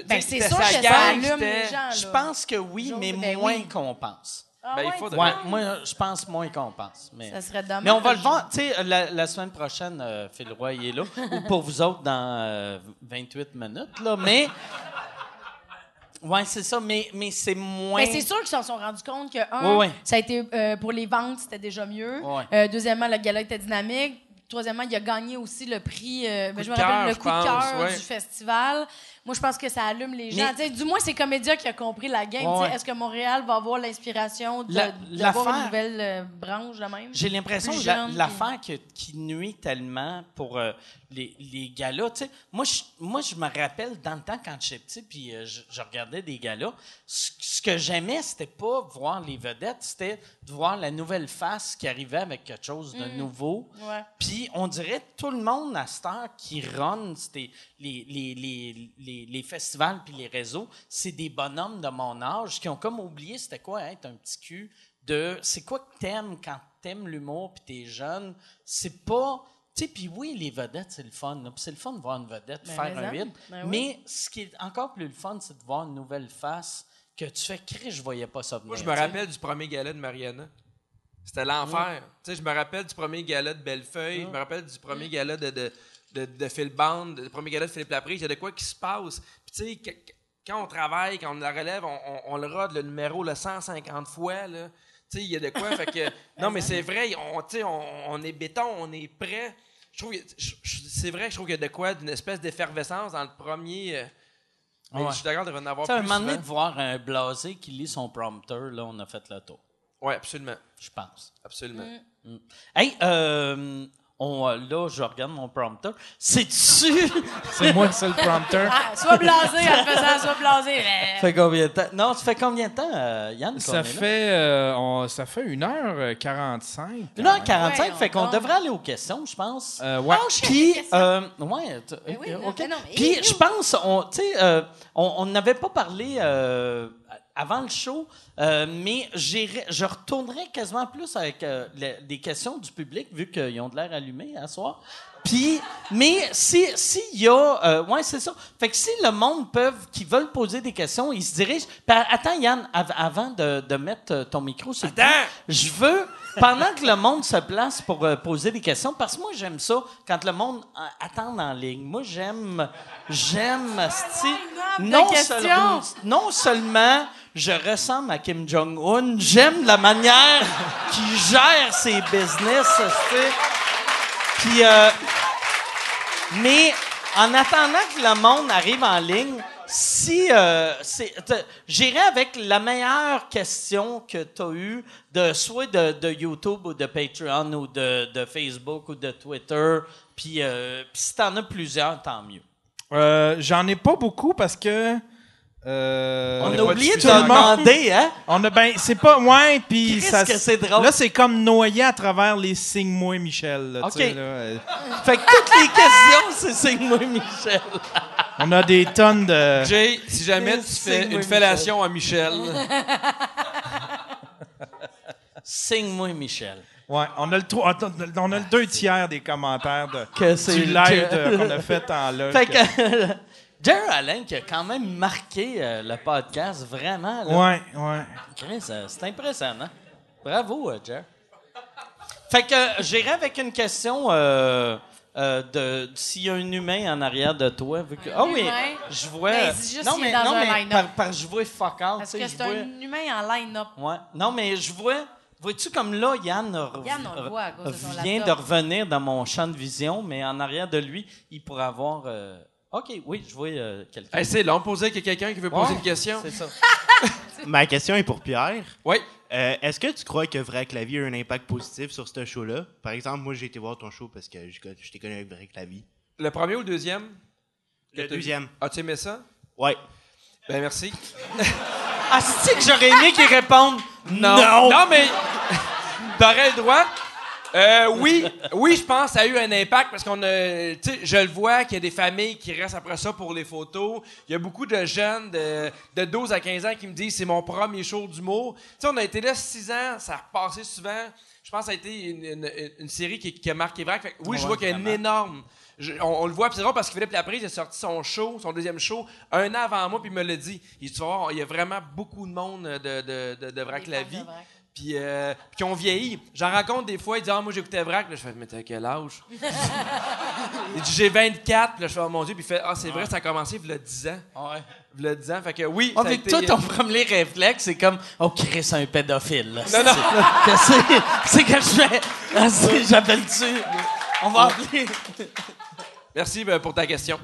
Ben, c'est sûr que ça allume les gens, Je pense que oui, J'ose- mais ben moins oui. qu'on pense. Ah Ben, il faudrait. Ouais, moi, je pense moins qu'on pense. Mais... Ça serait dommage. Mais on va le voir. Tu sais, la, la semaine prochaine, euh, Phil Roy il est là. Ou pour vous autres, dans euh, 28 minutes. Là. Mais. Ouais, c'est ça. Mais, mais c'est moins. Mais c'est sûr qu'ils s'en sont rendus compte que, un, Ouais, ouais. ça a été euh, pour les ventes, c'était déjà mieux. Ouais. Euh, deuxièmement, le gala était dynamique. Troisièmement, il a gagné aussi le prix, euh, ben, je me rappelle, le coup de cœur du festival. Moi, je pense que ça allume les gens. Mais- du moins, c'est Comédia qui a compris la game. Ouais. Est-ce que Montréal va avoir l'inspiration de- La- une nouvelle euh, branche de même? J'ai l'impression que la- l'affaire qui nuit tellement pour euh, les, les galas, moi je, moi, je me rappelle dans le temps quand j'étais petit, puis euh, je, je regardais des galas, ce, ce que j'aimais, c'était pas voir les vedettes, c'était de voir la nouvelle face qui arrivait avec quelque chose de nouveau. Ouais. Puis on dirait tout le monde à cette heure qui run c'était les, les, les, les, les festivals puis les réseaux, c'est des bonhommes de mon âge qui ont comme oublié c'était quoi être un petit cul de c'est quoi que t'aimes quand t'aimes l'humour puis t'es jeune. C'est pas tu sais, puis oui, les vedettes, c'est le fun. c'est le fun de voir une vedette Ben, faire un hit. Ben oui. Mais ce qui est encore plus le fun, c'est de voir une nouvelle face que tu fais crier, je voyais pas ça venir. Moi, je me rappelle du premier gala de Mariana. C'était l'enfer. Tu sais, je me rappelle du premier gala de Bellefeuille. Je me rappelle du premier gala de, de, de, de Phil Bond, du premier gala de Philippe Laprise. Il y a de quoi qui se passe. Puis, tu sais, quand on travaille, quand on la relève, on, on- on le rode le numéro le 150 fois. Là. Tu sais, il y a de quoi. fait que, non, mais c'est vrai, on, tu sais, on, on est béton, on est prêt. je trouve c'est vrai je trouve qu'il y a de quoi d'une espèce d'effervescence dans le premier. euh, mais Ouais. Je suis d'accord de en avoir Tu sais, un plus moment donné, de voir un blasé qui lit son prompteur, là, on a fait le tour. Oui, absolument. Je pense. Absolument. Hey, euh, on, euh, là, je regarde mon prompteur. C'est-tu? C'est moi, c'est le prompteur. Ah, sois blasé en le faisant, sois blasé. Mais... fait combien de temps? Non, ça fait combien de temps, euh, Yann? Ça fait, euh, on- ça fait 1h45. 1h45, Ouais, fait qu'on devrait aller aux questions, je pense. Euh, ouais. Oh, shit, Puis, euh, ouais, oui, euh, non, non, Puis, je pense, on, tu sais, euh, on on n'avait pas parlé euh, avant le show, euh, mais je retournerai quasiment plus avec euh, des questions du public, vu qu'ils ont de l'air allumés à soir. Puis, mais si s'il y a, euh, ouais, c'est ça. Fait que si le monde peut, qui veulent poser des questions, ils se dirigent. Attends, Yann, av- avant de, de mettre ton micro sur le Attends! je veux, pendant que le monde se place pour euh, poser des questions, parce que moi, j'aime ça quand le monde euh, attend en ligne. Moi, j'aime, j'aime, sti- non, questions. seulement, non seulement je ressemble à Kim Jong-un, j'aime la manière qu'il gère ses business, sti. Puis, euh, mais en attendant que le monde arrive en ligne, si euh, j'irai avec la meilleure question que tu as eue de soit de, de YouTube ou de Patreon ou de, de Facebook ou de Twitter. Puis, euh, si t'en as plusieurs, tant mieux. Euh, J'en ai pas beaucoup parce que. euh, On a oublié de demander, hein? On a ben c'est pas ouais puis ça que c'est drôle. Là c'est comme noyé à travers les signes moi Michel. là, OK. là, euh, Fait que toutes les questions, c'est signe-moi Michel. On a des tonnes de Jay, si jamais tu fais une fellation à Michel, Signe-moi Michel. Ouais, on a le tro- attends, on a le deux tiers des commentaires de Que c'est du live qu'on a fait en live. Fait que Jerry Allen qui a quand même marqué euh, le podcast vraiment. Là. Ouais, ouais. Chris, euh, c'est impressionnant. Bravo, euh, Jer. Fait que euh, j'irai avec une question euh, de s'il y a un humain en arrière de toi. Vu que, ah oui, humain? je vois. Ben, dis juste non, mais, dans non, un mais par, par- je vois fuck all. Parce que c'est vois- un humain en line-up. Ouais. Non, mais je vois. Vois-tu comme là, Yann, a rev- Yann, on vient de revenir dans mon champ de vision, mais en arrière de lui, il pourrait avoir. euh, Ok, oui, je vois euh, quelqu'un. Hey, c'est long poser qu'il y a quelqu'un qui veut poser Ouais, une question. C'est ça. Ma question est pour Pierre. Oui. Euh, Est-ce que tu crois que Vrai Clavier a un impact positif sur ce show-là? Par exemple, moi, j'ai été voir ton show parce que je, je t'ai connu avec Vrai Clavier. Le premier ou le deuxième? Le deuxième. As-tu aimé ça? Ouais. Ben merci. Ah, c'est que j'aurais aimé qu'il réponde Non? Non, mais t'aurais le droit. Euh, oui, oui, je pense que ça a eu un impact parce qu'on a, tu sais, je le vois qu'il y a des familles qui restent après ça pour les photos. Il y a beaucoup de jeunes de, de 12 à 15 ans qui me disent c'est mon premier show d'humour. Tu sais, on a été là 6 ans, ça a repassé souvent. Je pense que ça a été une, une- une série qui, qui a marqué vrai. Fait oui, je vois qu'il y a une énorme. je- on, on le voit, puis c'est drôle parce que Philippe Laprise a sorti son show, son deuxième show, un an avant moi, puis il me l'a dit. Il dit, tu il y a vraiment beaucoup de monde de, de, de, de Vrac Des la vie Vrac. Puis euh, qui ont vieilli. J'en rencontre des fois, ils disent Ah, moi j'écoutais Vrac. Là, je fais Mais t'as quel âge? Il dit J'ai 24. Puis là, je fais Oh mon Dieu. Puis il fait Ah, c'est vrai, ça a commencé il y a 10 ans. Ouais. Il y a 10 ans. Fait que oui, Ah, ça a été. toi, ton premier réflexe, c'est comme Oh, Chris, c'est un pédophile. là. Non, non. C'est- que je fais. Ah, J'appelle-tu? On va appeler. Merci euh, pour ta question.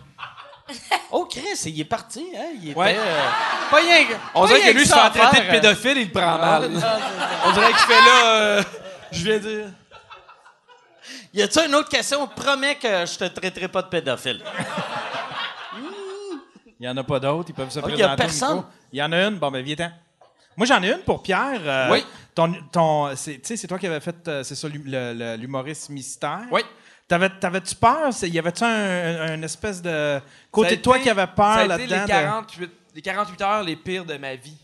Oh, Chris, il est parti, hein? Il était. Ouais. euh, pas rien que- On dirait que lui, se fait traiter de euh. pédophile, il le prend mal. c'est ça. On dirait qu'il fait là. euh, je viens dire. Y a-tu une autre question? Promets que je te traiterai pas de pédophile. Il y en a pas d'autres, ils peuvent se Ah, présenter. il y a personne? Il y en a une, bon ben viens Moi j'en ai une pour Pierre. euh, Oui. Ton, ton, c'est, tu sais, c'est toi qui avais fait, c'est ça, l'humoriste mystère? Oui. T'avais, t'avais-tu peur? Y avait-tu un, espèce de côté de toi été- qui avait peur là-dedans? les de- 48, les 48 heures les pires de ma vie.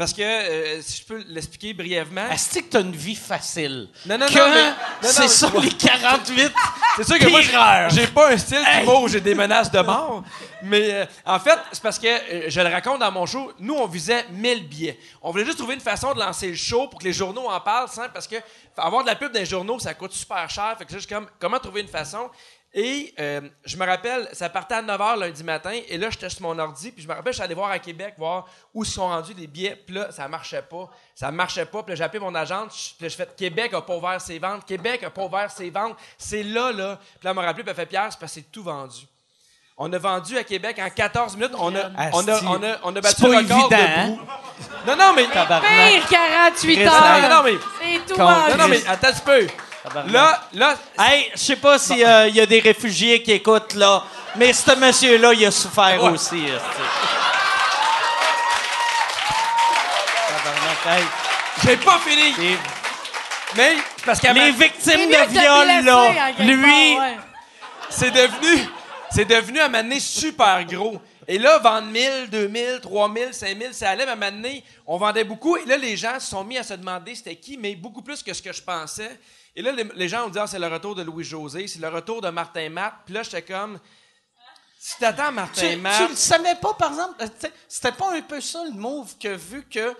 Parce que, euh, si je peux l'expliquer brièvement. Est-ce que t'as une vie facile? Non, non, non, que mais- non, c'est mais- les 48. C'est sûr que moi, j'ai pas un style d'humour où j'ai des menaces de mort. Mais euh, en fait, c'est parce que euh, je le raconte dans mon show. Nous, on visait 1000 billets. On voulait juste trouver une façon de lancer le show pour que les journaux en parlent, sans, parce que avoir de la pub dans les journaux, ça coûte super cher. Fait que suis comme, comment trouver une façon? Et euh, je me rappelle, ça partait à 9h lundi matin, et là, j'étais sur mon ordi, puis je me rappelle, je suis allé voir à Québec, voir où sont rendus les billets, puis là, ça marchait pas. Ça marchait pas, puis là, j'ai appelé mon agente, puis là, je fais Québec a pas ouvert ses ventes, Québec a pas ouvert ses ventes, c'est là, là. Puis là, elle m'a rappelé, puis elle fait Pierre, c'est parce que c'est tout vendu. On a vendu à Québec en 14 minutes, on a, on a, on a, on a battu le record évident, de hein? bout. Non, non, mais. Pire 48 Chris, heures. Non, non, mais. C'est tout Con- vendu. Non, non, mais attends un petit peu. Là, là, Hey, je sais pas s'il y a des réfugiés qui écoutent, là, mais ce monsieur-là, il a souffert Ouais. aussi. hey. j'ai pas fini. Mais, parce qu'à les victimes de viol, là, lui, ouais. c'est devenu, c'est devenu à un moment donné super gros. Et là, vendre 1000, 2000, 3000, 5000, ça allait, mais à un moment donné, on vendait beaucoup. Et là, les gens se sont mis à se demander c'était qui, mais beaucoup plus que ce que je pensais. Et là, les, les gens ont dit, ah, c'est le retour de Louis-José, c'est le retour de Martin Matt. Puis là, j'étais comme, si t'attends Martin Tu, Matt. tu le savais pas, par exemple? euh, C'était pas un peu ça le move que vu que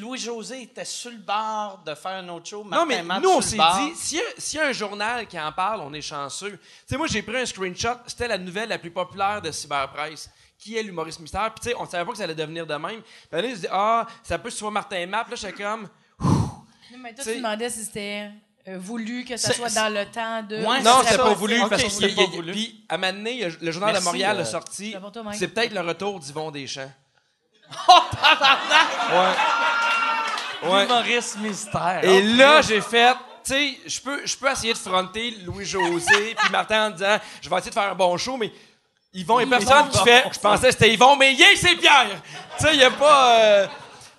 Louis-José était sur le bord de faire un autre show, Non, Martin mais Matt nous, on s'est dit, s'il y, a- s'il y a un journal qui en parle, on est chanceux. Tu sais, moi, j'ai pris un screenshot, c'était la nouvelle la plus populaire de Cyberpresse. Qui est l'humoriste mystère? Puis, tu sais, on savait pas que ça allait devenir de même. Puis, là, je dis, ah, ça peut soit Martin Matt. Puis là, j'étais comme, Mais toi, tu demandais si c'était euh, voulu que ça soit dans le temps de. Ouais, non, c'est c'était pas voulu. parce que c'était pas voulu. Puis, à un moment donné, le Journal Merci, de Montréal euh, a sorti. c'est peut-être le retour d'Yvon Deschamps. Oh, tabarnak! Ouais. Ouais. Humoriste mystère. Et là, j'ai fait, tu sais, je peux, je peux essayer de fronter Louis-José puis Martin en disant, je vais essayer de faire un bon show, mais Yvon, il y a personne qui fait, je pensais que c'était Yvon, mais yeah, c'est Pierre! Tu sais, il n'y a pas... euh,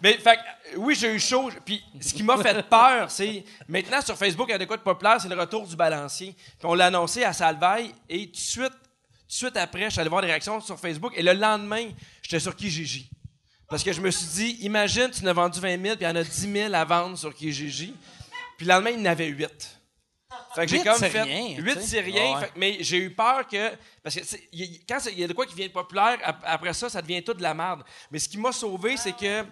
Mais, fait que, oui, j'ai eu chaud. Puis, ce qui m'a fait peur, c'est, maintenant, sur Facebook, il y a de quoi de populaire, c'est le retour du balancier. Puis, on l'a annoncé à Salvaille, et tout de suite, tout de suite après, je suis allé voir des réactions sur Facebook, et le lendemain, j'étais sur Kijiji. Parce que je me suis dit, imagine, tu en as vendu 20 000, puis il y en a 10 000 à vendre sur Kijiji. Puis le lendemain, il y en avait 8. Fait que j'ai comme fait. rien, 8, tu sais. c'est rien. Ouais. Fait que- mais j'ai eu peur que. Parce que y quand il y a de quoi qui vient de populaire, ap- après ça, ça devient tout de la merde. Mais ce qui m'a sauvé, c'est que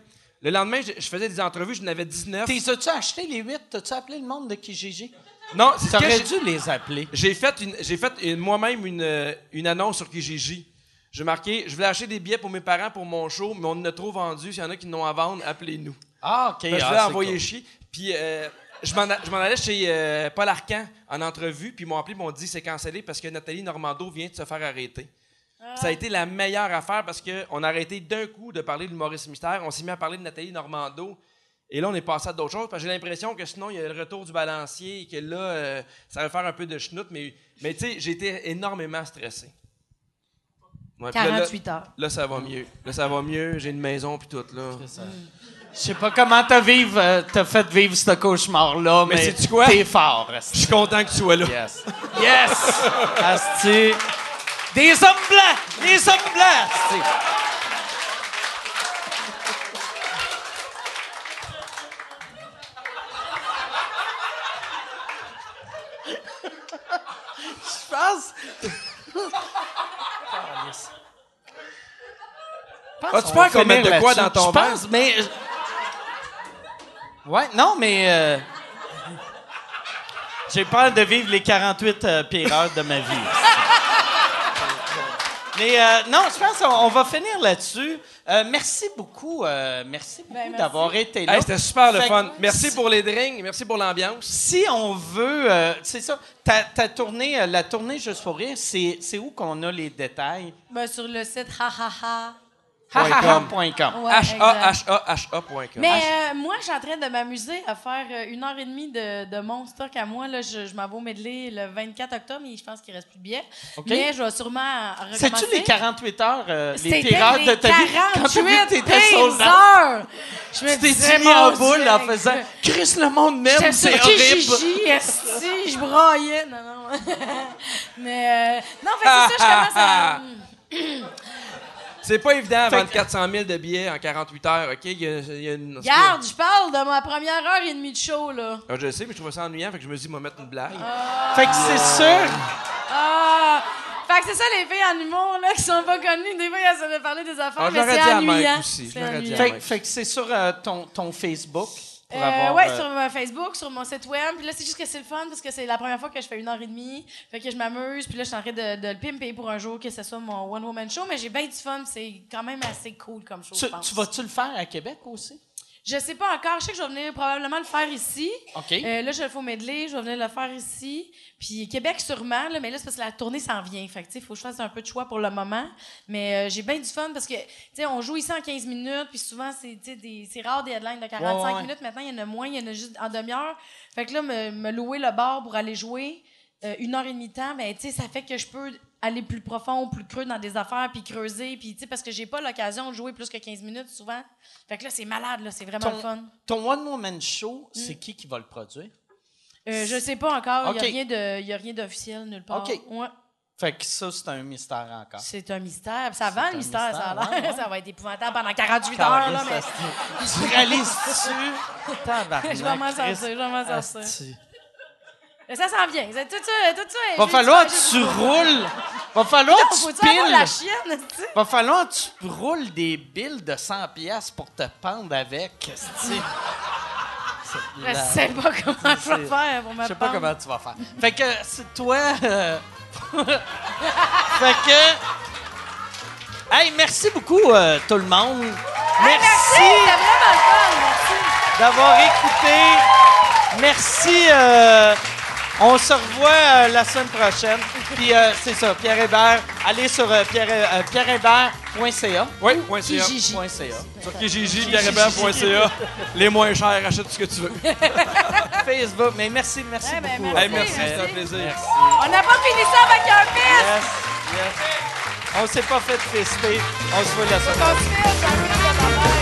le lendemain, je, je faisais des entrevues, je n'avais 19. T'es- As-tu acheté les huit? T'as-tu appelé le monde de Kijiji? Non, c'est T'aurais dû les appeler. j'ai fait, une, j'ai fait une- moi-même une, euh, une annonce sur Kijiji. J'ai marqué, je voulais acheter des billets pour mes parents pour mon show, mais on en a trop vendu. S'il y en a qui n'ont à vendre, appelez-nous. Ah, OK. Que je ah, voulais envoyer cool. chier. Puis euh, je m'en je m'en allais chez euh, Paul Arcan en entrevue, puis ils m'ont appelé, ils m'ont dit c'est cancellé parce que Nathalie Normando vient de se faire arrêter. Ça a été la meilleure affaire parce qu'on a arrêté d'un coup de parler de Maurice Mystère. On s'est mis à parler de Nathalie Normando. Et là, on est passé à d'autres choses. Parce que j'ai l'impression que sinon, il y a le retour du balancier et que là, euh, ça va faire un peu de schnout. Mais, mais tu sais, j'ai été énormément stressé. Ouais, puis là, là- 48 heures. Là, ça va mieux. Là, ça va mieux. J'ai une maison puis tout, là. Je sais pas comment t'as euh, t'as fait vivre ce cauchemar-là, mais, Mais t'es fort. Je suis content que tu sois là. Yes. Yes! Asti. Des hommes blancs! Des hommes blancs! Je pense. As-tu peur qu'on mette de quoi dans ton Je pense, mais. Ouais, non, mais. euh, J'ai peur de vivre les 48 euh, pires heures de ma vie. Mais euh, non, je pense qu'on on va finir là-dessus. Euh, merci beaucoup. euh, merci beaucoup Ben, merci. d'avoir été là. Hey, C'était super le Fait fun. Merci si- pour les drinks, merci pour l'ambiance. Si on veut, euh, c'est ça, ta, ta tournée, la tournée Juste pour rire, c'est c'est où qu'on a les détails? Ben, sur le site hahaha. hahaha.com. Ouais, exact. H-A-H-A-H-A.com. Mais euh, moi, je suis en train de m'amuser à faire euh, une heure et demie de, de mon stock à moi. Là, je je m'en vais au medley le 24 octobre et je pense qu'il reste plus de billets. OK. Mais je vais sûrement recommencer. C'est-tu les 48 heures, euh, les C'était heures de les ta vie? Quand vu que 48 t'étais sold out, pires heures! Je me tu t'es disais, mis en mon boule en faisant « Chris, le monde m'aime, J'étais c'est sur horrible! Kijiji, esti, je braillais. Non, non. Mais, euh, non, fait que c'est ça, je commence à... C'est pas évident de Fait vendre que- 400 000 de billets en 48 heures, OK? Il y a, il y a une... Garde, je parle de ma première heure et demie de show, là. Ah, je sais, mais je trouvais ça ennuyant, fait que je me dit, moi, mettre une blague. Fait que c'est sûr... Ah! Fait que c'est ça, les filles en humour, là, qui sont pas connues. Des fois, elles de parler des affaires, Ah, mais c'est à ennuyant. aussi, à. Fait, fait que c'est sur euh, ton, ton Facebook. Pour Euh, avoir, ouais, euh, sur euh, Facebook, sur mon site web. Puis là, c'est juste que c'est le fun parce que c'est la première fois que je fais une heure et demie. Fait que je m'amuse. Puis là, je suis en train de, de le pimper pour un jour que ce soit mon one-woman show. Mais j'ai bien du fun. C'est quand même assez cool comme show, Tu, je pense. tu vas-tu le faire à Québec aussi? Je sais pas encore. Je sais que je vais venir probablement le faire ici. OK. Euh, là, je le fais au medley. Je vais venir le faire ici. Puis Québec, sûrement. Là, mais là, c'est parce que la tournée s'en vient. Fait il faut que je fasse un peu de choix pour le moment. Mais euh, j'ai bien du fun parce que, tu sais, on joue ici en 15 minutes. Puis souvent, c'est, rare des headlines de 45 Ouais, ouais, ouais. minutes. Maintenant, il y en a moins. Il y en a juste en demi-heure. Fait que là, me, me louer le bar pour aller jouer euh, une heure et demie de temps, ben, tu sais, ça fait que je peux aller plus profond, plus creux dans des affaires, puis creuser, puis tu sais, parce que j'ai pas l'occasion de jouer plus que 15 minutes souvent. Fait que là, c'est malade, là, c'est vraiment Ton- le fun. Ton One Woman Show, Mm. c'est qui qui va le produire? Euh, je sais pas encore, il n'y a rien a d'officiel nulle part. Ok. Ouais, Fait que ça, c'est un mystère encore. c'est un mystère. Ça va le un mystère, ça a mystère, l'air. ouais, ouais. Ça va être épouvantable pendant 48 heures, là, mais Tu réalises-tu? Je vais m'en sortir, je vais m'en sortir. Ça s'en vient. Tout ça, tout ça. Va falloir que tu roules. Va falloir que tu avoir la piles. chienne? Va falloir que tu roules des billes de 100 pièces pour te pendre avec. Je sais pas comment je vais faire pour me Je sais pas comment tu vas faire. Fait que c'est toi. euh, fait que. Hey, merci beaucoup, euh, tout le monde. Merci, c'était vraiment le fun, merci. d'avoir écouté. Merci. euh, on se revoit euh, la semaine prochaine. Puis euh, c'est ça, Pierre Hébert. Allez sur euh, pierre, euh, pierrehébert.ca. Oui, .ca. Kijiji. .ca. Sur kijiji, pierrehébert.ca. Les moins chers, achète ce que tu veux. Facebook. Mais merci, merci Eh ben, beaucoup. merci. Hey, merci, merci. c'était un plaisir. Merci. On n'a pas fini ça avec un fils! Yes, yes. On s'est pas fait fester. On se voit la semaine On